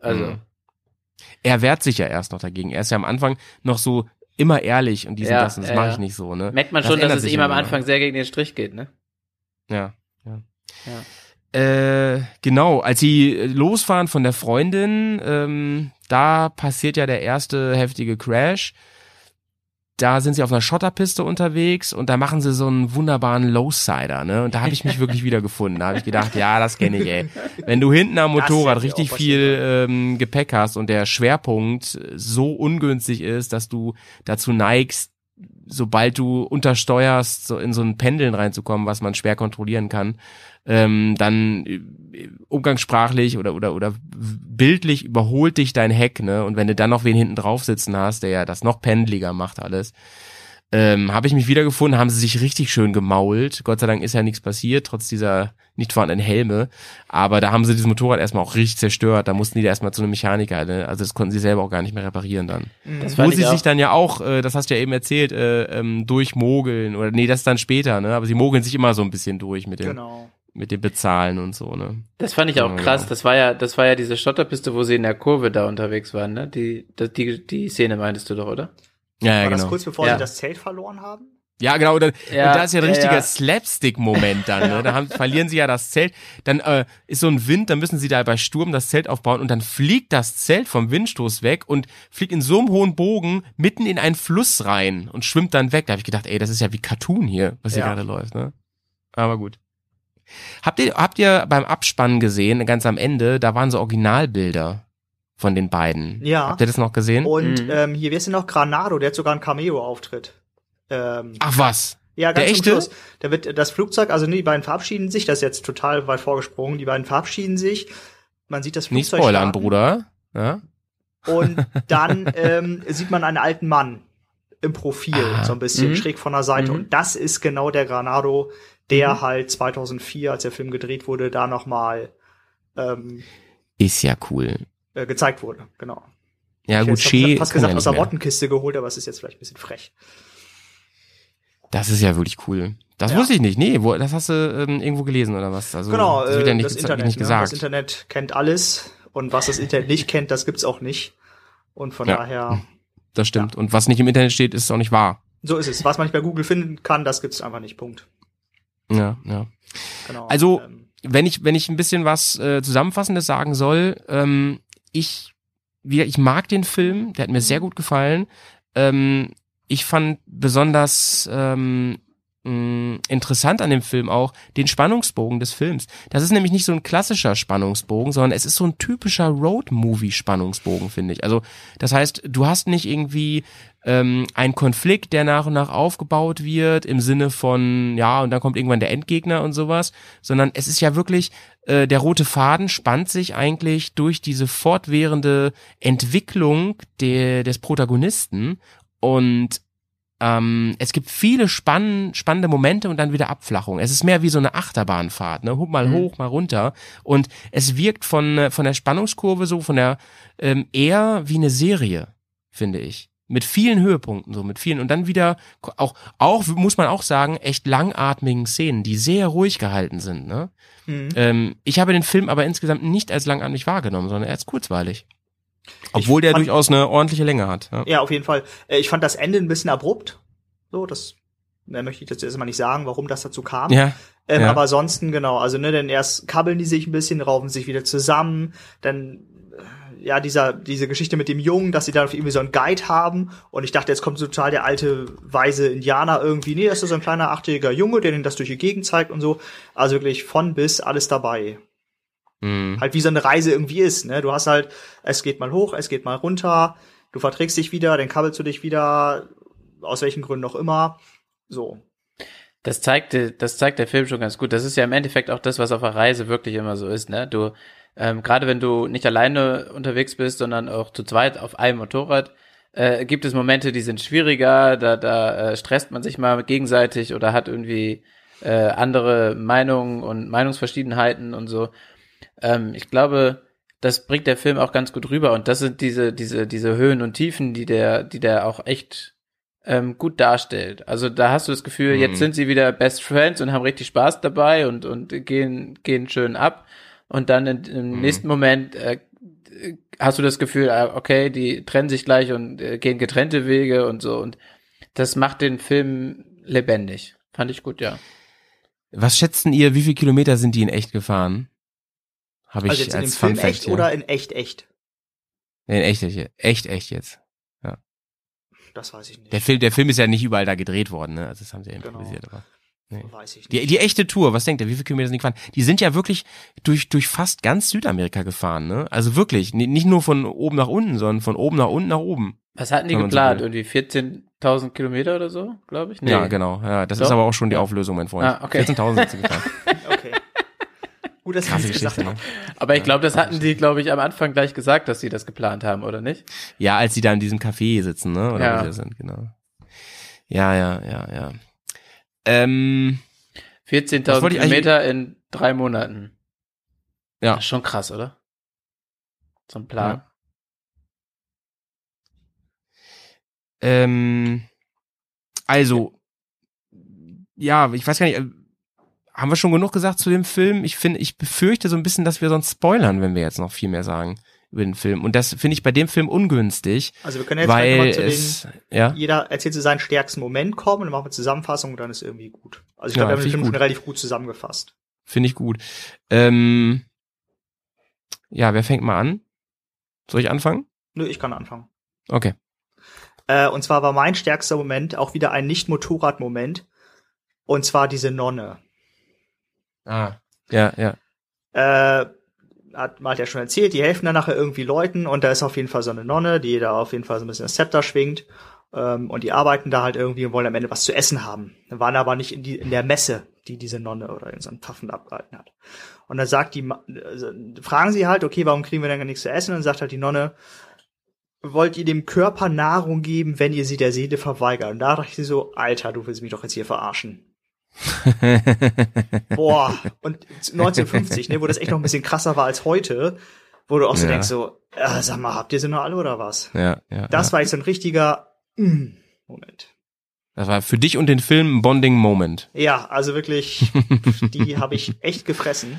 Also Mhm. Er wehrt sich ja erst noch dagegen. Er ist ja am Anfang noch so immer ehrlich und dies Ja, das und das ja, mache ja. ich nicht so, ne? merkt man Das schon, dass es ihm am. Anfang sehr gegen den Strich geht, ne? Ja, ja. Äh, genau, als sie losfahren von der Freundin, ähm, da passiert ja der erste heftige Crash. Da sind sie auf einer Schotterpiste unterwegs und da machen sie so einen wunderbaren Lowsider, ne? Und da habe ich mich wirklich wiedergefunden. Da habe ich gedacht, ja, das kenne ich, ey. Wenn du hinten am Motorrad richtig viel ähm, Gepäck hast und der Schwerpunkt so ungünstig ist, dass du dazu neigst, sobald du untersteuerst, so in so ein Pendeln reinzukommen, was man schwer kontrollieren kann, ähm, dann äh, umgangssprachlich oder oder oder bildlich überholt dich dein Heck, ne? Und wenn du dann noch wen hinten drauf sitzen hast, der ja das noch pendeliger macht alles, ähm, habe ich mich wiedergefunden, haben sie sich richtig schön gemault. Gott sei Dank ist ja nichts passiert, trotz dieser nicht vorhandenen Helme. Aber da haben sie dieses Motorrad erstmal auch richtig zerstört. Da mussten die da erstmal zu einem Mechaniker, ne? Also das konnten sie selber auch gar nicht mehr reparieren dann. Das Wo sie ich sich dann ja auch, äh, das hast du ja eben erzählt, äh, ähm, durchmogeln oder nee, das ist dann später, ne? Aber sie mogeln sich immer so ein bisschen durch mit dem, Genau. Mit dem Bezahlen und so, ne? das fand ich auch Ja, krass. genau. Das war ja, das war ja diese Schotterpiste, wo sie in der Kurve da unterwegs waren, ne? Die, das, die, die Szene meintest du doch, oder? Ja, ja War das genau. kurz bevor Ja. sie das Zelt verloren haben? Ja, genau. Und, dann, Ja, und da ist ja ein richtiger ja. Slapstick-Moment dann. Ne? <laughs> Da haben, verlieren sie ja das Zelt. Dann äh, ist so ein Wind, dann müssen sie da bei Sturm das Zelt aufbauen und dann fliegt das Zelt vom Windstoß weg und fliegt in so einem hohen Bogen mitten in einen Fluss rein und schwimmt dann weg. Da habe ich gedacht, ey, das ist ja wie Cartoon hier, was hier Ja. gerade läuft. Ne? Aber gut. Habt ihr, habt ihr beim Abspann gesehen, ganz am Ende, da waren so Originalbilder von den beiden. Ja. Habt ihr das noch gesehen? Und Mhm. ähm, hier, wer ist denn noch? Granado, der hat sogar einen Cameo-Auftritt. Ähm, Ach was. ja, der ganz zum echte? Schluss. Da wird das Flugzeug, also nee, die beiden verabschieden sich, das ist jetzt total weit vorgesprungen, die beiden verabschieden sich. Man sieht das Nicht Flugzeug spoilern, starten. Bruder. Ja? Und dann <laughs> ähm, sieht man einen alten Mann im Profil, Ah, so ein bisschen mhm. schräg von der Seite. Mhm. Und das ist genau der Granado, der Mhm. halt 2004, als der Film gedreht wurde, da nochmal ähm, Ist ja cool. äh, gezeigt wurde. Genau. Ja ich gut, hätte Shea fast gesagt ja aus der mehr. Mottenkiste geholt, aber es ist jetzt vielleicht ein bisschen frech. Das ist ja wirklich cool. Das Ja. wusste ich nicht. Nee, wo, das hast du ähm, irgendwo gelesen oder was? Also, genau, das wird äh, ja nicht, das Internet. nicht ne? gesagt. Das Internet kennt alles und was das Internet nicht kennt, das gibt's auch nicht. Und von Ja. daher, Das stimmt. Und was nicht im Internet steht, ist auch nicht wahr. so ist es. Was man nicht bei Google finden kann, das gibt's einfach nicht. Punkt. Ja, ja. Genau. Also, ähm, wenn ich, wenn ich ein bisschen was äh, Zusammenfassendes sagen soll, ähm, ich, wie, ich mag den Film, der hat mir sehr gut gefallen. Ähm, ich fand besonders ähm, interessant an dem Film auch den Spannungsbogen des Films. Das ist nämlich nicht so ein klassischer Spannungsbogen, sondern es ist so ein typischer Road-Movie-Spannungsbogen, finde ich. Also das heißt, du hast nicht irgendwie ähm, einen Konflikt, der nach und nach aufgebaut wird im Sinne von, ja, und dann kommt irgendwann der Endgegner und sowas, sondern es ist ja wirklich, äh, der rote Faden spannt sich eigentlich durch diese fortwährende Entwicklung der, des Protagonisten und ähm, es gibt viele spann spannende Momente und dann wieder Abflachung. Es ist mehr wie so eine Achterbahnfahrt, ne? Mal Mhm. hoch, mal runter. Und es wirkt von, äh, von der Spannungskurve so, von der ähm, eher wie eine Serie, finde ich. Mit vielen Höhepunkten, so mit vielen. Und dann wieder auch, auch, muss man auch sagen, echt langatmigen Szenen, die sehr ruhig gehalten sind. Ne? mhm. Ähm, ich habe den Film aber insgesamt nicht als langatmig wahrgenommen, sondern als kurzweilig. Obwohl der fand- durchaus eine ordentliche Länge hat. Ja. Ja, auf jeden Fall. Äh, Ich fand das Ende ein bisschen abrupt. So, das mehr möchte ich jetzt erstmal nicht sagen, warum das dazu kam. Ja, Ähm, Ja. Aber ansonsten, genau, also ne, denn erst kabbeln die sich ein bisschen, raufen sich wieder zusammen, dann äh, ja, dieser, diese Geschichte mit dem Jungen, dass sie dann irgendwie so einen Guide haben und ich dachte, jetzt kommt so total der alte, weise Indianer irgendwie. Nee, das ist so ein kleiner achtjähriger Junge, der denen das durch die Gegend zeigt und so. Also wirklich von bis alles dabei. Mhm. Halt wie so eine Reise irgendwie ist, ne? Du hast halt, es geht mal hoch, es geht mal runter, du verträgst dich wieder, dann kabbelst du dich wieder, aus welchen Gründen auch immer. So. Das zeigt, das zeigt der Film schon ganz gut. Das ist ja im Endeffekt auch das, was auf der Reise wirklich immer so ist, ne? Du, ähm, gerade wenn du nicht alleine unterwegs bist, sondern auch zu zweit auf einem Motorrad, äh, gibt es Momente, die sind schwieriger, da, da äh, stresst man sich mal gegenseitig oder hat irgendwie äh, andere Meinungen und Meinungsverschiedenheiten und so. Ähm, ich glaube, das bringt der Film auch ganz gut rüber und das sind diese, diese, diese Höhen und Tiefen, die der, die der auch echt ähm, gut darstellt. Also da hast du das Gefühl, Mhm. jetzt sind sie wieder Best Friends und haben richtig Spaß dabei und, und gehen, gehen schön ab. Und dann in, im Mhm. nächsten Moment äh, hast du das Gefühl, ah, okay, die trennen sich gleich und äh, gehen getrennte Wege und so. Und das macht den Film lebendig. Fand ich gut, ja. Was schätzen ihr, wie viele Kilometer sind die in echt gefahren? Habe ich Also jetzt in dem als Film Fact echt hier. oder in echt echt? Nee, in echt, echt, echt, echt jetzt. Das weiß ich nicht. Der Film, der Film ist ja nicht überall da gedreht worden, ne? Also das haben sie ja Genau. improvisiert, aber. weiß ich nicht. Die, die echte Tour, was denkt ihr, wie viele Kilometer sind die gefahren? Die sind ja wirklich durch, durch fast ganz Südamerika gefahren, ne? Also wirklich, ni- nicht nur von oben nach unten, sondern von oben nach unten nach oben. Was hatten die so geplant? will. Irgendwie 14.000 Kilometer oder so, glaube ich? Ja, genau. Ja, das Doch? ist aber auch schon die Ja. Auflösung, mein Freund. Ah, okay. 14.000 sind sie gefahren. <laughs> Okay. Gut, dass Krasse gesagt Geschichte, habe. ne? Aber ich glaube, das hatten die, glaube ich, am Anfang gleich gesagt, dass sie das geplant haben, oder nicht? Ja, als sie da in diesem Café sitzen, ne? Oder Ja. wo sie sind, genau. Ja, ja, ja, ja. Ähm, Was 14.000 wollte ich eigentlich- Kilometer in drei Monaten. Ja. Das ist schon krass, oder? So ein Plan. Ja. ähm, also, ja, ich weiß gar nicht, äh, haben wir schon genug gesagt zu dem Film? Ich finde, ich befürchte so ein bisschen, dass wir sonst spoilern, wenn wir jetzt noch viel mehr sagen über den Film. Und das finde ich bei dem Film ungünstig, Also wir können jetzt weil nochmal zu es, den, ja, jeder erzählt zu seinen stärksten Moment kommen, dann machen wir Zusammenfassung und dann ist irgendwie gut. Also ich Ja, glaube, wir haben den Film schon relativ gut zusammengefasst. finde ich gut. Ähm, ja, wer fängt mal an? Soll ich anfangen? Nö, ich kann anfangen. Okay. Äh, und zwar war mein stärkster Moment auch wieder ein Nicht-Motorrad-Moment. Und zwar diese Nonne. Ah. Ja, ja. Äh, hat man hat ja schon erzählt, die helfen dann nachher irgendwie Leuten und da ist auf jeden Fall so eine Nonne, die da auf jeden Fall so ein bisschen das Zepter schwingt. Ähm, und die arbeiten da halt irgendwie und wollen am Ende was zu essen haben. Dann waren aber nicht in, die, in der Messe, die diese Nonne oder in so einem Pfaffen abgehalten hat. Und dann sagt die, also, fragen sie halt, okay, warum kriegen wir denn gar nichts zu essen? Und dann sagt halt die Nonne, wollt ihr dem Körper Nahrung geben, wenn ihr sie der Seele verweigert. Und da dachte ich so, Alter, du willst mich doch jetzt hier verarschen. <laughs> Boah, und 1950, ne, wo das echt noch ein bisschen krasser war als heute, wo du auch so Ja. denkst, so, äh, sag mal, habt ihr sie noch alle oder was? Ja, ja. Das ja. war jetzt so ein richtiger mm, Moment. das war für dich und den Film ein Bonding-Moment. Ja, also wirklich, <laughs> die habe ich echt gefressen.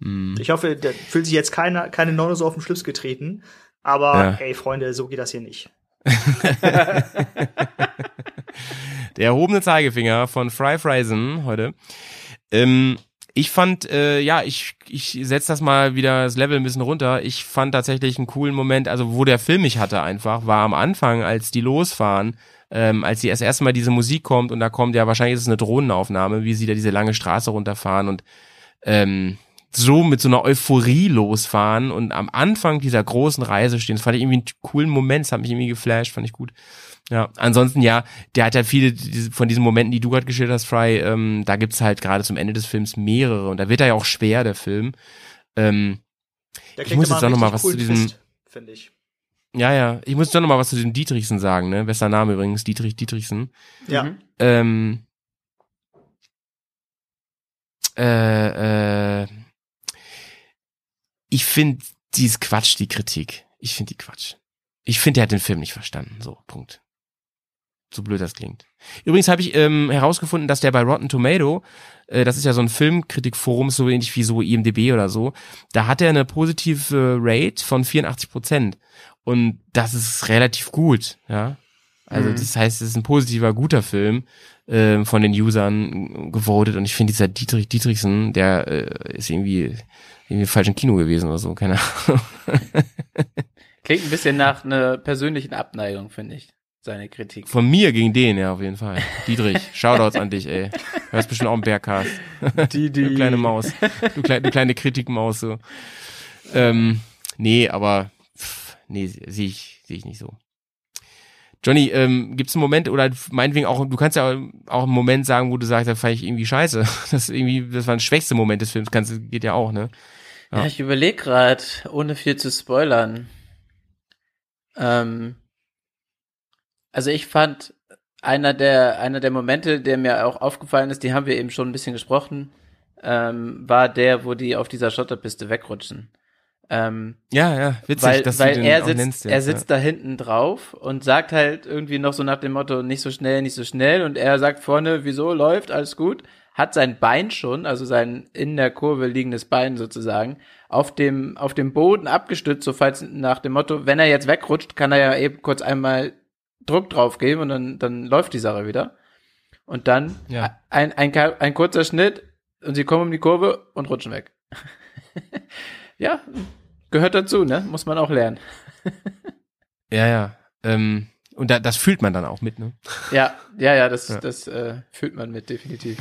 Hm. Ich hoffe, da fühlt sich jetzt keiner, keine Nonne so auf den Schlips getreten. Aber, Ja. ey, Freunde, so geht das hier nicht. <laughs> Der erhobene Zeigefinger von Fry Friesen heute. Ähm, ich fand, äh, ja, ich, ich setz das mal wieder das Level ein bisschen runter. Ich fand tatsächlich einen coolen Moment, also wo der Film mich hatte einfach, war am Anfang, als die losfahren, ähm, als die das erste Mal diese Musik kommt und da kommt ja, wahrscheinlich ist es eine Drohnenaufnahme, wie sie da diese lange Straße runterfahren und ähm, so mit so einer Euphorie losfahren und am Anfang dieser großen Reise stehen. Das fand ich irgendwie einen coolen Moment, das hat mich irgendwie geflasht, fand ich gut. Ja, ansonsten ja, der hat ja viele von diesen Momenten, die du gerade geschildert hast, Fry, ähm, da gibt's halt gerade zum Ende des Films mehrere und da wird er ja auch schwer, der Film. Ähm, Der Ich muss immer jetzt auch noch einen mal richtig was zu diesem- finde ich. ja, ja, ich muss doch noch mal was zu diesem Dietrichsen sagen, ne? Bester Name übrigens, Dietrich Dietrichsen. Ja. Mhm. Ähm, äh, äh, ich finde, die ist Quatsch, die Kritik. Ich finde die Quatsch. Ich finde, der hat den Film nicht verstanden. So, Punkt. So blöd das klingt. Übrigens habe ich ähm, herausgefunden, dass der bei Rotten Tomato, äh, das ist ja so ein Filmkritikforum, so ähnlich wie so IMDB oder so, da hat er eine positive Rate von 84 Prozent. Und das ist relativ gut, ja. Also Mhm. das heißt, es ist ein positiver, guter Film ähm, von den Usern gewotet. Und ich finde, dieser Dietrich Dietrichsen, der äh, ist irgendwie, irgendwie falsch im Kino gewesen oder so, keine Ahnung. Klingt ein bisschen nach einer persönlichen Abneigung, finde ich, seine Kritik. Von mir gegen den, ja, auf jeden Fall. Dietrich, <laughs> Shoutouts an dich, ey. Hörst bestimmt auch einen Bergcast. <laughs> Die, Du kleine Maus. Du, klei du kleine Kritikmaus, so. Ähm, nee, aber, pff, nee, sehe ich, sehe ich nicht so. Johnny, ähm, gibt es einen Moment oder meinetwegen auch, du kannst ja auch einen Moment sagen, wo du sagst, da fand ich irgendwie scheiße. <laughs> Das ist irgendwie, das war ein schwächster Moment des Films, kannst, geht ja auch, ne? Ja, Ja. ich überlege gerade, ohne viel zu spoilern. Ähm, also ich fand einer der einer der Momente, der mir auch aufgefallen ist, die haben wir eben schon ein bisschen gesprochen, ähm, war der, wo die auf dieser Schotterpiste wegrutschen. Ähm, Ja, ja, witzig, weil dass weil du den er sitzt, nennst. jetzt, er sitzt da hinten drauf und sagt halt irgendwie noch so nach dem Motto, nicht so schnell, nicht so schnell. Und er sagt vorne, wieso läuft, alles gut. Hat sein Bein schon, also sein in der Kurve liegendes Bein sozusagen, auf dem, auf dem Boden abgestützt, so falls nach dem Motto, wenn er jetzt wegrutscht, kann er ja eben kurz einmal Druck drauf geben und dann, dann läuft die Sache wieder. Und dann Ja. ein, ein, ein, kurzer Schnitt und sie kommen um die Kurve und rutschen weg. <laughs> ja, gehört dazu, ne? Muss man auch lernen. <laughs> Ja, ja. Ähm, und da, das fühlt man dann auch mit, ne? Ja, ja, ja, das, Ja. das äh, fühlt man mit, definitiv.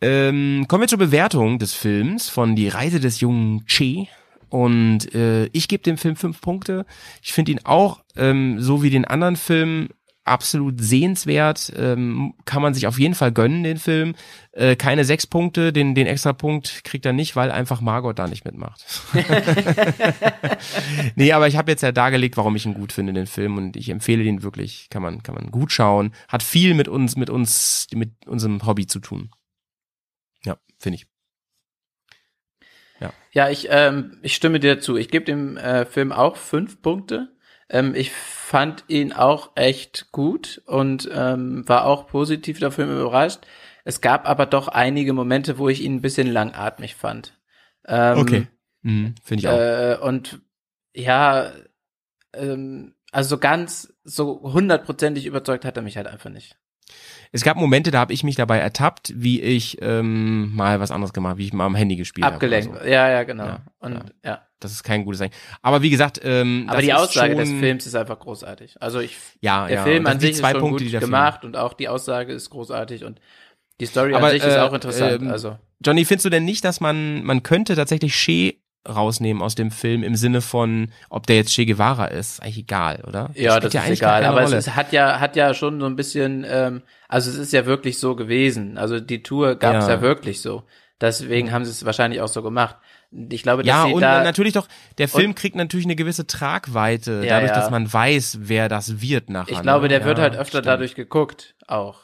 Ähm, kommen wir zur Bewertung des Films von Die Reise des jungen Che. Und äh, ich gebe dem Film fünf Punkte. Ich finde ihn auch, ähm, so wie den anderen Film, absolut sehenswert. Ähm, kann man sich auf jeden Fall gönnen, den Film. Äh, keine sechs Punkte, den, den extra Punkt kriegt er nicht, weil einfach Margot da nicht mitmacht. <laughs> nee, aber ich habe jetzt ja dargelegt, warum ich ihn gut finde, den Film. Und ich empfehle den wirklich. Kann man, kann man gut schauen. Hat viel mit uns, mit uns, mit unserem Hobby zu tun. Ja, finde ich. Ja, ich, ähm, ich stimme dir zu. Ich gebe dem äh, Film auch fünf Punkte. Ähm, ich fand ihn auch echt gut und ähm, war auch positiv der Film überrascht. Es gab aber doch einige Momente, wo ich ihn ein bisschen langatmig fand. Ähm, Okay. Mhm, finde ich auch. Äh, und ja, ähm, also so ganz, so hundertprozentig überzeugt hat er mich halt einfach nicht. Es gab Momente, da habe ich mich dabei ertappt, wie ich ähm, mal was anderes gemacht, wie ich mal am Handy gespielt habe. Abgelenkt. oder So. Ja, ja, genau. Ja, und ja. ja. Das ist kein gutes Zeichen. Aber wie gesagt, ähm, Aber die ist Aussage schon, des Films ist einfach großartig. Also ich, ja, der ja, Film an sich ist zwei schon Punkte, gut gemacht und auch die Aussage ist großartig und die Story Aber, an sich ist äh, auch interessant. ähm, also Johnny, findest du denn nicht, dass man, man könnte tatsächlich Che rausnehmen aus dem Film im Sinne von, ob der jetzt Che Guevara ist? Ist eigentlich egal, oder? ja, spielt das ist eigentlich egal. Aber es Rolle. ist, hat ja hat ja schon so ein bisschen, ähm, also es ist ja wirklich so gewesen. Also die Tour gab es Ja. ja. wirklich so. Deswegen haben sie es wahrscheinlich auch so gemacht. Ich glaube, dass Ja, und da natürlich doch, der Film kriegt natürlich eine gewisse Tragweite, Ja, dadurch, ja. dass man weiß, wer das wird nachher. Ich glaube, ne? der wird Ja, halt öfter stimmt. dadurch geguckt, auch.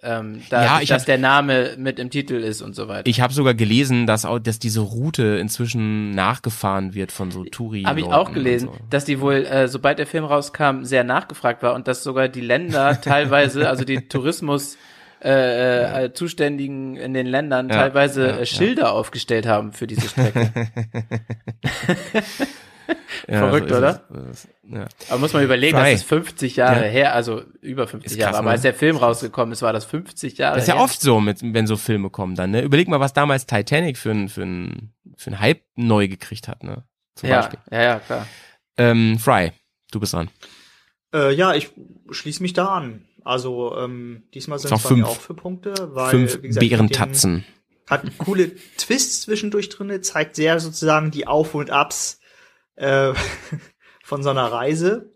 Ähm, da, Ja, ich dass hab- der Name mit im Titel ist und so weiter. Ich habe sogar gelesen, dass auch, dass diese Route inzwischen nachgefahren wird von so Touri. Habe ich auch gelesen, dass die wohl, äh, sobald der Film rauskam, sehr nachgefragt war und dass sogar die Länder <laughs> teilweise, also die Tourismus äh, äh, Zuständigen in den Ländern Ja, teilweise ja, äh, Schilder aufgestellt haben für diese Strecke. <laughs> <laughs> Verrückt, oder? Ja. Aber muss man überlegen, Fry. das ist 50 Jahre Ja. her, also über 50 Ist Jahre. krass, Aber ne? als der Film rausgekommen ist, war das 50 Jahre Das ist ja her. oft so, mit, wenn so Filme kommen dann. Ne? Überleg mal, was damals Titanic für ein für ein für ein Hype neu gekriegt hat. Ne? Zum ja, Beispiel. ja, ja, klar. Ähm, Fry, du bist dran. Äh, ja, ich schließe mich da an. Also ähm, diesmal sind es auch bei mir fünf. auch für Punkte, weil Fünf wie gesagt, Bärentatzen. hat coole <laughs> Twists zwischendurch drinne, zeigt sehr sozusagen die Auf und Abs äh, von so einer Reise.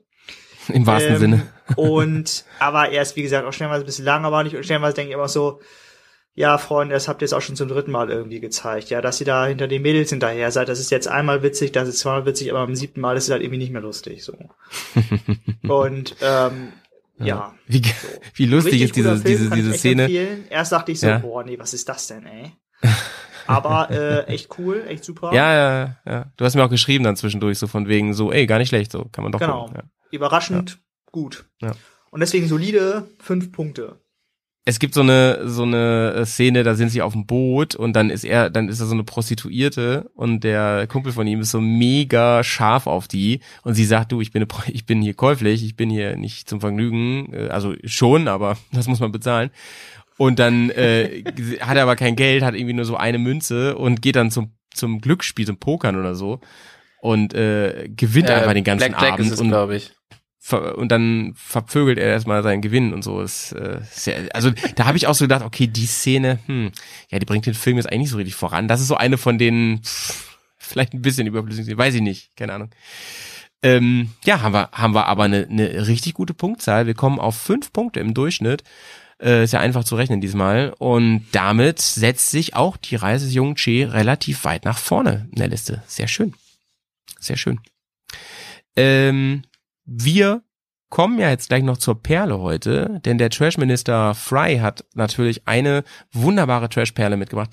Im wahrsten Ähm, Sinne. <laughs> Und aber er ist wie gesagt auch stellenweise ein bisschen langweilig und stellenweise denke ich immer so, ja, Freunde, das habt ihr jetzt auch schon zum dritten Mal irgendwie gezeigt, ja, dass ihr da hinter den Mädels hinterher seid, das ist jetzt einmal witzig, das ist zweimal witzig, aber beim siebten Mal ist es halt irgendwie nicht mehr lustig, so. <laughs> Und, ähm, ja. Wie, wie lustig Richtig ist diese, Film, diese, diese Szene. Empfehlen. Erst dachte ich so, Ja. boah, nee, was ist das denn, ey? <laughs> Aber äh, echt cool, echt super. Ja, ja, ja. Du hast mir auch geschrieben dann zwischendurch so von wegen so, ey, gar nicht schlecht, so kann man doch Genau. gucken. Ja. Überraschend gut. Ja. Und deswegen solide fünf Punkte. Es gibt so eine so eine Szene, da sind sie auf dem Boot und dann ist er, dann ist er so eine Prostituierte und der Kumpel von ihm ist so mega scharf auf die und sie sagt, du, ich bin eine, <laughs> ich bin hier käuflich, ich bin hier nicht zum Vergnügen, äh, also schon, aber <laughs> das muss man bezahlen. Und dann äh, <laughs> hat er aber kein Geld, hat irgendwie nur so eine Münze und geht dann zum zum Glücksspiel, zum Pokern oder so und äh, gewinnt Äh, einfach den ganzen Blackjack Abend ist es, und glaube ich. und dann verpögelt er erstmal seinen Gewinn und so. Ist, äh, sehr, also da habe ich auch so gedacht, okay, die Szene, hm, ja, die bringt den Film jetzt eigentlich nicht so richtig voran. Das ist so eine von den pff, vielleicht ein bisschen überflüssig, weiß ich nicht, keine Ahnung. Ähm, ja, haben wir, haben wir aber eine, eine richtig gute Punktzahl. Wir kommen auf fünf Punkte im Durchschnitt. Äh, ist ja einfach zu rechnen diesmal. Und damit setzt sich auch die Reise des jungen Che relativ weit nach vorne in der Liste. Sehr schön. Sehr schön. Ähm, wir kommen ja jetzt gleich noch zur Perle heute, denn der Trashminister Fry hat natürlich eine wunderbare Trashperle mitgebracht.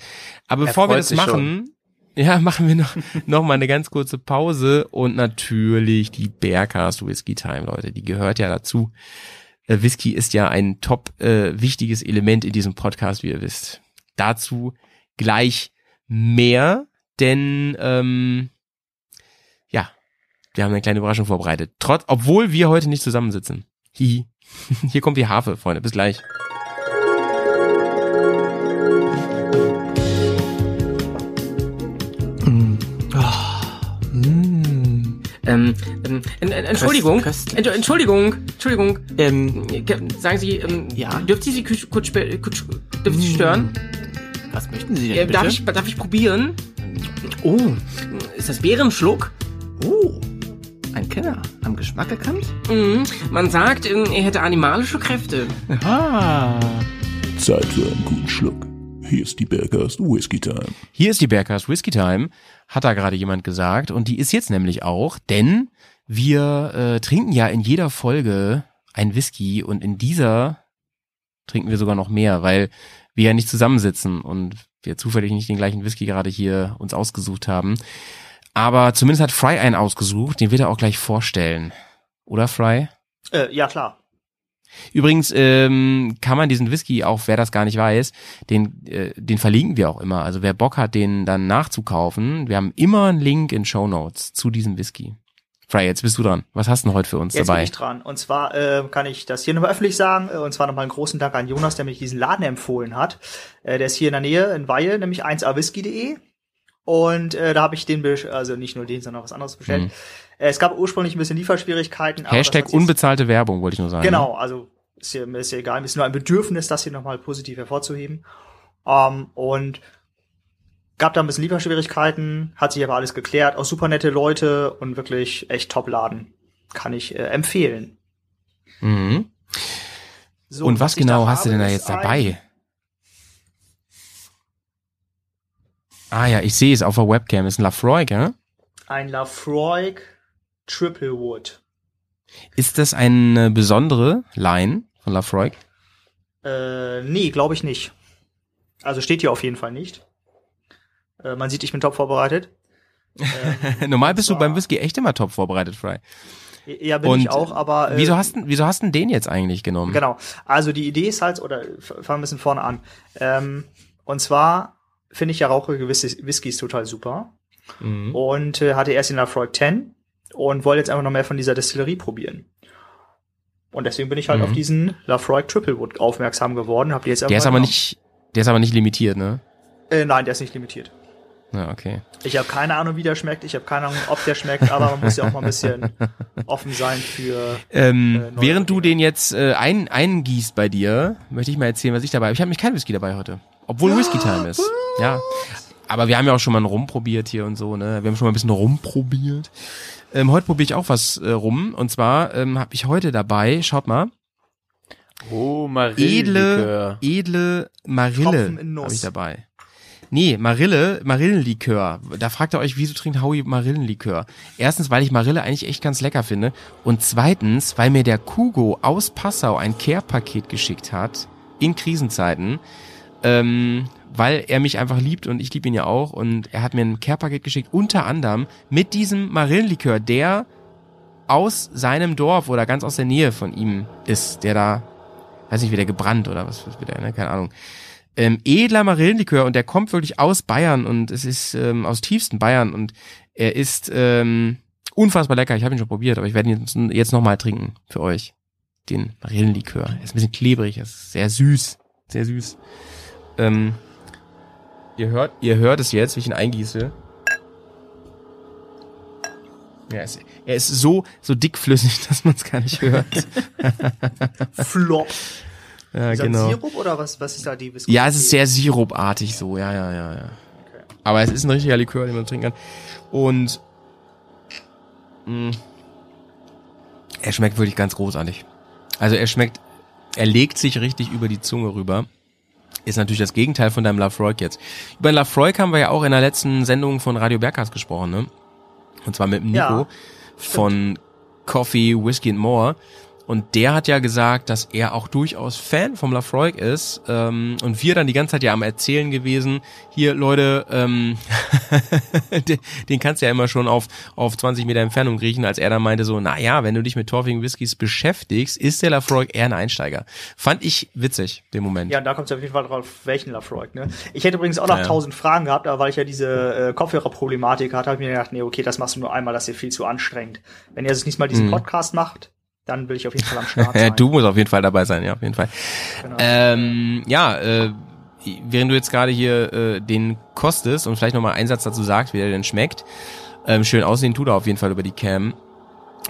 Aber Er bevor wir das machen, ja, <laughs> machen wir noch, noch mal eine ganz kurze Pause und natürlich die Bearcast Whisky Time, Leute, die gehört ja dazu. Äh, Whisky ist ja ein top äh, wichtiges Element in diesem Podcast, wie ihr wisst. Dazu gleich mehr, denn ähm, ja, wir haben eine kleine Überraschung vorbereitet. Trotz, obwohl wir heute nicht zusammensitzen. Hihi. <laughs> Hier kommt die Harfe, Freunde. Bis gleich. Ähm, ähm, en- en- Entschuldigung, Entsch- Entschuldigung, Entschuldigung, ähm, ge- sagen Sie, ähm, ja? dürft Sie Sie kurz, kurz, dürfen Sie stören? Was möchten Sie denn Äh, bitte? darf ich, darf ich probieren? Oh, ist das Bärenschluck? Oh, ein Kenner. Am Geschmack erkannt? Mhm. Man sagt, ähm, er hätte animalische Kräfte. Aha. Zeit für einen guten Schluck. Hier ist die Bergast Whisky Time. Hier ist die Bergcast Whisky Time, hat da gerade jemand gesagt. Und die ist jetzt nämlich auch, denn wir äh, trinken ja in jeder Folge ein Whisky und in dieser trinken wir sogar noch mehr, weil wir ja nicht zusammensitzen und wir zufällig nicht den gleichen Whisky gerade hier uns ausgesucht haben. Aber zumindest hat Fry einen ausgesucht, den wird er auch gleich vorstellen. Oder Fry? Äh, ja, klar. Übrigens ähm, kann man diesen Whisky, auch wer das gar nicht weiß, den, äh, den verlinken wir auch immer. Also wer Bock hat, den dann nachzukaufen, wir haben immer einen Link in Show Notes zu diesem Whisky. Fry, jetzt bist du dran. Was hast du denn heute für uns Jetzt dabei? bin ich dran. Und zwar äh, kann ich das hier nochmal öffentlich sagen. Äh, und zwar nochmal einen großen Dank an Jonas, der mich diesen Laden empfohlen hat. Äh, der ist hier in der Nähe in Weil, nämlich 1awhisky.de. Und äh, da habe ich den, also nicht nur den, sondern auch was anderes bestellt. Mhm. Es gab ursprünglich ein bisschen Lieferschwierigkeiten. Hashtag unbezahlte Werbung, wollte ich nur sagen. Genau, also ist ja, ist ja egal, ist nur ein Bedürfnis, das hier nochmal positiv hervorzuheben. Ähm, und gab da ein bisschen Lieferschwierigkeiten, hat sich aber alles geklärt, auch super nette Leute und wirklich echt Top-Laden. Kann ich äh, empfehlen. Mhm. So, und was ich genau hast du denn da jetzt dabei? Ah ja, ich sehe es auf der Webcam. Ist ein Lafroy, gell? Ein Lafroig Triple Wood. Ist das eine besondere Line von Lafroy? Äh, nee, glaube ich nicht. Also steht hier auf jeden Fall nicht. Äh, man sieht, ich bin top vorbereitet. <laughs> Ähm, Normal bist du beim Whisky echt immer top vorbereitet, Fry. ja, bin Und ich auch, aber. Äh, wieso hast du, wieso hast du den jetzt eigentlich genommen? Genau. Also die Idee ist halt, oder fangen wir ein bisschen vorne an. Ähm, und zwar finde ich ja rauchige Whis- Whiskys total super. Mhm. Und äh, hatte erst den Lafroig 10 und wollte jetzt einfach noch mehr von dieser Destillerie probieren. Und deswegen bin ich halt Mhm. auf diesen Lafroig Triple Wood aufmerksam geworden. Hab die jetzt Der ist aber nicht, der ist aber nicht limitiert, ne? Äh, nein, der ist nicht limitiert. Ja, okay. Ich habe keine Ahnung, wie der schmeckt. Ich habe keine Ahnung, ob der schmeckt. Aber man muss ja auch mal ein bisschen <laughs> offen sein für. Ähm, äh, während du den jetzt äh, ein, eingießt bei dir, möchte ich mal erzählen, was ich dabei habe. Ich habe mich kein Whisky dabei heute. Obwohl Whisky Time ist. Ja. Aber wir haben ja auch schon mal einen Rum probiert hier und so, ne? Wir haben schon mal ein bisschen rumprobiert. Ähm, heute probiere ich auch was äh, rum. Und zwar ähm, habe ich heute dabei, schaut mal, Oh, edle, edle Marille habe ich dabei. Nee, Marille, Marillenlikör. Da fragt ihr euch, wieso trinkt Howie Marillenlikör? Erstens, weil ich Marille eigentlich echt ganz lecker finde. Und zweitens, weil mir der Kugo aus Passau ein Care-Paket geschickt hat, in Krisenzeiten, ähm, weil er mich einfach liebt und ich liebe ihn ja auch. Und er hat mir ein Care-Paket geschickt, unter anderem mit diesem Marillenlikör, der aus seinem Dorf oder ganz aus der Nähe von ihm ist, der da, weiß nicht, wie der gebrannt oder was, was wird der, ne? keine Ahnung. Ähm, edler Marillenlikör und der kommt wirklich aus Bayern und es ist ähm, aus tiefsten Bayern und er ist ähm, unfassbar lecker. Ich habe ihn schon probiert, aber ich werde ihn jetzt, jetzt nochmal trinken für euch. Den Marillenlikör. Er ist ein bisschen klebrig, er ist sehr süß. Sehr süß. Ähm, ihr hört, ihr hört es jetzt, wie ich ihn eingieße. Ja, er ist, er ist so, so dickflüssig, <laughs> dass man es gar nicht hört. <laughs> Flop. <laughs> ja, Ist das genau. Sirup oder was, was ist da die Viskosität? Ja, es ist sehr sirupartig so, ja, ja, ja, ja. Aber es ist ein richtiger Likör, den man trinken kann. Und mh, er schmeckt wirklich ganz großartig. Also er schmeckt, er legt sich richtig über die Zunge rüber. Ist natürlich das Gegenteil von deinem Lafroig jetzt. Über Lafroig haben wir ja auch in der letzten Sendung von Radio Berghaus gesprochen, ne? Und zwar mit Nico Ja, von Coffee, Whiskey and More. Und der hat ja gesagt, dass er auch durchaus Fan vom Lafroig ist. Ähm, und wir dann die ganze Zeit ja am Erzählen gewesen, hier Leute, ähm, <laughs> den, kannst du ja immer schon auf, auf 20 Meter Entfernung riechen, als er dann meinte so, na ja, wenn du dich mit torfigen Whiskys beschäftigst, ist der Lafroig eher ein Einsteiger. Fand ich witzig, den Moment. Ja, und da kommt es auf jeden Fall drauf, welchen Lafroig, ne? Ich hätte übrigens auch noch Ja, ja. tausend Fragen gehabt, aber weil ich ja diese äh, Kopfhörerproblematik hatte, habe ich mir gedacht, nee, okay, das machst du nur einmal, das ist dir viel zu anstrengend. Wenn ihr das nächste Mal diesen Mhm. Podcast macht, dann will ich auf jeden Fall am <laughs> Start sein. du musst auf jeden Fall dabei sein, ja, auf jeden Fall. Genau. Ähm, ja, äh, während du jetzt gerade hier äh, den kostest und vielleicht nochmal einen Satz dazu sagst, wie der denn schmeckt, ähm, schön aussehen tut er auf jeden Fall über die Cam,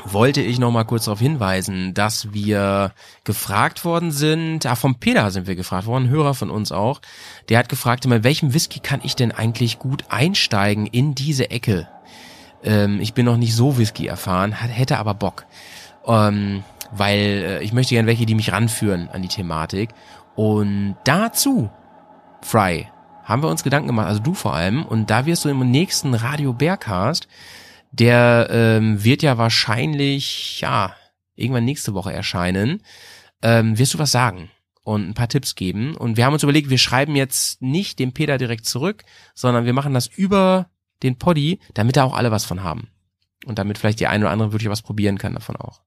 wollte ich nochmal kurz darauf hinweisen, dass wir gefragt worden sind, ah, vom Peter sind wir gefragt worden, Hörer von uns auch, der hat gefragt, mit welchem Whisky kann ich denn eigentlich gut einsteigen in diese Ecke? Ähm, ich bin noch nicht so Whisky erfahren, hat- hätte aber Bock ähm, weil äh, ich möchte gerne welche, die mich ranführen an die Thematik. Und dazu, Fry, haben wir uns Gedanken gemacht, also du vor allem, und da wirst du im nächsten Radio Bearcast, der ähm, wird ja wahrscheinlich, ja, irgendwann nächste Woche erscheinen, ähm, wirst du was sagen und ein paar Tipps geben. Und wir haben uns überlegt, wir schreiben jetzt nicht dem Peter direkt zurück, sondern wir machen das über den Poddy, damit da auch alle was von haben. Und damit vielleicht die eine oder andere wirklich was probieren kann davon auch.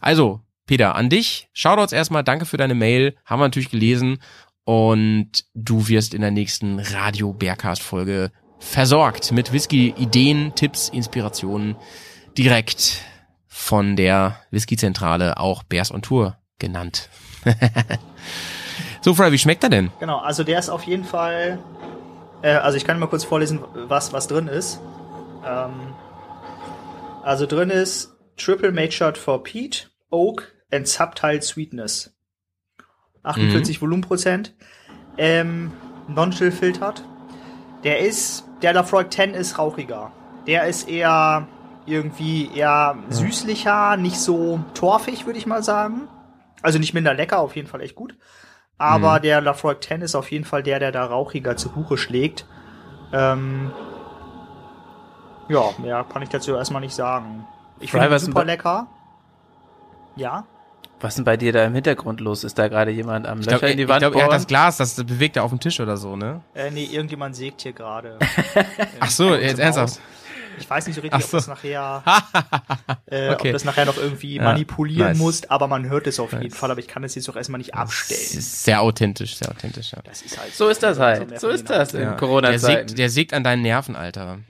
Also, Peter, an dich. Shoutouts erstmal, danke für deine Mail. Haben wir natürlich gelesen. Und du wirst in der nächsten Radio Bearcast Folge versorgt mit Whisky-Ideen, Tipps, Inspirationen direkt von der Whisky-Zentrale, auch Bears on Tour genannt. <laughs> so, Fry, wie schmeckt er denn? Genau, also der ist auf jeden Fall. Äh, also ich kann mal kurz vorlesen, was, was drin ist. Ähm, also drin ist Triple Matured for Peat, Oak and Subtile Sweetness. 48 Volumenprozent. Ähm, Non-chill filtert. Der ist, der Lafroig 10 ist rauchiger. Der ist eher irgendwie eher süßlicher, nicht so torfig, würde ich mal sagen. Also nicht minder lecker, auf jeden Fall echt gut. Aber Mhm. der Lafroig 10 ist auf jeden Fall der, der da rauchiger zu Buche schlägt. Ähm, ja, mehr kann ich dazu erstmal nicht sagen. Ich finde super bei- lecker. Ja. Was ist denn bei dir da im Hintergrund los? Ist da gerade jemand am Ich Löcher glaube, in die ich Wand glaub, er hat das Glas, das bewegt er auf dem Tisch oder so, ne? Äh, nee, irgendjemand sägt hier gerade. <laughs> Ach so, jetzt ernsthaft. Ich weiß nicht so richtig, so. ob das nachher, <laughs> äh, Okay. ob das nachher noch irgendwie Ja, manipulieren nice. muss, aber man hört es auf jeden Nice. Fall, aber ich kann es jetzt doch erstmal nicht Das abstellen. ist sehr authentisch, sehr authentisch, ja. Das ist halt So ist das halt. So ist das in Ja. Der Corona-Zeiten. sägt, der sägt an deinen Nerven, Alter.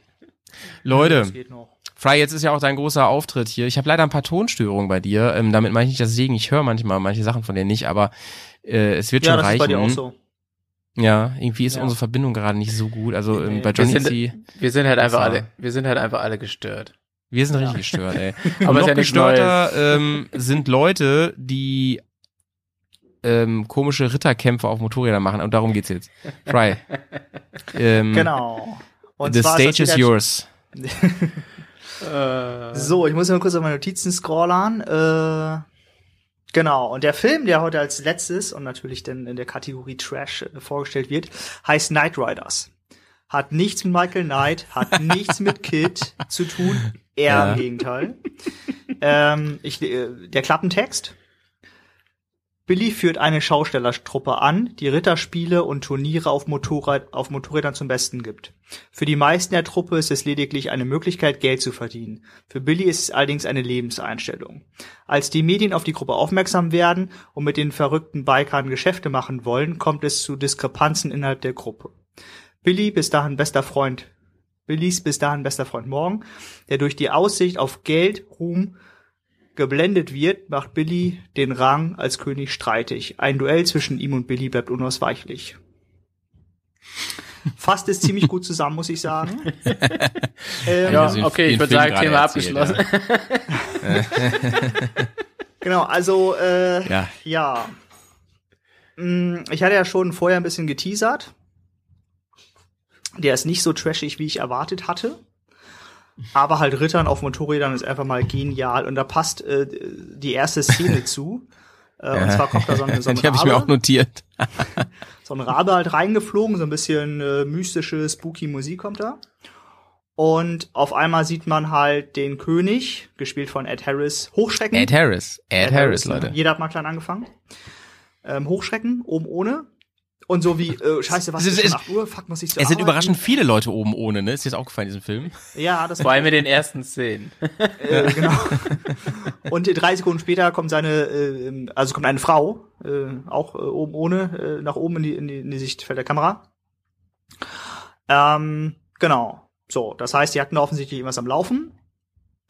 Leute, Das geht noch. Fry, jetzt ist ja auch dein großer Auftritt hier. Ich habe leider ein paar Tonstörungen bei dir. Ähm, damit meine ich nicht das Segen. Ich höre manchmal manche Sachen von dir nicht, aber äh, es wird Ja, schon das reichen. ist bei dir auch so. Ja, irgendwie ist Ja. unsere Verbindung gerade nicht so gut. Also ähm, bei wir, Johnny sind, C. wir sind halt einfach Das alle, wir sind halt einfach alle gestört. Wir sind richtig gestört, ey. <laughs> Aber noch ja gestörter ähm, sind Leute, die ähm, komische Ritterkämpfe auf Motorrädern machen. Und darum geht's jetzt. Fry. <laughs> ähm, Genau. Und the stage das is wieder- <laughs> yours. So, ich muss mal kurz auf meine Notizen scrollen. Äh, genau, und der Film, der heute als letztes und natürlich dann in der Kategorie Trash äh, vorgestellt wird, heißt Knight Riders. Hat nichts mit Michael Knight, hat <laughs> nichts mit Kid zu tun, eher Ja. im Gegenteil. ähm, ich, äh, der Klappentext. Billy führt eine Schaustellertruppe an, die Ritterspiele und Turniere auf, Motorrad, auf Motorrädern zum Besten gibt. Für die meisten der Truppe ist es lediglich eine Möglichkeit, Geld zu verdienen. Für Billy ist es allerdings eine Lebenseinstellung. Als die Medien auf die Gruppe aufmerksam werden und mit den verrückten Bikern Geschäfte machen wollen, kommt es zu Diskrepanzen innerhalb der Gruppe. Billy, bis dahin bester Freund, Billys bis dahin bester Freund Morgan, der durch die Aussicht auf Geld, Ruhm geblendet wird, macht Billy den Rang als König streitig. Ein Duell zwischen ihm und Billy bleibt unausweichlich. Fasst es ziemlich gut zusammen, muss ich sagen. <laughs> ähm, Ja, Also okay, ich würde sagen, Thema erzählt, abgeschlossen. <laughs> Genau, also äh, Ja. ja. Mm, Ich hatte ja schon vorher ein bisschen geteasert. Der ist nicht so trashig, wie ich erwartet hatte. Aber halt Rittern auf Motorrädern ist einfach mal genial. Und da passt äh, die erste Szene <laughs> zu. Äh, Und zwar kommt da so ein, so ein <laughs> Die habe ich mir auch notiert. <laughs> so ein Rabe halt reingeflogen, so ein bisschen äh, mystische, spooky Musik kommt da. Und auf einmal sieht man halt den König, gespielt von Ed Harris, hochschrecken. Ed Harris. Ed, Harris, ne? Leute. Jeder hat mal klein angefangen. Ähm, hochschrecken, oben ohne. Und so wie, äh, scheiße, was Es ist ist- schon 8 Uhr? Fuck, muss ich zur Es sind Arbeit? überraschend viele Leute oben ohne, ne? Ist dir das aufgefallen in diesem Film? Ja, das Vor allem in den ersten Szenen. äh, genau. Und drei Sekunden später kommt seine, äh, also kommt eine Frau, äh, auch äh, oben ohne, äh, nach oben in die, in die, in die Sichtfeld der Kamera. Ähm, genau. So, das heißt, die hatten da offensichtlich irgendwas am Laufen.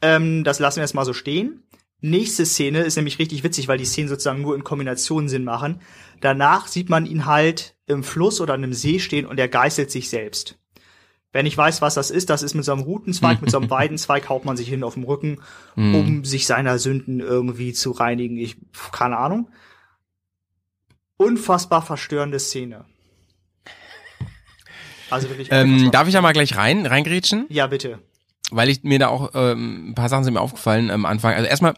Ähm, das lassen wir jetzt mal so stehen. Nächste Szene ist nämlich richtig witzig, weil die Szenen sozusagen nur in Kombination Sinn machen. Danach sieht man ihn halt im Fluss oder in einem See stehen und er geißelt sich selbst. Wer nicht weiß, was das ist, das ist mit so einem Rutenzweig, mit so einem <laughs> Weidenzweig haut man sich hin auf dem Rücken, Mhm. um sich seiner Sünden irgendwie zu reinigen. Ich, keine Ahnung. Unfassbar verstörende Szene. Also wirklich. Ähm, darf ich da mal gleich rein, reingrätschen? ja, bitte. Weil ich mir da auch ähm, ein paar Sachen sind mir aufgefallen am Anfang. Also erstmal,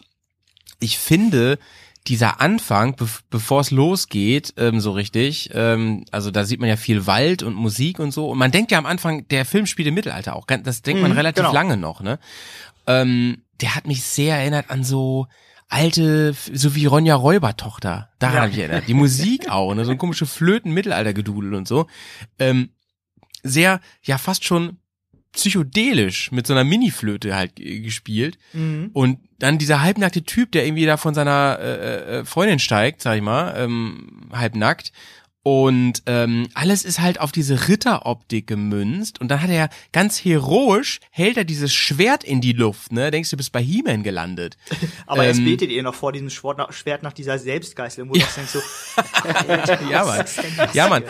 ich finde dieser Anfang, be bevor es losgeht, ähm, so richtig, ähm, also da sieht man ja viel Wald und Musik und so. Und man denkt ja am Anfang, der Film spielt im Mittelalter auch. Das denkt man Mhm, relativ genau. lange noch, ne? Ähm, der hat mich sehr erinnert an so alte, so wie Ronja Räubertochter. Daran Ja. habe ich erinnert. Die Musik <laughs> auch, ne? So ein komische Flöten-Mittelalter-Gedudel und so. Ähm, sehr, ja, fast schon psychedelisch mit so einer Miniflöte halt gespielt. Mhm. Und dann dieser halbnackte Typ, der irgendwie da von seiner äh, äh, Freundin steigt, sag ich mal, ähm, halbnackt. Und ähm, alles ist halt auf diese Ritteroptik gemünzt. Und dann hat er ganz heroisch, hält er dieses Schwert in die Luft, ne? Denkst du, bist bei He-Man gelandet. <laughs> Aber es Ähm, betet ihr noch vor diesem Schwert nach, Schwert nach dieser Selbstgeißelung, wo du auch denkst so, <laughs> ja, Mann. <laughs> Ja, Mann.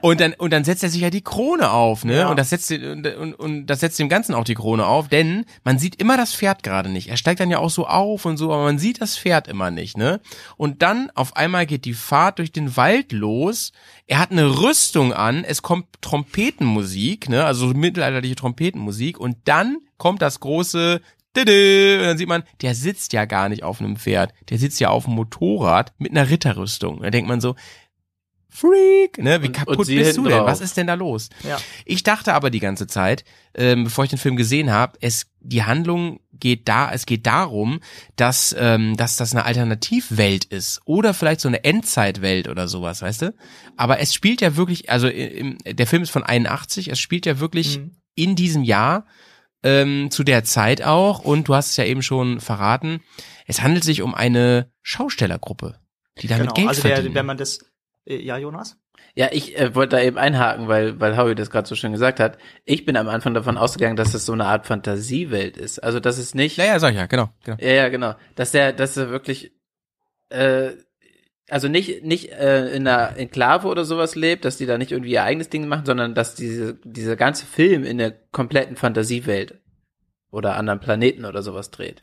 Und dann, und dann setzt er sich ja die Krone auf, ne? Ja. Und das setzt, und, und, und das setzt dem Ganzen auch die Krone auf, denn man sieht immer das Pferd gerade nicht. Er steigt dann ja auch so auf und so, aber man sieht das Pferd immer nicht, ne? Und dann auf einmal geht die Fahrt durch den Wald los. Er hat eine Rüstung an, es kommt Trompetenmusik, ne? Also so mittelalterliche Trompetenmusik und dann kommt das große und dann sieht man, der sitzt ja gar nicht auf einem Pferd, der sitzt ja auf einem Motorrad mit einer Ritterrüstung. Da denkt man so, Freak, ne? Wie kaputt bist du denn? drauf. Was ist denn da los? Ja. Ich dachte aber die ganze Zeit, ähm, bevor ich den Film gesehen habe, es die Handlung geht da, es geht darum, dass ähm, dass das eine Alternativwelt ist oder vielleicht so eine Endzeitwelt oder sowas, weißt du? Aber es spielt ja wirklich, also im, der Film ist von 81, es spielt ja wirklich Mhm. in diesem Jahr ähm, zu der Zeit auch und du hast es ja eben schon verraten, es handelt sich um eine Schaustellergruppe, die damit Genau, Geld also verdienen. der, wenn man das, äh, ja, Jonas? Ja, ich äh, wollte da eben einhaken, weil, weil Howie das gerade so schön gesagt hat. Ich bin am Anfang davon ausgegangen, dass es so eine Art Fantasiewelt ist. Also, dass es nicht. ja, ja, sag ich ja, genau, genau. Ja, ja, genau. Dass der, dass er wirklich, äh, also nicht, nicht äh, in einer Enklave oder sowas lebt, dass die da nicht irgendwie ihr eigenes Ding machen, sondern dass diese, dieser ganze Film in der kompletten Fantasiewelt oder anderen Planeten oder sowas dreht.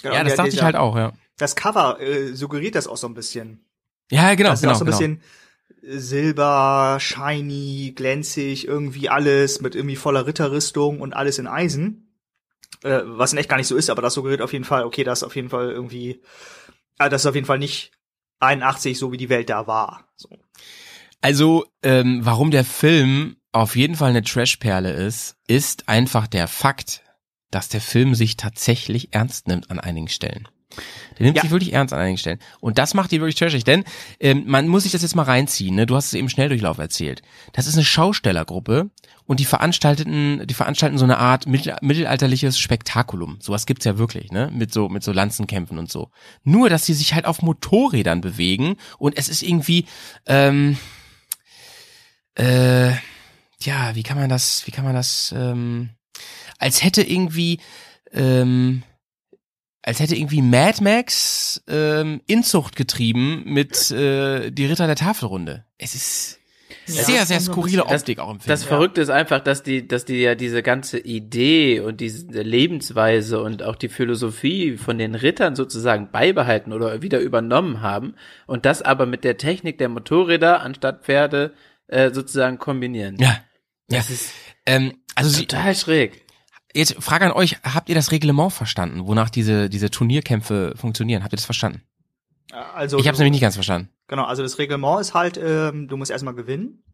Genau, Ja, das dachte ich halt auch, ja. Das Cover äh, suggeriert das auch so ein bisschen. Ja, genau, das ist genau, auch so ein genau. bisschen Silber, shiny, glänzig, irgendwie alles mit irgendwie voller Ritterrüstung und alles in Eisen. Äh, was in echt gar nicht so ist, aber das suggeriert auf jeden Fall, okay, das ist auf jeden Fall irgendwie, äh, das ist auf jeden Fall nicht 81, so wie die Welt da war. So. Also, ähm, warum der Film auf jeden Fall eine Trashperle ist, ist einfach der Fakt, dass der Film sich tatsächlich ernst nimmt an einigen Stellen. Der nimmt Ja. sich wirklich ernst an einigen Stellen. Und das macht ihn wirklich trashig, denn ähm, man muss sich das jetzt mal reinziehen. Ne? Du hast es eben Schnelldurchlauf erzählt. Das ist eine Schaustellergruppe und die veranstalteten, die veranstalten so eine Art mittel, mittelalterliches Spektakulum. Sowas gibt's ja wirklich, ne? Mit so mit so Lanzenkämpfen und so. Nur, dass sie sich halt auf Motorrädern bewegen und es ist irgendwie ähm, äh, ja, wie kann man das, wie kann man das, ähm, als hätte irgendwie, ähm, als hätte irgendwie Mad Max ähm, Inzucht getrieben mit äh, die Ritter der Tafelrunde. Es ist Ja, sehr, sehr skurrile Optik auch im Film. Das Verrückte ist einfach, dass die, dass die ja diese ganze Idee und diese Lebensweise und auch die Philosophie von den Rittern sozusagen beibehalten oder wieder übernommen haben und das aber mit der Technik der Motorräder anstatt Pferde äh, sozusagen kombinieren. Ja. Ja. Das ist ähm, also sie, total schräg. Jetzt Frage an euch, habt ihr das Reglement verstanden, wonach diese, diese Turnierkämpfe funktionieren? Habt ihr das verstanden? Also ich habe es nämlich nicht ganz verstanden. Genau, also das Reglement ist halt, ähm, du musst erstmal gewinnen.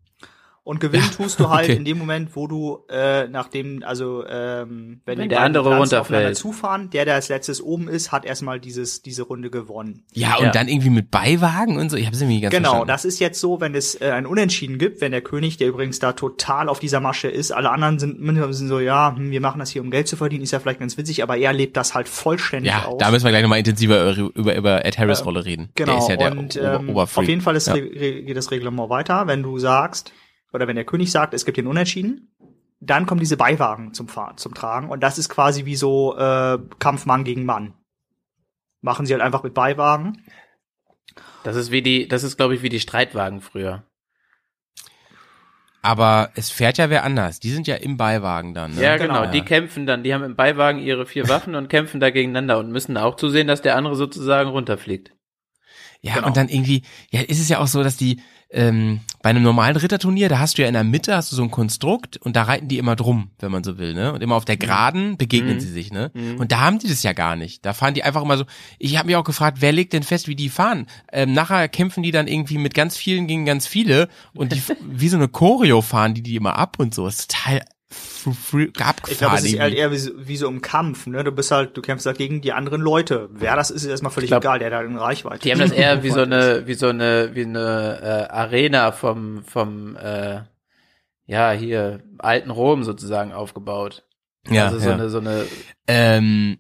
Und gewinnen tust du halt okay. in dem Moment, wo du äh, nachdem, also ähm, wenn, Wenn die der andere runterfällt. zufahren, der, der als letztes oben ist, hat erstmal dieses diese Runde gewonnen. Ja, und Ja. dann irgendwie mit Beiwagen und so. Ich habe es irgendwie nicht ganz Genau, verstanden. das ist jetzt so, wenn es äh, ein Unentschieden gibt, wenn der König, der übrigens da total auf dieser Masche ist, alle anderen sind, sind so, ja, hm, wir machen das hier, um Geld zu verdienen, ist ja vielleicht ganz witzig, aber er lebt das halt vollständig Ja, aus. da müssen wir gleich nochmal intensiver über, über, über Ed Harris Äh, Rolle reden. Genau, Der ist ja der und Ober ähm, Oberfreak. auf jeden Fall ist, ja. re- re- geht das Reglement weiter. Wenn du sagst, oder wenn der König sagt, es gibt den Unentschieden, dann kommen diese Beiwagen zum, Fahr zum Tragen und das ist quasi wie so äh, Kampfmann gegen Mann. Machen sie halt einfach mit Beiwagen. Das ist wie die, das ist glaube ich wie die Streitwagen früher. Aber es fährt ja wer anders. Die sind ja im Beiwagen dann. Ne? Ja, genau. Genau. Die kämpfen dann, die haben im Beiwagen ihre vier Waffen und kämpfen da gegeneinander und müssen auch zusehen, dass der andere sozusagen runterfliegt. Ja, Genau. und dann irgendwie, ja, ist es ja auch so, dass die ähm, bei einem normalen Ritterturnier, da hast du ja in der Mitte hast du so ein Konstrukt und da reiten die immer drum, wenn man so will, ne? Und immer auf der Geraden begegnen Mhm. sie sich, ne? Mhm. Und da haben die das ja gar nicht. Da fahren die einfach immer so. Ich habe mich auch gefragt, wer legt denn fest, wie die fahren? Ähm, nachher kämpfen die dann irgendwie mit ganz vielen gegen ganz viele und die <laughs> wie so eine Choreo fahren die die immer ab und so. Das ist total abgefahren. Ich glaube, es ist halt eher wie, so- wie so im Kampf, ne? Du bist halt, du kämpfst halt gegen die anderen Leute. Wer das ist, ist erstmal völlig glaub, egal, der da in Reichweite Die haben das eher wie so <laughs> eine, wie so eine, wie eine äh, Arena vom, vom, äh, ja hier alten Rom sozusagen aufgebaut. ja, also so ja. eine, so eine. Ähm,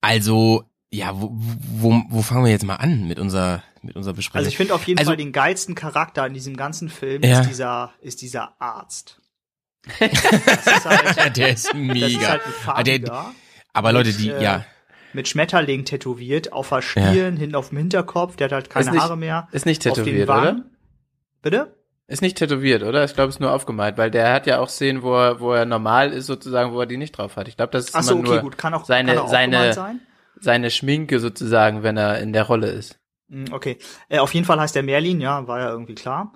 also, ja, wo, wo, wo fangen wir jetzt mal an mit unserer, mit unserer Besprechung? Also ich finde auf jeden Also- Fall den geilsten Charakter in diesem ganzen Film Ja. ist dieser, ist dieser Arzt. Ist halt, <laughs> der ist das ist mega. halt Ah, der- Aber Leute, mit, die, äh, ja, mit Schmetterling tätowiert, auf der Stirn, hinten auf dem Hinterkopf, der hat halt keine nicht- Haare mehr. Ist nicht tätowiert, oder? Bitte? Ist nicht tätowiert, oder? Ich glaube, es ist nur aufgemalt, weil der hat ja auch Szenen, wo er, wo er normal ist, sozusagen, wo er die nicht drauf hat. Ich glaube, das ist Ach so, immer okay, nur gut, kann auch, seine, kann auch seine, sein. seine Schminke sozusagen, wenn er in der Rolle ist. Mm, Okay. Äh, auf jeden Fall heißt der Merlin, ja, war ja irgendwie klar.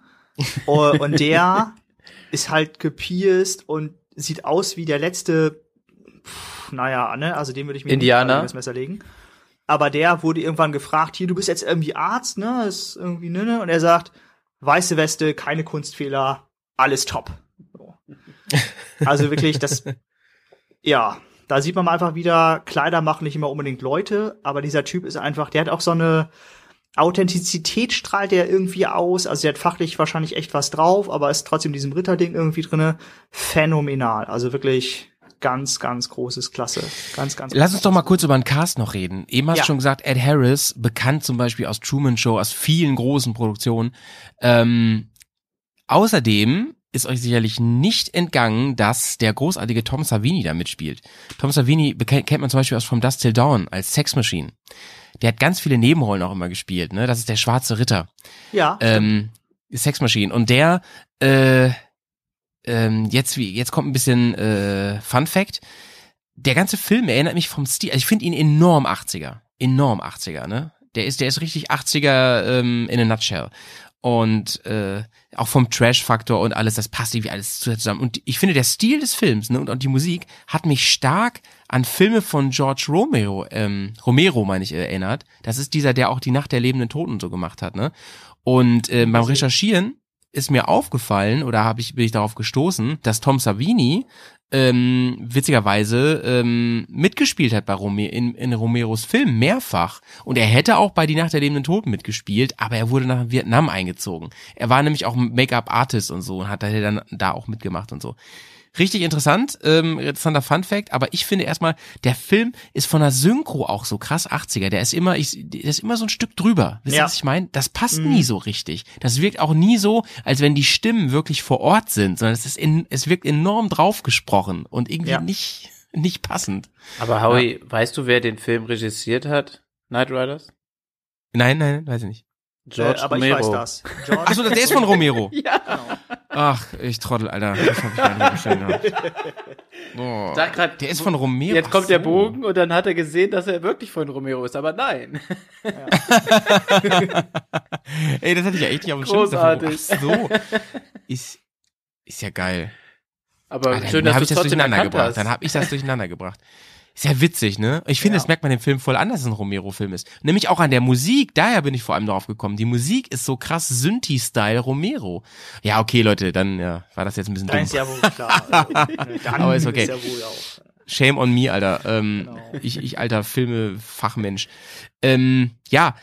Oh, und der <laughs> ist halt gepierst und sieht aus wie der letzte, pff, naja, ne, also den würde ich mir Indianer? ins Messer legen. Aber der wurde irgendwann gefragt, hier, du bist jetzt irgendwie Arzt, ne, ist irgendwie, ne, ne, und er sagt, weiße Weste, keine Kunstfehler, alles top. So. <laughs> Also wirklich, das, ja, da sieht man mal einfach wieder, Kleider machen nicht immer unbedingt Leute, aber dieser Typ ist einfach, der hat auch so eine Authentizität strahlt der irgendwie aus. Also der hat fachlich wahrscheinlich echt was drauf, aber ist trotzdem in diesem Ritterding irgendwie drinne. Phänomenal. Also wirklich ganz, ganz großes Klasse. Ganz, ganz. Lass uns doch mal kurz über den Cast noch reden. Eben hast du Ja. schon gesagt, Ed Harris, bekannt zum Beispiel aus Truman Show, aus vielen großen Produktionen. Ähm, außerdem ist euch sicherlich nicht entgangen, dass der großartige Tom Savini da mitspielt. Tom Savini kennt man zum Beispiel aus From Dust Till Dawn als Sex Machine. Der hat ganz viele Nebenrollen auch immer gespielt, ne? Das ist der schwarze Ritter. Ja. Ähm, Sex Machine. Und der, äh, ähm, jetzt wie, jetzt kommt ein bisschen äh, Fun Fact. Der ganze Film erinnert mich vom Stil, also ich finde ihn enorm 80er. Enorm 80er, ne? Der ist, der ist richtig 80er ähm, in a nutshell. Und äh, auch vom Trash-Faktor und alles, das passt irgendwie alles zusammen. Und ich finde, der Stil des Films ne, und, und die Musik hat mich stark an Filme von George Romero, ähm, Romero meine ich, erinnert. Das ist dieser, der auch die Nacht der lebenden Toten so gemacht hat. Ne? Und äh, beim Recherchieren ist mir aufgefallen oder habe ich bin ich darauf gestoßen, dass Tom Savini ähm, witzigerweise ähm, mitgespielt hat bei Rome in, in Romeros Film mehrfach und er hätte auch bei Die Nacht der lebenden Toten mitgespielt, aber er wurde nach Vietnam eingezogen. Er war nämlich auch Make-up Artist und so und hat dann da auch mitgemacht und so. Richtig interessant, ähm, interessanter Fun Fact, aber ich finde erstmal, der Film ist von der Synchro auch so krass 80er. Der ist immer, ich, der ist immer so ein Stück drüber. Wisst ihr, Ja. was ich meine? Das passt Mhm. nie so richtig. Das wirkt auch nie so, als wenn die Stimmen wirklich vor Ort sind, sondern es ist in, es wirkt enorm draufgesprochen und irgendwie Ja. nicht, nicht passend. Aber Howie, weißt du, wer den Film regissiert hat? Knight Riders? Nein, nein, weiß ich nicht. George äh, aber Romero. ich weiß das. George Ach so, der ist von Romero. <laughs> Ja. Ach, ich Trottel, Alter. Das hab ich gar nicht verstanden. Boah. Grad, Der ist von Romero. Jetzt kommt Ach der so. Bogen und dann hat er gesehen, dass er wirklich von Romero ist, aber nein. <laughs> Ey, das hatte ich ja echt nicht auf dem Schirm. Großartig. Ach so. Ist, ist ja geil. Aber Alter, schön, dann dass du es das trotzdem durcheinander gebracht. hast. Dann habe ich das durcheinander gebracht. Ist ja witzig, ne? Ich finde, Ja. das merkt man dem Film voll an, dass es ein Romero-Film ist. Nämlich auch an der Musik, daher bin ich vor allem drauf gekommen. Die Musik ist so krass Synthi-Style Romero. Ja, okay, Leute, dann ja, war das jetzt ein bisschen Dann dumm. ist ja wohl klar. <laughs> Dann Aber ist okay. ja wohl auch. Shame on me, Alter. Ähm, Genau. ich, ich, alter Filme-Fachmensch. Ähm, ja,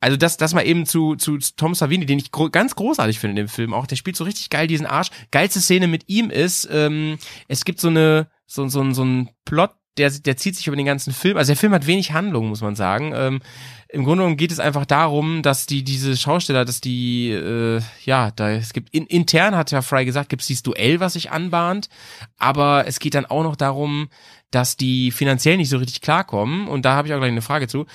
also das, das mal eben zu, zu Tom Savini, den ich gro ganz großartig finde in dem Film auch. Der spielt so richtig geil diesen Arsch. Geilste Szene mit ihm ist, ähm, es gibt so eine, so, so, so ein Plot, der, der zieht sich über den ganzen Film. Also der Film hat wenig Handlung, muss man sagen. Ähm, Im Grunde genommen geht es einfach darum, dass die, diese Schausteller, dass die, äh, ja, da, es gibt, in, intern hat ja Fry gesagt, gibt es dieses Duell, was sich anbahnt. Aber es geht dann auch noch darum, dass die finanziell nicht so richtig klarkommen. Und da habe ich auch gleich eine Frage zu.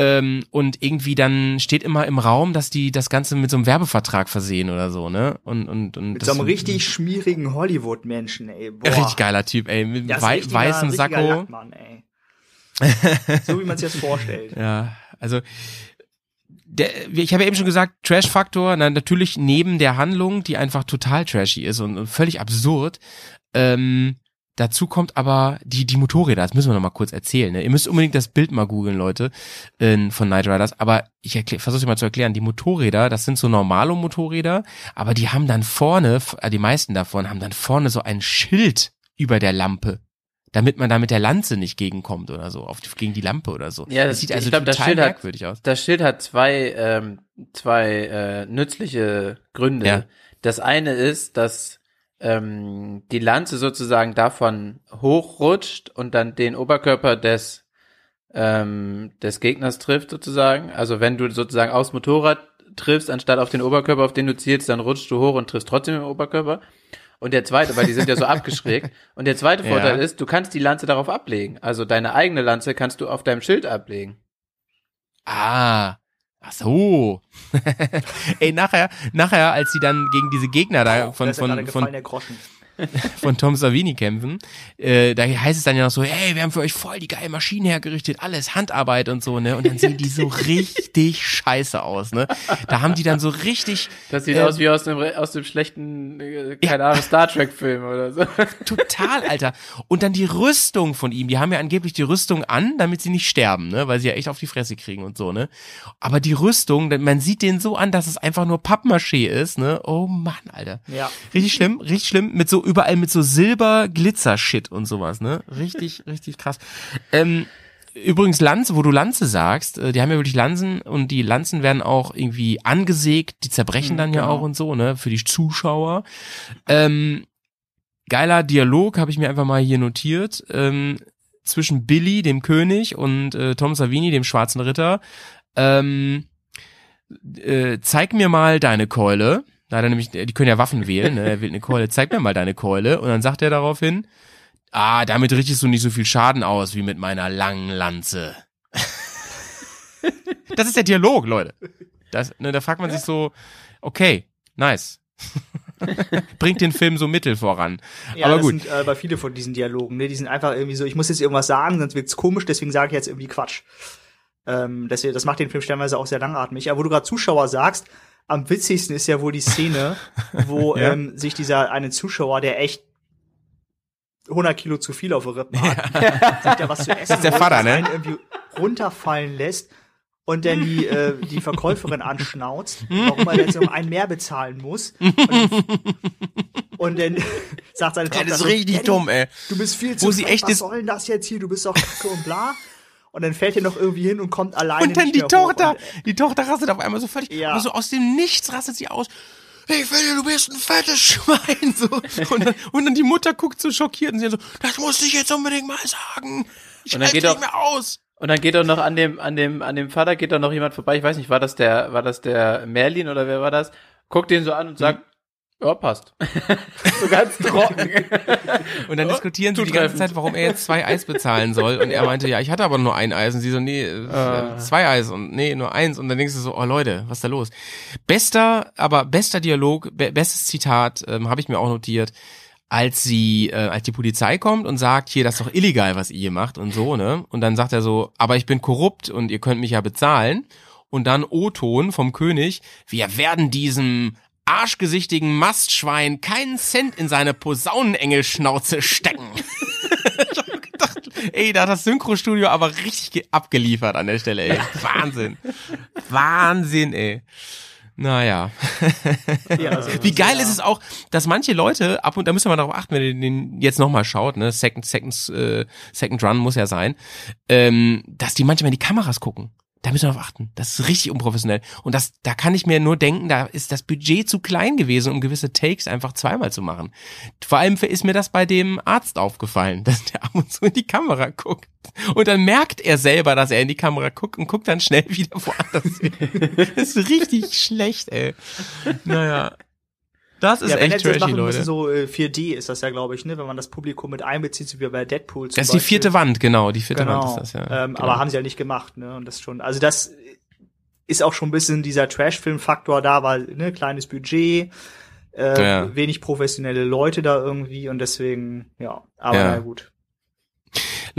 Ähm, und irgendwie dann steht immer im Raum, dass die das Ganze mit so einem Werbevertrag versehen oder so, ne? Und, und, und Mit so einem richtig schmierigen Hollywood-Menschen, ey. Boah. <laughs> Richtig geiler Typ, ey. Mit wei richtiger- weißem richtiger Sakko. Lackmann, ey. <laughs> so wie man sich das vorstellt. Ja, also der, ich habe ja eben schon gesagt, Trash-Faktor, na, natürlich neben der Handlung, die einfach total trashy ist und, und völlig absurd. Ähm, dazu kommt aber die, die Motorräder, das müssen wir noch mal kurz erzählen. Ne? Ihr müsst unbedingt das Bild mal googeln, Leute, äh, von Night Riders. Aber ich versuche es mal zu erklären. Die Motorräder, das sind so normale Motorräder, aber die haben dann vorne, äh, die meisten davon haben dann vorne so ein Schild über der Lampe damit man da mit der Lanze nicht gegenkommt oder so, auf die, gegen die Lampe oder so. Ja, das sieht also ich glaube, das total Schild hat, merkwürdig aus. das Schild hat zwei, ähm, zwei äh, nützliche Gründe. Ja. Das eine ist, dass ähm, die Lanze sozusagen davon hochrutscht und dann den Oberkörper des ähm, des Gegners trifft sozusagen. Also wenn du sozusagen aufs Motorrad triffst, anstatt auf den Oberkörper, auf den du zielst, dann rutschst du hoch und triffst trotzdem den Oberkörper. Und der zweite, weil die sind ja so <laughs> abgeschrägt. Und der zweite Ja. Vorteil ist, du kannst die Lanze darauf ablegen. Also deine eigene Lanze kannst du auf deinem Schild ablegen. Ah. Ach so. <laughs> Ey, nachher, nachher, als sie dann gegen diese Gegner da Da von, gerade von, gefallen, <laughs> von, Tom Savini kämpfen. Äh, da heißt es dann ja noch so, hey, wir haben für euch voll die geile Maschinen hergerichtet, alles Handarbeit und so, ne? Und dann sehen die so <laughs> richtig scheiße aus, ne? Da haben die dann so richtig. Das sieht äh, aus wie aus dem, aus dem schlechten, äh, keine Ahnung, Star Trek-Film oder so. <laughs> Total, Alter. Und dann die Rüstung von ihm. Die haben ja angeblich die Rüstung an, damit sie nicht sterben, ne? Weil sie ja echt auf die Fresse kriegen und so, ne? Aber die Rüstung, man sieht den so an, dass es einfach nur Pappmaché ist, ne? Oh Mann, Alter. Ja. Richtig schlimm, richtig schlimm. Mit so überall mit so Silber-Glitzer-Shit und sowas, ne? Richtig, <laughs> richtig krass. Ähm, Übrigens Lanze, wo du Lanze sagst, äh, die haben ja wirklich Lanzen und die Lanzen werden auch irgendwie angesägt, die zerbrechen dann ja genau. auch und so, ne, für die Zuschauer. Ähm, geiler Dialog habe ich mir einfach mal hier notiert ähm, zwischen Billy, dem König, und äh, Tom Savini, dem Schwarzen Ritter. Ähm, äh, zeig mir mal deine Keule. Da hat er nämlich, die können ja Waffen wählen, ne? er wählt eine Keule, zeig mir mal deine Keule. Und dann sagt er daraufhin, ah, damit richtest du nicht so viel Schaden aus wie mit meiner langen Lanze. <laughs> das ist der Dialog, Leute. Das, ne, da fragt man sich so, okay, nice. <laughs> Bringt den Film so mittel voran. Ja, Aber das gut. sind äh, bei viele von diesen Dialogen, ne? Die sind einfach irgendwie so, ich muss jetzt irgendwas sagen, sonst wirkt's komisch, deswegen sage ich jetzt irgendwie Quatsch. Ähm, das, das macht den Film stellenweise auch sehr langatmig. Aber wo du gerade Zuschauer sagst, am witzigsten ist ja wohl die Szene, wo <laughs> Ja. ähm, sich dieser eine Zuschauer, der echt 100 Kilo zu viel auf der Rippen hat, <laughs> sich da was zu essen Das ist der Vater, ne? irgendwie runterfallen lässt und dann die, äh, die Verkäuferin anschnauzt, <laughs> warum er jetzt um einen mehr bezahlen muss. Und dann, sagt seine Ja, Tochter das ist richtig "Daddy, dumm, ey. Du bist viel zu Wo sie fett, echt was soll denn das jetzt hier? Du bist doch kacke und bla. Und dann fällt er noch irgendwie hin und kommt alleine Und dann nicht die mehr Tochter, Hoch. die Tochter rastet auf einmal so völlig, Ja. aber so aus dem Nichts rastet sie aus. Ich finde, du bist ein fettes <laughs> Schwein, so. Und dann, und dann die Mutter guckt so schockiert und sie so, das musste ich jetzt unbedingt mal sagen. Ich Und dann geht nicht auch- mehr aus. Und dann geht doch noch an dem, an dem, an dem Vater geht doch noch jemand vorbei. Ich weiß nicht, war das der, war das der Merlin oder wer war das? Guckt den so an und sagt, ja, passt. <laughs> so ganz trocken. Und dann diskutieren sie die ganze Zeit, warum er jetzt zwei Eis bezahlen soll. Und er meinte, ja, ich hatte aber nur ein Eis. Und sie so, nee, äh, Ah. zwei Eis und nee, nur eins. Und dann denkst du so, oh Leute, was ist da los? Bester, aber bester Dialog, be bestes Zitat, ähm, habe ich mir auch notiert, als sie, äh, als die Polizei kommt und sagt, hier, das ist doch illegal, was ihr hier macht und so, ne? Und dann sagt er so, aber ich bin korrupt und ihr könnt mich ja bezahlen. Und dann O-Ton vom König, wir werden diesem arschgesichtigen Mastschwein keinen Cent in seine Posaunenengelschnauze stecken. <laughs> Ich hab gedacht, ey, da hat das Synchrostudio aber richtig ge- abgeliefert an der Stelle, ey. <laughs> Wahnsinn. Wahnsinn, ey. Naja. Ja, also, <laughs> Wie geil ja. ist es auch, dass manche Leute, ab und da ihr mal darauf achten, wenn ihr den jetzt nochmal schaut, ne, Second, Second, äh, Second Run muss ja sein, ähm, dass die manchmal in die Kameras gucken. Da müssen wir darauf achten. Das ist richtig unprofessionell. Und das, da kann ich mir nur denken, da ist das Budget zu klein gewesen, um gewisse Takes einfach zweimal zu machen. Vor allem ist mir das bei dem Arzt aufgefallen, <laughs> dass der ab und zu in die Kamera guckt. Und dann merkt er selber, dass er in die Kamera guckt und guckt dann schnell <laughs> wieder woanders hin. Das ist richtig schlecht, ey. Naja. Das ist ja, echt trashy, machen Leute. so äh, 4D ist das ja, glaube ich, ne, wenn man das Publikum mit einbezieht, so wie bei Deadpool zum Das ist die Beispiel. vierte Wand, genau. Die vierte genau. Wand ist das, ja. Ähm, genau. Aber haben sie ja nicht gemacht, ne? Und das schon, also das ist auch schon ein bisschen dieser Trash-Film-Faktor da, weil, ne, kleines Budget, äh, Ja. wenig professionelle Leute da irgendwie und deswegen, ja, aber Ja. na gut.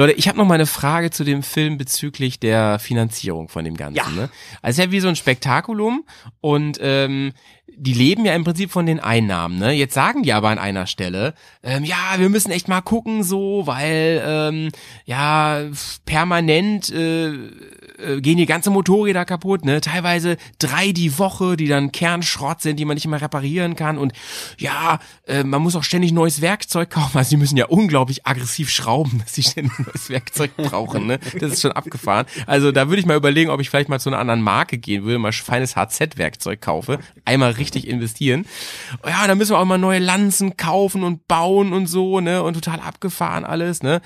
Leute, ich habe noch mal eine Frage zu dem Film bezüglich der Finanzierung von dem Ganzen. Ja. Ne? Also es ist ja wie so ein Spektakulum und ähm, die leben ja im Prinzip von den Einnahmen. Ne? Jetzt sagen die aber an einer Stelle, ähm, ja, wir müssen echt mal gucken so, weil ähm, ja permanent äh, äh, gehen die ganze Motorräder kaputt, ne? Teilweise drei die Woche, die dann Kernschrott sind, die man nicht mehr reparieren kann. Und ja, äh, man muss auch ständig neues Werkzeug kaufen. Also die müssen ja unglaublich aggressiv schrauben, dass sie ständig <laughs> neues Werkzeug brauchen, ne? Das ist schon abgefahren. Also da würde ich mal überlegen, ob ich vielleicht mal zu einer anderen Marke gehen würde, mal feines HZ-Werkzeug kaufe, einmal richtig investieren. Ja, da müssen wir auch mal neue Lanzen kaufen und bauen und so, ne? Und total abgefahren alles, ne?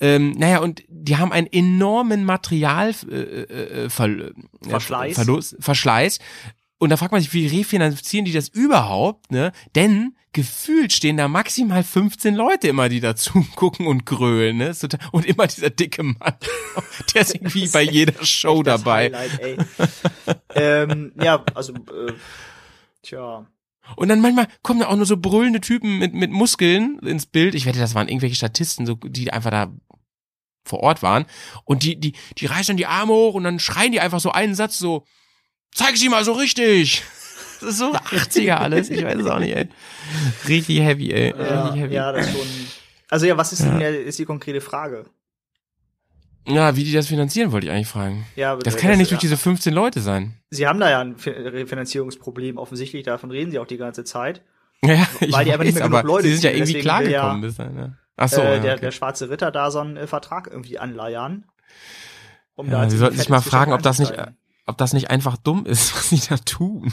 Ähm, naja, und die haben einen enormen Material äh, äh, Ver Verschleiß. Verlust, Verschleiß. Und da fragt man sich, wie refinanzieren die das überhaupt, ne? Denn gefühlt stehen da maximal 15 Leute immer, die dazu <laughs> gucken und grölen, ne? Und immer dieser dicke Mann. <laughs> Der ist irgendwie bei jeder Show dabei. Ähm, ja, also, äh, tja. Und dann manchmal kommen da auch nur so brüllende Typen mit, mit Muskeln ins Bild. Ich wette, das waren irgendwelche Statisten, so, die einfach da vor Ort waren. Und die, die, die reißen dann die Arme hoch und dann schreien die einfach so einen Satz so, zeig sie mal so richtig. <laughs> Das ist so <laughs> 80er alles. Ich weiß es auch nicht, ey. Richtig heavy, ey. Ja, Richtig heavy. ja, das schon. Also ja, was ist Ja. denn der, ist die konkrete Frage? Ja, wie die das finanzieren, wollte ich eigentlich fragen. Ja, das das- kann ja nicht ja. durch diese 15 Leute sein. Sie haben da ja ein Fi- Finanzierungsproblem offensichtlich, davon reden sie auch die ganze Zeit. Ja, ich Weil die einfach nicht mehr genug aber Leute sie sind ja irgendwie klargekommen ja, bis dahin, ja. Ach so, äh, ja, der, okay. der schwarze Ritter da so einen äh, Vertrag irgendwie anleiern. Um Ja, sie ziemlich sollten sich mal fragen, ob das nicht, einzusteigen. ob das nicht einfach dumm ist, <laughs> was sie da tun.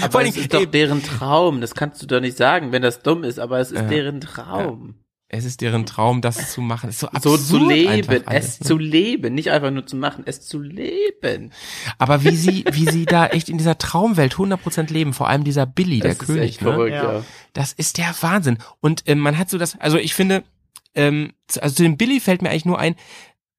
Aber Vor Dingen, ist doch deren Traum. Das kannst du doch nicht sagen, wenn das dumm ist, aber es ist Ja. deren Traum. Es ist deren Traum, das zu machen. Es ist so So zu leben, alles, es ne? zu leben, nicht einfach nur zu machen, es zu leben. Aber wie sie, wie sie da echt in dieser Traumwelt 100% leben, vor allem dieser Billy, der Das ist König, echt ne? verrückt, Ja. Das ist der Wahnsinn. Und ähm, man hat so das, also ich finde, ähm, zu- also zu dem Billy fällt mir eigentlich nur ein,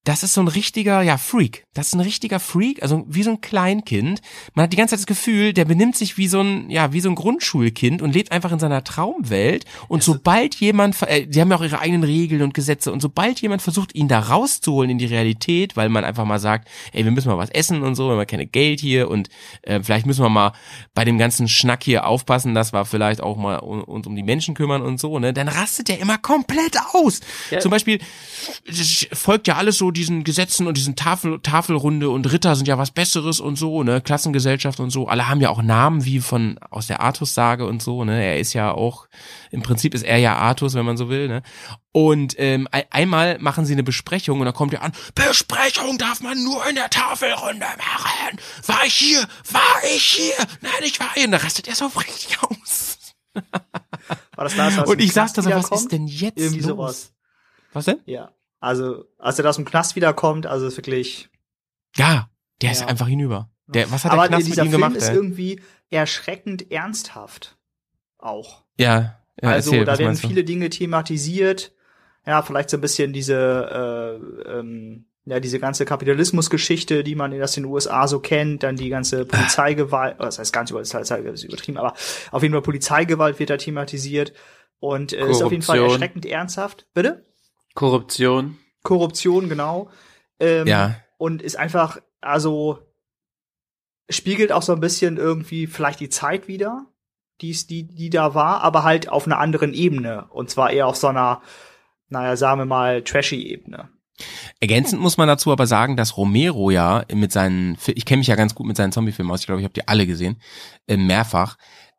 das ist so ein richtiger, ja, Freak. Das ist ein richtiger Freak, also wie so ein Kleinkind. Man hat die ganze Zeit das Gefühl, der benimmt sich wie so ein, ja, wie so ein Grundschulkind und lebt einfach in seiner Traumwelt. Und sobald jemand, äh, die haben ja auch ihre eigenen Regeln und Gesetze, und sobald jemand versucht, ihn da rauszuholen in die Realität, weil man einfach mal sagt, ey, wir müssen mal was essen und so, wir haben keine Geld hier und äh, vielleicht müssen wir mal bei dem ganzen Schnack hier aufpassen, dass wir vielleicht auch mal un- uns um die Menschen kümmern und so, ne, dann rastet der immer komplett aus. Ja. Zum Beispiel folgt ja alles so diesen Gesetzen und diesen Tafel, Tafelrunde und Ritter sind ja was Besseres und so, ne, Klassengesellschaft und so. Alle haben ja auch Namen wie von aus der Artus-Sage und so, ne. Er ist ja auch, im Prinzip ist er ja Artus, wenn man so will, ne. Und ähm, ein- einmal machen sie eine Besprechung und da kommt ja an, Besprechung darf man nur in der Tafelrunde machen. War ich hier? War ich hier? Nein, ich war hier. Und da rastet er so <laughs> richtig aus. War das da, er Und ich saß da so, was ist denn jetzt Irgendwie los? sowas. Was denn? Ja. Also, als er da aus dem Knast wiederkommt, also ist wirklich. Ja, der ist Ja. einfach hinüber. Der, was hat Aber der Knast mit dieser ihm Film gemacht? ist ey? irgendwie erschreckend ernsthaft. Auch. Ja, ja also erzähl, da werden viele Dinge thematisiert. Ja, vielleicht so ein bisschen diese, äh, ähm, ja, diese ganze Kapitalismusgeschichte, die man in den USA so kennt, dann die ganze Polizeigewalt, oh, das heißt ganz über Polizei ist übertrieben, aber auf jeden Fall Polizeigewalt wird da thematisiert und äh, ist auf jeden Fall erschreckend ernsthaft. Bitte? Korruption. Korruption, genau. Ähm, Ja. Und ist einfach, also spiegelt auch so ein bisschen irgendwie vielleicht die Zeit wieder, die, es- die, die da war, aber halt auf einer anderen Ebene. Und zwar eher auf so einer, naja, sagen wir mal, trashy Ebene. Ergänzend muss man dazu aber sagen, dass Romero ja mit seinen, ich kenne mich ja ganz gut mit seinen Zombie-Filmen aus, ich glaube, ich habe die alle gesehen, äh, mehrfach,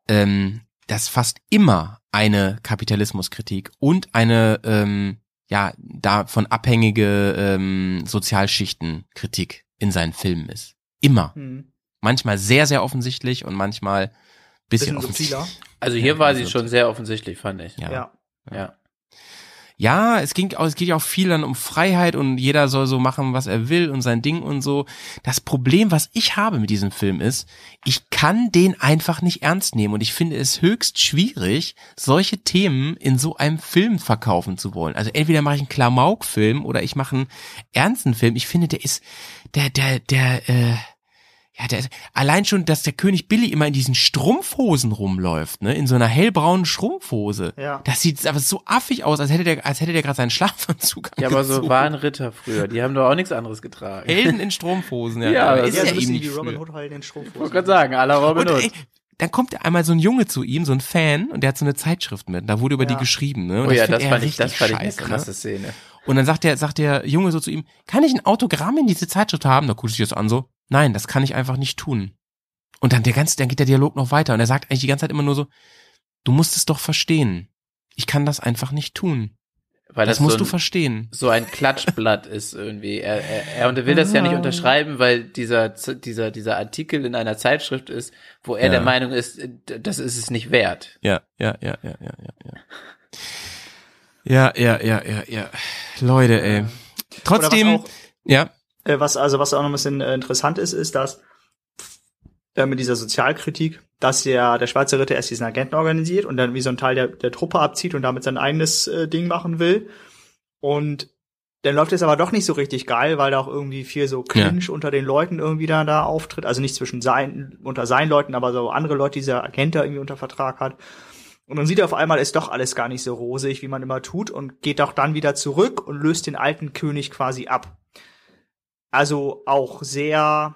ähm, dass fast immer eine Kapitalismuskritik und eine, ähm, ja, davon abhängige ähm, Sozialschichtenkritik in seinen Filmen ist. Immer. Hm. Manchmal sehr, sehr offensichtlich und manchmal bisschen, Bisschen offensichtlich. Also hier Ja, war also- sie schon sehr offensichtlich, fand ich. Ja. Ja. Ja. Ja, es ging, auch- es geht ja auch viel dann um Freiheit und jeder soll so machen, was er will und sein Ding und so. Das Problem, was ich habe mit diesem Film ist, ich kann den einfach nicht ernst nehmen und ich finde es höchst schwierig, solche Themen in so einem Film verkaufen zu wollen. Also entweder mache ich einen Klamauk-Film oder ich mache einen ernsten Film. Ich finde, der ist, der, der, der, äh, ja, der, allein schon, dass der König Billy immer in diesen Strumpfhosen rumläuft, ne, in so einer hellbraunen Strumpfhose. Ja. Das sieht aber so affig aus, als hätte der, als hätte der gerade seinen Schlafanzug Ja, aber so waren Ritter früher. Die haben doch auch nichts anderes getragen. Helden in Strumpfhosen, ja. Ja, ist Ja, ja so bisschen nicht wie Robin. Hood halt in den Ich wollte Strumpfhosen. gerade sagen, la Robin Und Hood. ey, dann kommt einmal so ein Junge zu ihm, so ein Fan, und der hat so eine Zeitschrift mit. Da wurde über Ja. die geschrieben, ne? Und Oh ja, das fand ich, das fand ich eine scheiße, krasse Ne? Szene. Und dann sagt der, sagt der Junge so zu ihm, kann ich ein Autogramm in diese Zeitschrift haben? Da guckt sich das an so, nein, das kann ich einfach nicht tun. Und dann der ganze, dann geht der Dialog noch weiter und er sagt eigentlich die ganze Zeit immer nur so, du musst es doch verstehen. Ich kann das einfach nicht tun. Weil das das, musst so du ein, verstehen. so ein Klatschblatt <laughs> ist irgendwie. Er, er, er und er will das ja nicht Ah. unterschreiben, weil dieser, dieser, dieser Artikel in einer Zeitschrift ist, wo er Ja. der Meinung ist, äh, das ist es nicht wert. Ja, ja, ja, ja, ja, ja, ja. Ja, ja, ja, ja, ja. Leute, ey. Trotzdem, ja, Äh, was also was auch noch ein bisschen äh, interessant ist, ist, dass äh, mit dieser Sozialkritik, dass ja der Schwarze Ritter erst diesen Agenten organisiert und dann wie so ein Teil der, der Truppe abzieht und damit sein eigenes äh, Ding machen will. Und dann läuft es aber doch nicht so richtig geil, weil da auch irgendwie viel so Clinch unter den Leuten irgendwie da, da auftritt. Also nicht zwischen sein, unter seinen Leuten, aber so andere Leute, die dieser Agent da irgendwie unter Vertrag hat. Und dann sieht er auf einmal, ist doch alles gar nicht so rosig, wie man immer tut und geht auch dann wieder zurück und löst den alten König quasi ab. Also auch sehr,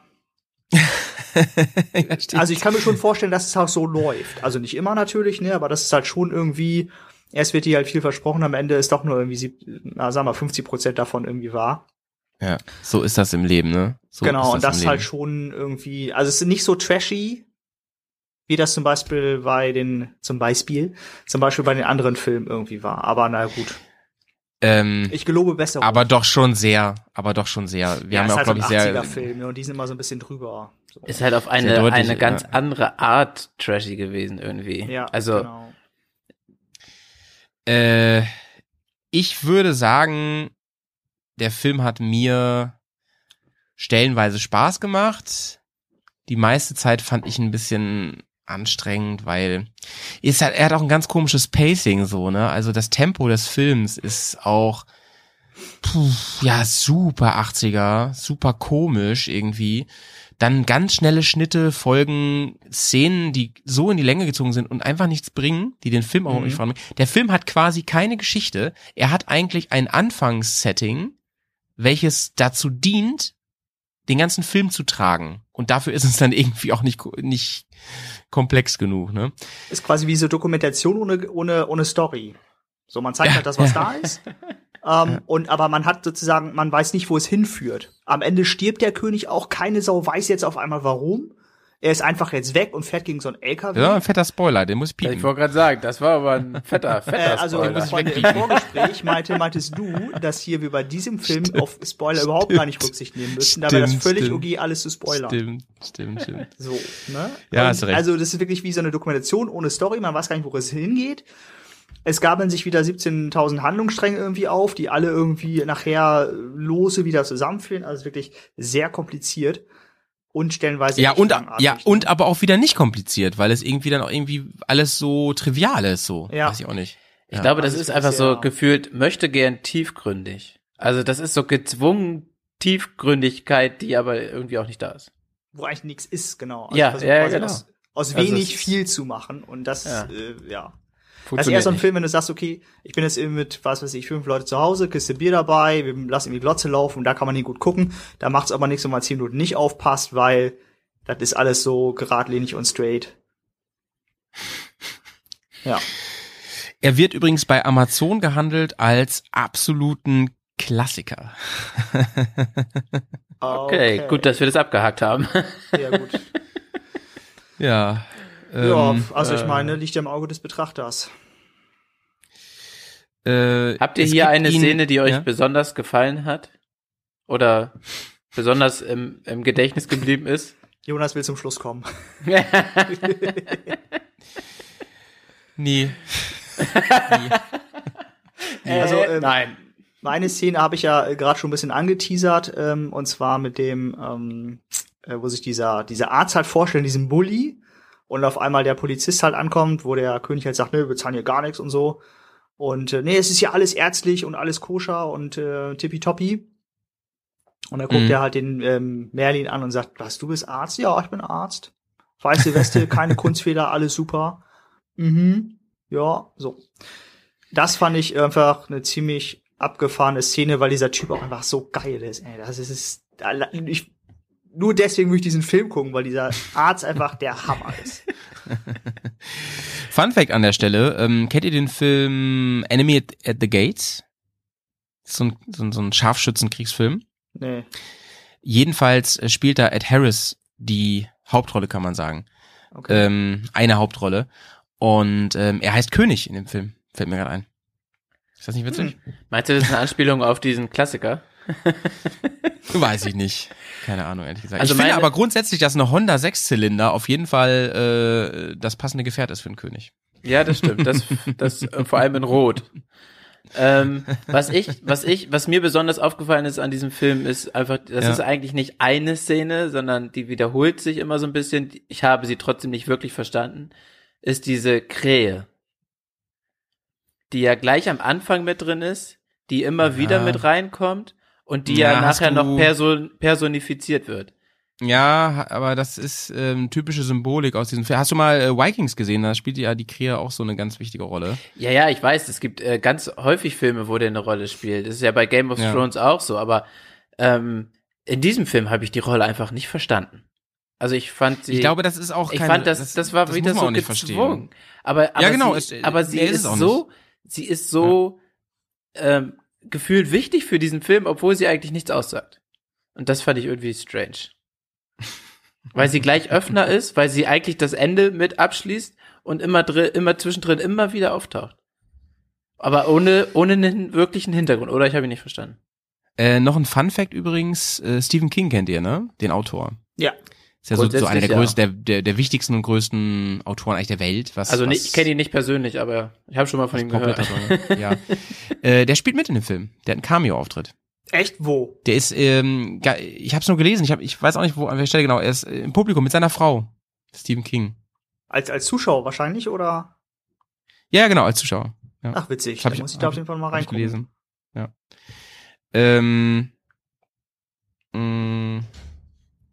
<laughs> also ich kann mir schon vorstellen, dass es auch so läuft. Also nicht immer natürlich, ne, aber das ist halt schon irgendwie, erst wird dir halt viel versprochen, am Ende ist doch nur irgendwie, sieb- na, sagen wir 50 Prozent davon irgendwie wahr. Ja, so ist das im Leben, ne? So genau, und das ist halt schon irgendwie, also es ist nicht so trashy, wie das zum Beispiel bei den, zum Beispiel, zum Beispiel bei den anderen Filmen irgendwie war. Aber na gut. Ähm, Ich gelobe besser. aber doch schon sehr, aber doch schon sehr. Wir haben ja auch, halt glaube ich, sehr. so Film, ne, und die sind immer so ein bisschen drüber. So. Ist halt auf eine, deutlich, eine ganz ja. andere Art trashy gewesen irgendwie. Ja, also genau. Äh, ich würde sagen, der Film hat mir stellenweise Spaß gemacht. Die meiste Zeit fand ich ein bisschen anstrengend, weil ist halt, er hat auch ein ganz komisches Pacing so, ne? Also das Tempo des Films ist auch puh, ja super 80er, super komisch irgendwie. Dann ganz schnelle Schnitte folgen Szenen, die so in die Länge gezogen sind und einfach nichts bringen, die den Film auch Mhm. nicht voranbringen. Der Film hat quasi keine Geschichte. Er hat eigentlich ein Anfangssetting, welches dazu dient, den ganzen Film zu tragen. Und dafür ist es dann irgendwie auch nicht, nicht komplex genug, ne? Ist quasi wie so Dokumentation ohne, ohne, ohne Story. So, man zeigt Ja, halt das, was da ist. <laughs> Ähm, und aber man hat sozusagen, man weiß nicht, wo es hinführt. Am Ende stirbt der König auch, keine Sau weiß jetzt auf einmal warum. Er ist einfach jetzt weg und fährt gegen so einen LKW. Ja, ein fetter Spoiler, den muss ich piepen. ich wollte gerade sagen, das war aber ein fetter, Äh, fetter also Spoiler. Freunde, im Vorgespräch meinte, meintest du, dass hier wir bei diesem Film auf Spoiler überhaupt gar nicht Rücksicht nehmen müssen. Da wäre das Stimmt, völlig stimmt. okay, alles zu spoilern. Stimmt, stimmt, stimmt. So, ne? Ja, Und hast recht. Also das ist wirklich wie so eine Dokumentation ohne Story, man weiß gar nicht, wo es hingeht. Es gaben sich wieder 17.000 Handlungsstränge irgendwie auf, die alle irgendwie nachher lose wieder zusammenführen. Also wirklich sehr kompliziert und stellenweise Ja, und, ja, und aber auch wieder nicht kompliziert, weil es irgendwie dann auch irgendwie alles so trivial ist, so. Ja. Weiß ich auch nicht. Ich Ja. glaube, das Also ist einfach so gefühlt, möchte gern tiefgründig. Also das ist so gezwungen Tiefgründigkeit, die aber irgendwie auch nicht da ist. wo eigentlich nichts ist, genau. Also Ja, ja, quasi genau. Aus, aus Also wenig es- viel zu machen und das, Ja. äh, ja. Das ist Funktioniert eher so ein. Film, wenn du sagst, okay, ich bin jetzt eben mit, was weiß ich, fünf Leute zu Hause, Kiste Bier dabei, wir lassen irgendwie Glotze laufen und da kann man nicht gut gucken. Da macht's aber nichts, wenn man zehn Minuten nicht aufpasst, weil das ist alles so geradlinig und straight. <laughs> Ja. Er wird übrigens bei Amazon gehandelt als absoluten Klassiker. Okay, gut, dass wir das abgehakt haben. Ja, gut. <laughs> ja. Ja, ähm, also ich äh, meine, liegt ja im Auge des Betrachters. äh, Habt ihr hier eine ihn- Szene, die euch ja? besonders gefallen hat? Oder besonders im, im Gedächtnis geblieben ist? Jonas will zum Schluss kommen. <laughs> Nee. <laughs> Also, ähm, nein. Meine Szene habe ich ja äh, gerade schon ein bisschen angeteasert, ähm, und zwar mit dem, ähm, äh, wo sich dieser, dieser Arzt halt vorstellt, diesen Bully, und auf einmal der Polizist halt ankommt, wo der König halt sagt, ne, wir zahlen hier gar nichts und so. Und äh, nee, es ist ja alles ärztlich und alles koscher und äh, tippitoppi. Und dann guckt Mhm. er halt den ähm, Merlin an und sagt, was, du bist Arzt? Ja, ich bin Arzt. Weiße Weste, <laughs> keine Kunstfehler, alles super. Mhm. Ja, so. Das fand ich einfach eine ziemlich abgefahrene Szene, weil dieser Typ auch einfach so geil ist. Ey, das ist ich, nur deswegen würde ich diesen Film gucken, weil dieser Arzt einfach der Hammer ist. <laughs> Fun Fact an der Stelle, ähm, kennt ihr den Film Enemy at, at the Gates? So ein, so ein, so ein Scharfschützenkriegsfilm. Nee. Jedenfalls äh, spielt da Ed Harris die Hauptrolle, kann man sagen. Okay. Ähm, eine Hauptrolle. Und ähm, er heißt König in dem Film, fällt mir gerade ein. Ist das nicht witzig? Meinst du, das ist eine Anspielung auf diesen Klassiker? <laughs> Weiß ich nicht. Keine Ahnung, ehrlich gesagt. Also ich finde aber grundsätzlich, dass eine Honda Sechszylinder auf jeden Fall äh, das passende Gefährt ist für einen König. Ja, das stimmt. Das, <laughs> das äh, vor allem in Rot. Ähm, was ich, was ich, was mir besonders aufgefallen ist an diesem Film, ist einfach, das Ja. ist eigentlich nicht eine Szene, sondern die wiederholt sich immer so ein bisschen. Ich habe sie trotzdem nicht wirklich verstanden. Ist diese Krähe, die ja gleich am Anfang mit drin ist, die immer wieder Ja. mit reinkommt und die Ja, ja, nachher noch person personifiziert wird. Ja, aber das ist ähm, typische Symbolik aus diesem Film. Hast du mal äh, Vikings gesehen? Da spielt ja die Krähe auch so eine ganz wichtige Rolle. Ja, ja, ich weiß, es gibt äh, ganz häufig Filme, wo der eine Rolle spielt. Das ist ja bei Game of Ja. Thrones auch so, aber ähm, in diesem Film habe ich die Rolle einfach nicht verstanden. Also ich fand sie. Ich glaube, das ist auch Ich keine- fand das, das- das, war das wieder so gezwungen. verstehen. Aber, aber Ja, genau, Sie, es- aber sie ist ist, so, sie ist so ähm, gefühlt wichtig für diesen Film, obwohl sie eigentlich nichts aussagt. Und das fand ich irgendwie strange. <laughs> weil sie gleich Öffner ist, weil sie eigentlich das Ende mit abschließt und immer drin, immer zwischendrin immer wieder auftaucht. Aber ohne, ohne einen wirklichen Hintergrund, oder? Ich habe ihn nicht verstanden. Äh, noch ein Fun Fact übrigens, äh, Stephen King kennt ihr, ne? Den Autor. Ja. Ist ja so, so einer der ja. größten, der, der, der wichtigsten und größten Autoren eigentlich der Welt. Was, Also was nicht, ich kenne ihn nicht persönlich, aber ich habe schon mal von ihm gehört. Popkultur- ja. <laughs> äh, der spielt mit in dem Film. Der hat einen Cameo-Auftritt. Echt? Wo? Der ist, ähm, ich habe es nur gelesen. Ich, hab, ich weiß auch nicht, wo an welcher Stelle genau. Er ist äh, im Publikum mit seiner Frau, Stephen King. Als, als Zuschauer wahrscheinlich, oder? Ja, genau, als Zuschauer. Ja. Ach, witzig. Da muss ich da auf jeden Fall mal ich reingucken. gelesen. Ja. Ähm, mh,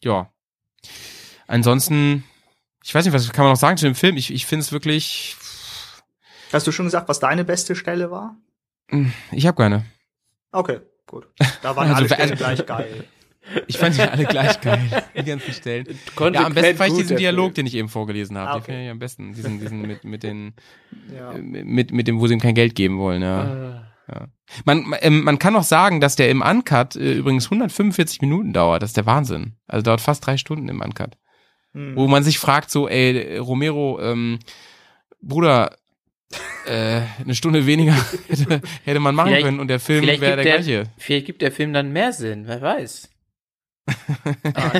ja. Ansonsten, ich weiß nicht, was kann man noch sagen zu dem Film? Ich, ich finde es wirklich, Hast du schon gesagt, was deine beste Stelle war? ich habe keine. Okay, gut. Da waren <laughs> Also, alle Stellen also- gleich geil. <laughs> Ich fand sie alle gleich geil, die ganzen Stellen. Ja, Konsequent am besten fand ich diesen Dialog, den ich eben vorgelesen habe. Ah, Den okay. finde ich am besten. Diesen, diesen mit, mit den, <laughs> Ja. äh, mit, mit dem, wo sie ihm kein Geld geben wollen, ja. Ah. ja. Man, ähm, man kann auch sagen, dass der im Uncut äh, übrigens 145 Minuten dauert. Das ist der Wahnsinn. Also dauert fast drei Stunden im Uncut. Hm. Wo man sich fragt, so, ey, Romero, ähm, Bruder, äh, eine Stunde weniger <laughs> hätte, hätte man machen Vielleicht- können und der Film wäre der gibt gleiche. Vielleicht gibt der Film dann mehr Sinn, wer weiß. <laughs> Ah.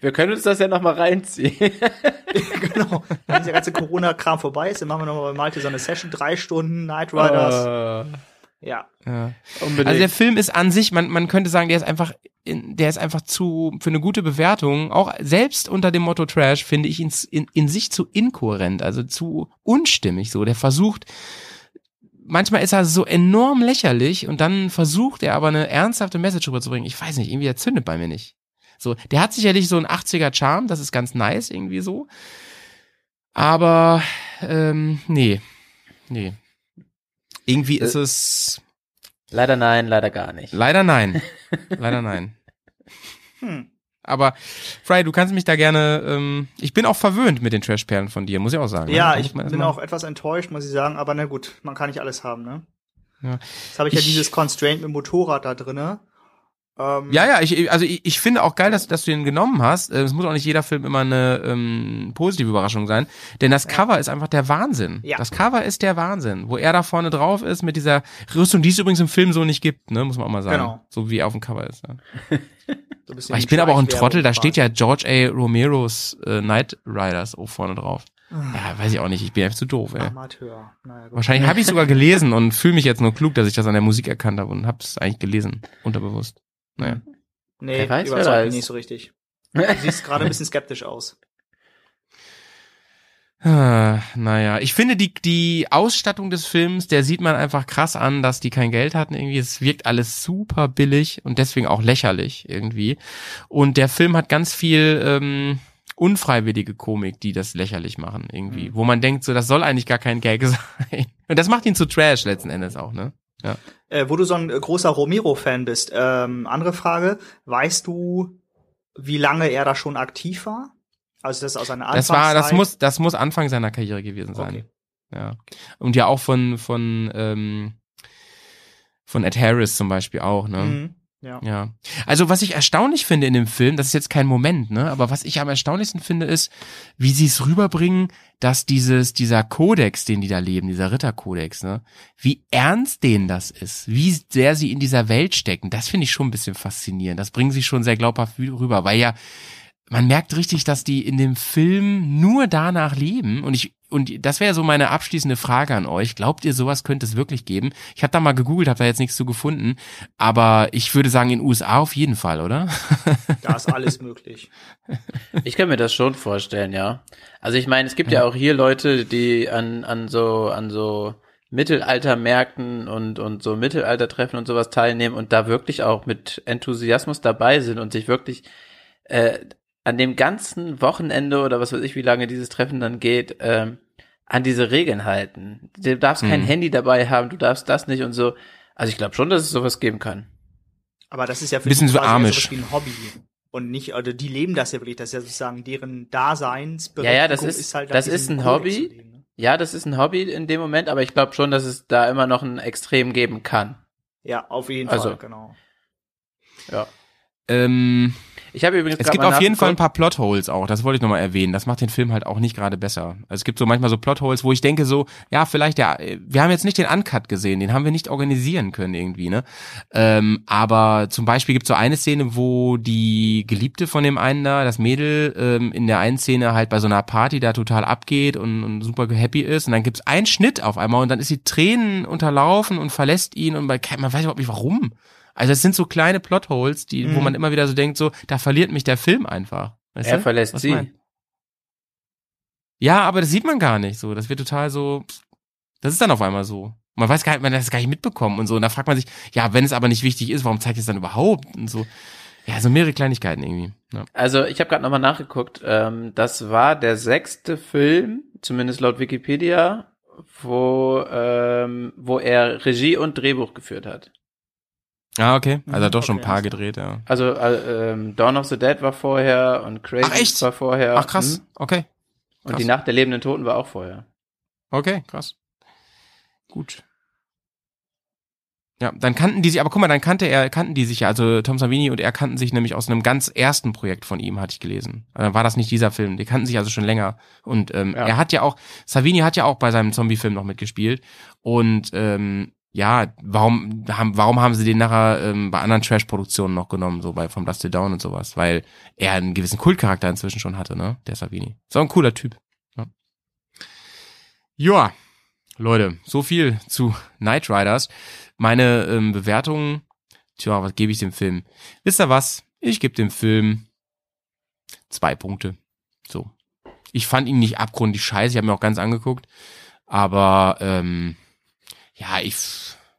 Wir können uns das ja noch mal reinziehen. <laughs> genau. Wenn dieser ganze Corona-Kram vorbei ist, dann machen wir nochmal bei Malte so eine Session, drei Stunden, Night Riders. Ja. Ja. Unbedingt. Also der Film ist an sich, man, man könnte sagen, der ist einfach, in, der ist einfach zu, für eine gute Bewertung, auch selbst unter dem Motto Trash, finde ich ihn in, in sich zu inkohärent, also zu unstimmig so. Der versucht, manchmal ist er so enorm lächerlich und dann versucht er aber eine ernsthafte Message rüberzubringen. Ich weiß nicht, irgendwie der zündet bei mir nicht. So, der hat sicherlich so einen 80er Charme, das ist ganz nice irgendwie so. Aber, ähm, nee, nee. Irgendwie ist es, Leider nein, leider gar nicht. Leider nein. <laughs> Leider nein. Hm. Aber Fry, du kannst mich da gerne. Ähm, ich bin auch verwöhnt mit den Trashperlen von dir, muss ich auch sagen. Ja, ne? Ich bin erstmal- auch etwas enttäuscht, muss ich sagen, aber na gut, man kann nicht alles haben, ne? Ja. Jetzt habe ich, ja Ich- dieses Constraint mit Motorrad da drinne. Ähm, Ja, ja, ich, also ich, ich finde auch geil, dass, dass du den genommen hast. Äh, Es muss auch nicht jeder Film immer eine ähm, positive Überraschung sein, denn das Cover ist einfach der Wahnsinn. Ja. Das Cover ist der Wahnsinn, wo er da vorne drauf ist mit dieser Rüstung, die es übrigens im Film so nicht gibt, ne, muss man auch mal sagen. Genau. So wie er auf dem Cover ist. Ja. <laughs> so ich bin aber auch ein Trottel, da steht ja George A. Romeros äh, Night Riders auch vorne drauf. Ja, weiß ich auch nicht, ich bin einfach zu doof, ey. Amateur. Naja, gut. Wahrscheinlich habe ich sogar gelesen und fühle mich jetzt nur klug, dass ich das an der Musik erkannt habe und habe es eigentlich gelesen, unterbewusst. Naja. Nee, Wer weiß, überzeugt mich nicht so richtig. Du siehst gerade ein bisschen skeptisch aus. Ah, naja, ich finde die, die Ausstattung des Films, der sieht man einfach krass an, dass die kein Geld hatten irgendwie. Es wirkt alles super billig und deswegen auch lächerlich irgendwie. Und der Film hat ganz viel ähm, unfreiwillige Komik, die das lächerlich machen irgendwie. Wo man denkt, so, das soll eigentlich gar kein Gag <laughs> sein. Und das macht ihn zu Trash letzten Endes auch, ne? Ja. Äh, wo du so ein großer Romero-Fan bist, ähm, andere Frage, weißt du, wie lange er da schon aktiv war? Also das aus seiner Das war, das Anfangszeit? muss, das muss Anfang seiner Karriere gewesen sein. Okay. Ja. Und ja auch von, von, ähm, von Ed Harris zum Beispiel auch, ne? Mhm. Ja. Ja. Also was ich erstaunlich finde in dem Film, das ist jetzt kein Moment, ne, aber was ich am erstaunlichsten finde, ist, wie sie es rüberbringen, dass dieses, dieser Kodex, den die da leben, dieser Ritterkodex, ne, wie ernst denen das ist, wie sehr sie in dieser Welt stecken, das finde ich schon ein bisschen faszinierend. Das bringen sie schon sehr glaubhaft rüber, weil ja, man merkt richtig, dass die in dem Film nur danach leben und ich und das wäre so meine abschließende Frage an euch. Glaubt ihr, sowas könnte es wirklich geben? Ich habe da mal gegoogelt, habe da jetzt nichts zu gefunden, aber ich würde sagen, in den USA auf jeden Fall, oder? <laughs> Da ist alles möglich. Ich kann mir das schon vorstellen, ja. Also ich meine, es gibt ja auch hier Leute, die an, an so, an so Mittelaltermärkten und, und so Mittelaltertreffen und sowas teilnehmen und da wirklich auch mit Enthusiasmus dabei sind und sich wirklich äh, an dem ganzen Wochenende oder was weiß ich, wie lange dieses Treffen dann geht, ähm, an diese Regeln halten. Du darfst kein Mhm. Handy dabei haben, du darfst das nicht und so. Also ich glaube schon, dass es sowas geben kann. Aber das ist ja für Bisschen die so amisch. sowas wie ein Hobby. Und nicht, oder die leben das ja wirklich, das ist ja sozusagen deren Daseinsberechtigung Ja, ja, das ist, halt das ist ein Kodex Hobby. leben, ne? Ja, das ist ein Hobby in dem Moment, aber ich glaube schon, dass es da immer noch ein Extrem geben kann. Ja, auf jeden Also, Fall, genau. Ja. Ähm, Ich habe übrigens es gibt auf jeden Fall ein paar Plotholes auch, das wollte ich nochmal erwähnen. Das macht den Film halt auch nicht gerade besser. Also es gibt so manchmal so Plotholes, wo ich denke so, ja, vielleicht ja, wir haben jetzt nicht den Uncut gesehen, den haben wir nicht organisieren können irgendwie, ne? Ähm, aber zum Beispiel gibt es so eine Szene, wo die Geliebte von dem einen da, das Mädel, ähm, in der einen Szene halt bei so einer Party da total abgeht und, und super happy ist und dann gibt's einen Schnitt auf einmal und dann ist sie Tränen unterlaufen und verlässt ihn und man weiß überhaupt nicht warum. Also es sind so kleine Plotholes, die, wo Mhm. man immer wieder so denkt, so, da verliert mich der Film einfach. Weißt Er du? verlässt Was sie. mein? Ja, aber das sieht man gar nicht so. Das wird total so, das ist dann auf einmal so. Man weiß gar nicht, man hat das gar nicht mitbekommen und so. Und da fragt man sich, ja, wenn es aber nicht wichtig ist, warum zeigt es dann überhaupt? Und so. Ja, so mehrere Kleinigkeiten irgendwie. Ja. Also ich habe gerade nochmal nachgeguckt. Ähm, das war der sechste Film, zumindest laut Wikipedia, wo, ähm, wo er Regie und Drehbuch geführt hat. Ah, okay. Also er hat doch schon ein Okay, paar gedreht, ja. Also äh, ähm, Dawn of the Dead war vorher und Crazy war vorher. Ach krass, Mhm. okay. Und Krass. die Nacht der lebenden Toten war auch vorher. Okay, krass. Gut. Ja, dann kannten die sich, aber guck mal, dann kannte er, kannten die sich ja, also Tom Savini und er kannten sich nämlich aus einem ganz ersten Projekt von ihm, hatte ich gelesen. Also Dann war das nicht dieser Film, die kannten sich also schon länger. Und ähm, Ja. er hat ja auch, Savini hat ja auch bei seinem Zombie-Film noch mitgespielt. Und ähm, ja, warum haben, warum haben sie den nachher ähm, bei anderen Trash-Produktionen noch genommen, so bei From Dust Dawn und sowas? Weil er einen gewissen Kultcharakter inzwischen schon hatte, ne? Der Savini. So ein cooler Typ. Ja. Joa, Leute, so viel zu Knight Riders. Meine ähm, Bewertung, tja, was gebe ich dem Film? Wisst ihr was? Ich gebe dem Film zwei Punkte. So. Ich fand ihn nicht abgrundlich scheiße, ich habe mir auch ganz angeguckt. Aber ähm, ja, ich,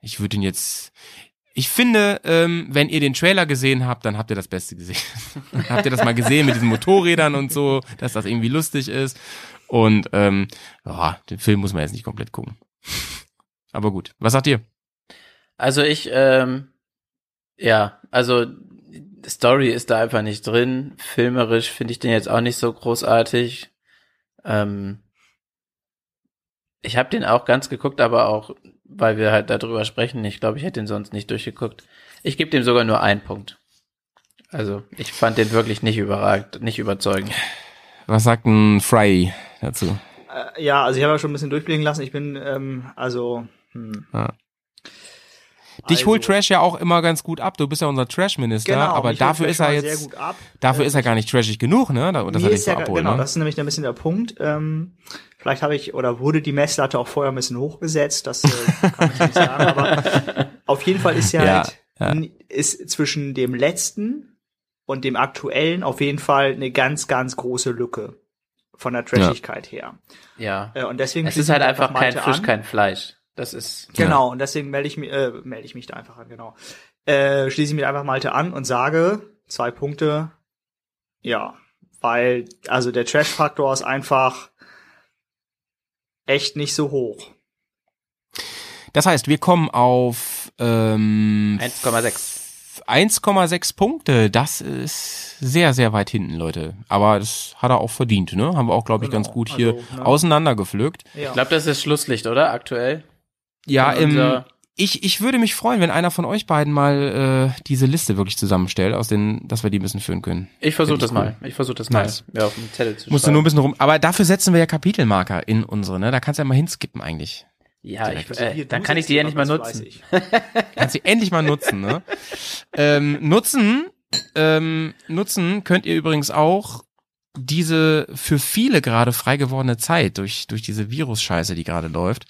ich würde ihn jetzt. Ich finde, ähm, wenn ihr den Trailer gesehen habt, dann habt ihr das Beste gesehen. <laughs> habt ihr das mal gesehen mit diesen Motorrädern und so, dass das irgendwie lustig ist. Und ähm, ja, den Film muss man jetzt nicht komplett gucken. Aber gut, was sagt ihr? Also ich, ähm, ja, also Story ist da einfach nicht drin. Filmerisch finde ich den jetzt auch nicht so großartig. Ähm, ich habe den auch ganz geguckt, aber auch, weil wir halt darüber sprechen. Ich glaube, ich hätte den sonst nicht durchgeguckt. Ich gebe dem sogar nur einen Punkt. Also ich fand den wirklich nicht überragend, nicht überzeugend. Was sagt ein Fry dazu? Äh, ja, also ich habe ja schon ein bisschen durchblicken lassen. Ich bin, ähm, also, hm. Ja. Dich Also- holt Trash ja auch immer ganz gut ab. Du bist ja unser Trash-Minister, Genau, aber dafür Trash ist er jetzt, sehr gut ab. dafür Äh, ist er gar nicht trashig genug, ne? Da- Das hat ist dich so ja, abholen, genau, ne? das ist nämlich ein bisschen der Punkt. Ähm, vielleicht habe ich oder wurde die Messlatte auch vorher ein bisschen hochgesetzt, das äh, kann ich nicht sagen, aber <laughs> auf jeden Fall ist ja, Ja, halt, ja. ist zwischen dem letzten und dem aktuellen auf jeden Fall eine ganz, ganz große Lücke von der Trashigkeit her. Ja. Äh, und deswegen Es ist halt einfach kein Fisch, an. kein Fleisch. Das ist. Genau, und deswegen melde ich, mich, äh, melde ich mich da einfach an, genau. Äh, schließe ich mich einfach Malte an und sage, zwei Punkte, ja, weil, also der Trash-Faktor ist einfach echt nicht so hoch. Das heißt, wir kommen auf ähm, 1,6. 1,6 Punkte. Das ist sehr, sehr weit hinten, Leute. Aber das hat er auch verdient, ne? Haben wir auch, glaube ich, Genau, ganz gut hier also, ne? auseinandergepflückt. Ja. Ich glaube, das ist Schlusslicht, oder? Aktuell. Ja, im, unser- ich, ich würde mich freuen, wenn einer von euch beiden mal äh, diese Liste wirklich zusammenstellt, aus den, dass wir die ein bisschen führen können. Ich versuche das cool. mal. Ich versuche das Nice. mal. Ja, auf dem Zettel zu Musst du nur ein bisschen rum. Aber dafür setzen wir ja Kapitelmarker in unsere, ne? Da kannst du ja mal hinskippen eigentlich. Ja, ich, äh, dann kann ich die ja nicht mal nutzen. <laughs> Kannst du endlich mal nutzen, ne? ähm, nutzen, ähm, nutzen könnt ihr übrigens auch diese für viele gerade frei gewordene Zeit durch, durch diese Virus-Scheiße, die gerade läuft,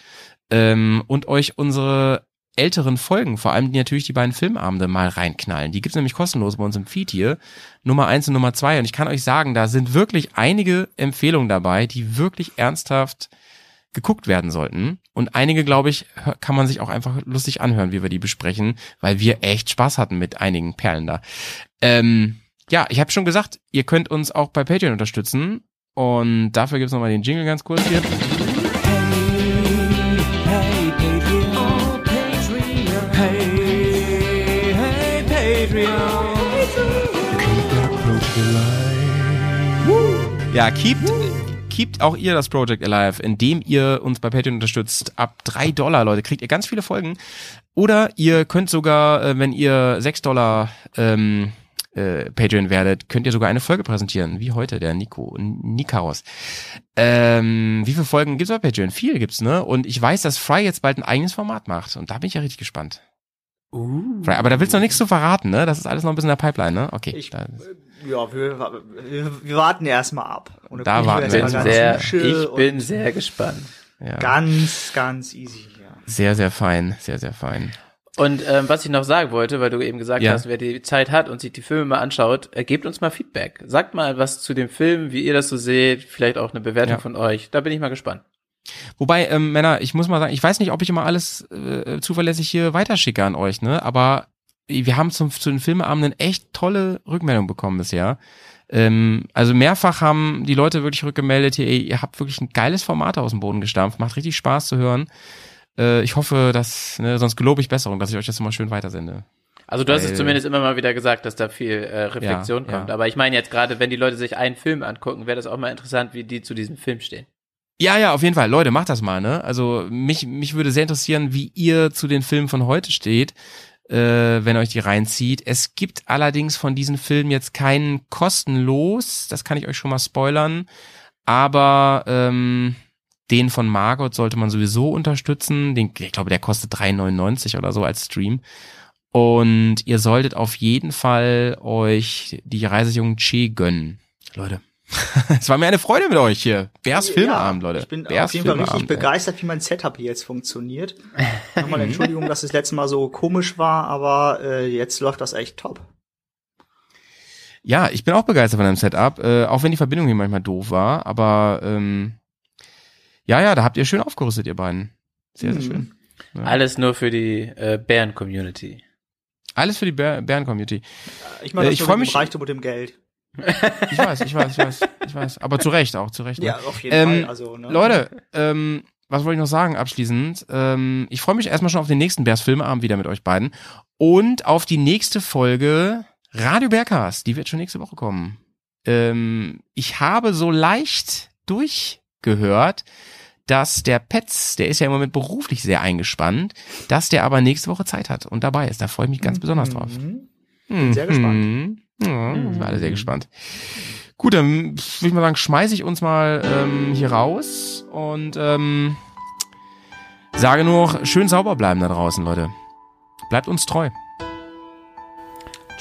ähm, und euch unsere älteren Folgen, vor allem die natürlich die beiden Filmabende mal reinknallen. Die gibt's nämlich kostenlos bei uns im Feed hier. Nummer eins und Nummer zwei. Und ich kann euch sagen, da sind wirklich einige Empfehlungen dabei, die wirklich ernsthaft geguckt werden sollten. Und einige, glaube ich, kann man sich auch einfach lustig anhören, wie wir die besprechen, weil wir echt Spaß hatten mit einigen Perlen da. Ähm, ja, ich habe schon gesagt, ihr könnt uns auch bei Patreon unterstützen. Und dafür gibt's noch nochmal den Jingle ganz kurz hier. Ja, keept, keept auch ihr das Project Alive, indem ihr uns bei Patreon unterstützt. Ab drei Dollar, Leute, kriegt ihr ganz viele Folgen. Oder ihr könnt sogar, äh, wenn ihr sechs Dollar ähm, äh, Patreon werdet, könnt ihr sogar eine Folge präsentieren, wie heute der Nico, Nikaros. Ähm, wie viele Folgen gibt's bei Patreon? Viel gibt's, ne? Und ich weiß, dass Fry jetzt bald ein eigenes Format macht. Und da bin ich ja richtig gespannt. Fry, aber da willst du noch nichts zu verraten, ne? Das ist alles noch ein bisschen in der Pipeline, ne? Okay. Ich, da- ja, wir, wir, wir warten erstmal ab. Und Da warten wir ich jetzt ganz Sehr, ich bin sehr gespannt. ja. Ganz, ganz easy. Ja. Sehr, sehr fein, sehr, sehr fein. Und ähm, was ich noch sagen wollte, weil du eben gesagt Ja. hast, wer die Zeit hat und sich die Filme mal anschaut, äh, gebt uns mal Feedback. Sagt mal was zu dem Film, wie ihr das so seht, vielleicht auch eine Bewertung Ja. von euch. Da bin ich mal gespannt. Wobei, ähm, Männer, ich muss mal sagen, ich weiß nicht, ob ich immer alles äh, zuverlässig hier weiterschicke an euch, ne? Aber wir haben zum, zu den Filmeabenden echt tolle Rückmeldungen bekommen bisher. Ähm, also mehrfach haben die Leute wirklich rückgemeldet, hier, ey, ihr habt wirklich ein geiles Format aus dem Boden gestampft, macht richtig Spaß zu hören. Äh, ich hoffe, dass, ne, sonst gelobe ich Besserung, dass ich euch das immer schön weitersende. Also du hast es Weil- zumindest immer mal wieder gesagt, dass da viel äh, Reflexion Ja, kommt. ja. Aber ich meine jetzt gerade, wenn die Leute sich einen Film angucken, wäre das auch mal interessant, wie die zu diesem Film stehen. Ja, ja, auf jeden Fall. Leute, macht das mal, ne? Also mich, mich würde sehr interessieren, wie ihr zu den Filmen von heute steht, äh, wenn euch die reinzieht. Es gibt allerdings von diesen Filmen jetzt keinen kostenlos, das kann ich euch schon mal spoilern. Aber ähm, den von Margot sollte man sowieso unterstützen. Den, ich glaube, der kostet 3,99 oder so als Stream. Und ihr solltet auf jeden Fall euch die Reisejungen Che gönnen. Leute. <laughs> es war mir eine Freude mit euch hier. Bärs Filmeabend, Leute. Ich bin Bärs auf jeden Fall richtig begeistert, wie mein Setup hier jetzt funktioniert. <laughs> Nochmal Entschuldigung, dass es letztes Mal so komisch war, aber äh, jetzt läuft das echt top. Ja, ich bin auch begeistert von deinem Setup, äh, auch wenn die Verbindung hier manchmal doof war. Aber ähm, ja, ja, da habt ihr schön aufgerüstet, ihr beiden. Sehr, sehr Mhm. schön. Ja. Alles nur für die äh, Bären-Community. Alles für die Bär Bären-Community. Ich meine, Äh, ich nur freu mit mich- Reichtum und dem Geld. Ich weiß, ich weiß, ich weiß, ich weiß. Aber zu Recht auch, zu Recht. ne? Ja, auf jeden ähm, Fall. Also, ne? Leute, ähm, was wollte ich noch sagen abschließend? Ähm, ich freue mich erstmal schon auf den nächsten Bärs Filmeabend wieder mit euch beiden und auf die nächste Folge Radio Bergcast. Die wird schon nächste Woche kommen. Ähm, ich habe so leicht durchgehört, dass der Petz, der ist ja im Moment beruflich sehr eingespannt, dass der aber nächste Woche Zeit hat und dabei ist. Da freue ich mich ganz besonders drauf. Mhm. Bin sehr gespannt. Ja, sind wir alle sehr gespannt. Gut, dann würde ich mal sagen, schmeiße ich uns mal ähm, hier raus und ähm, sage nur noch, schön sauber bleiben da draußen, Leute. Bleibt uns treu.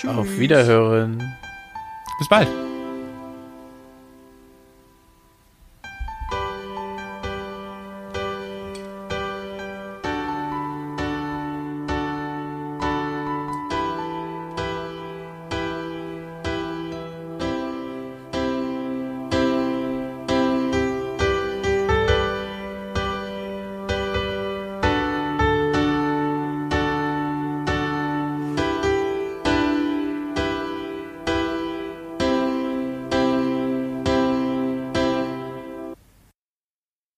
Auf Wiederhören. Bis bald.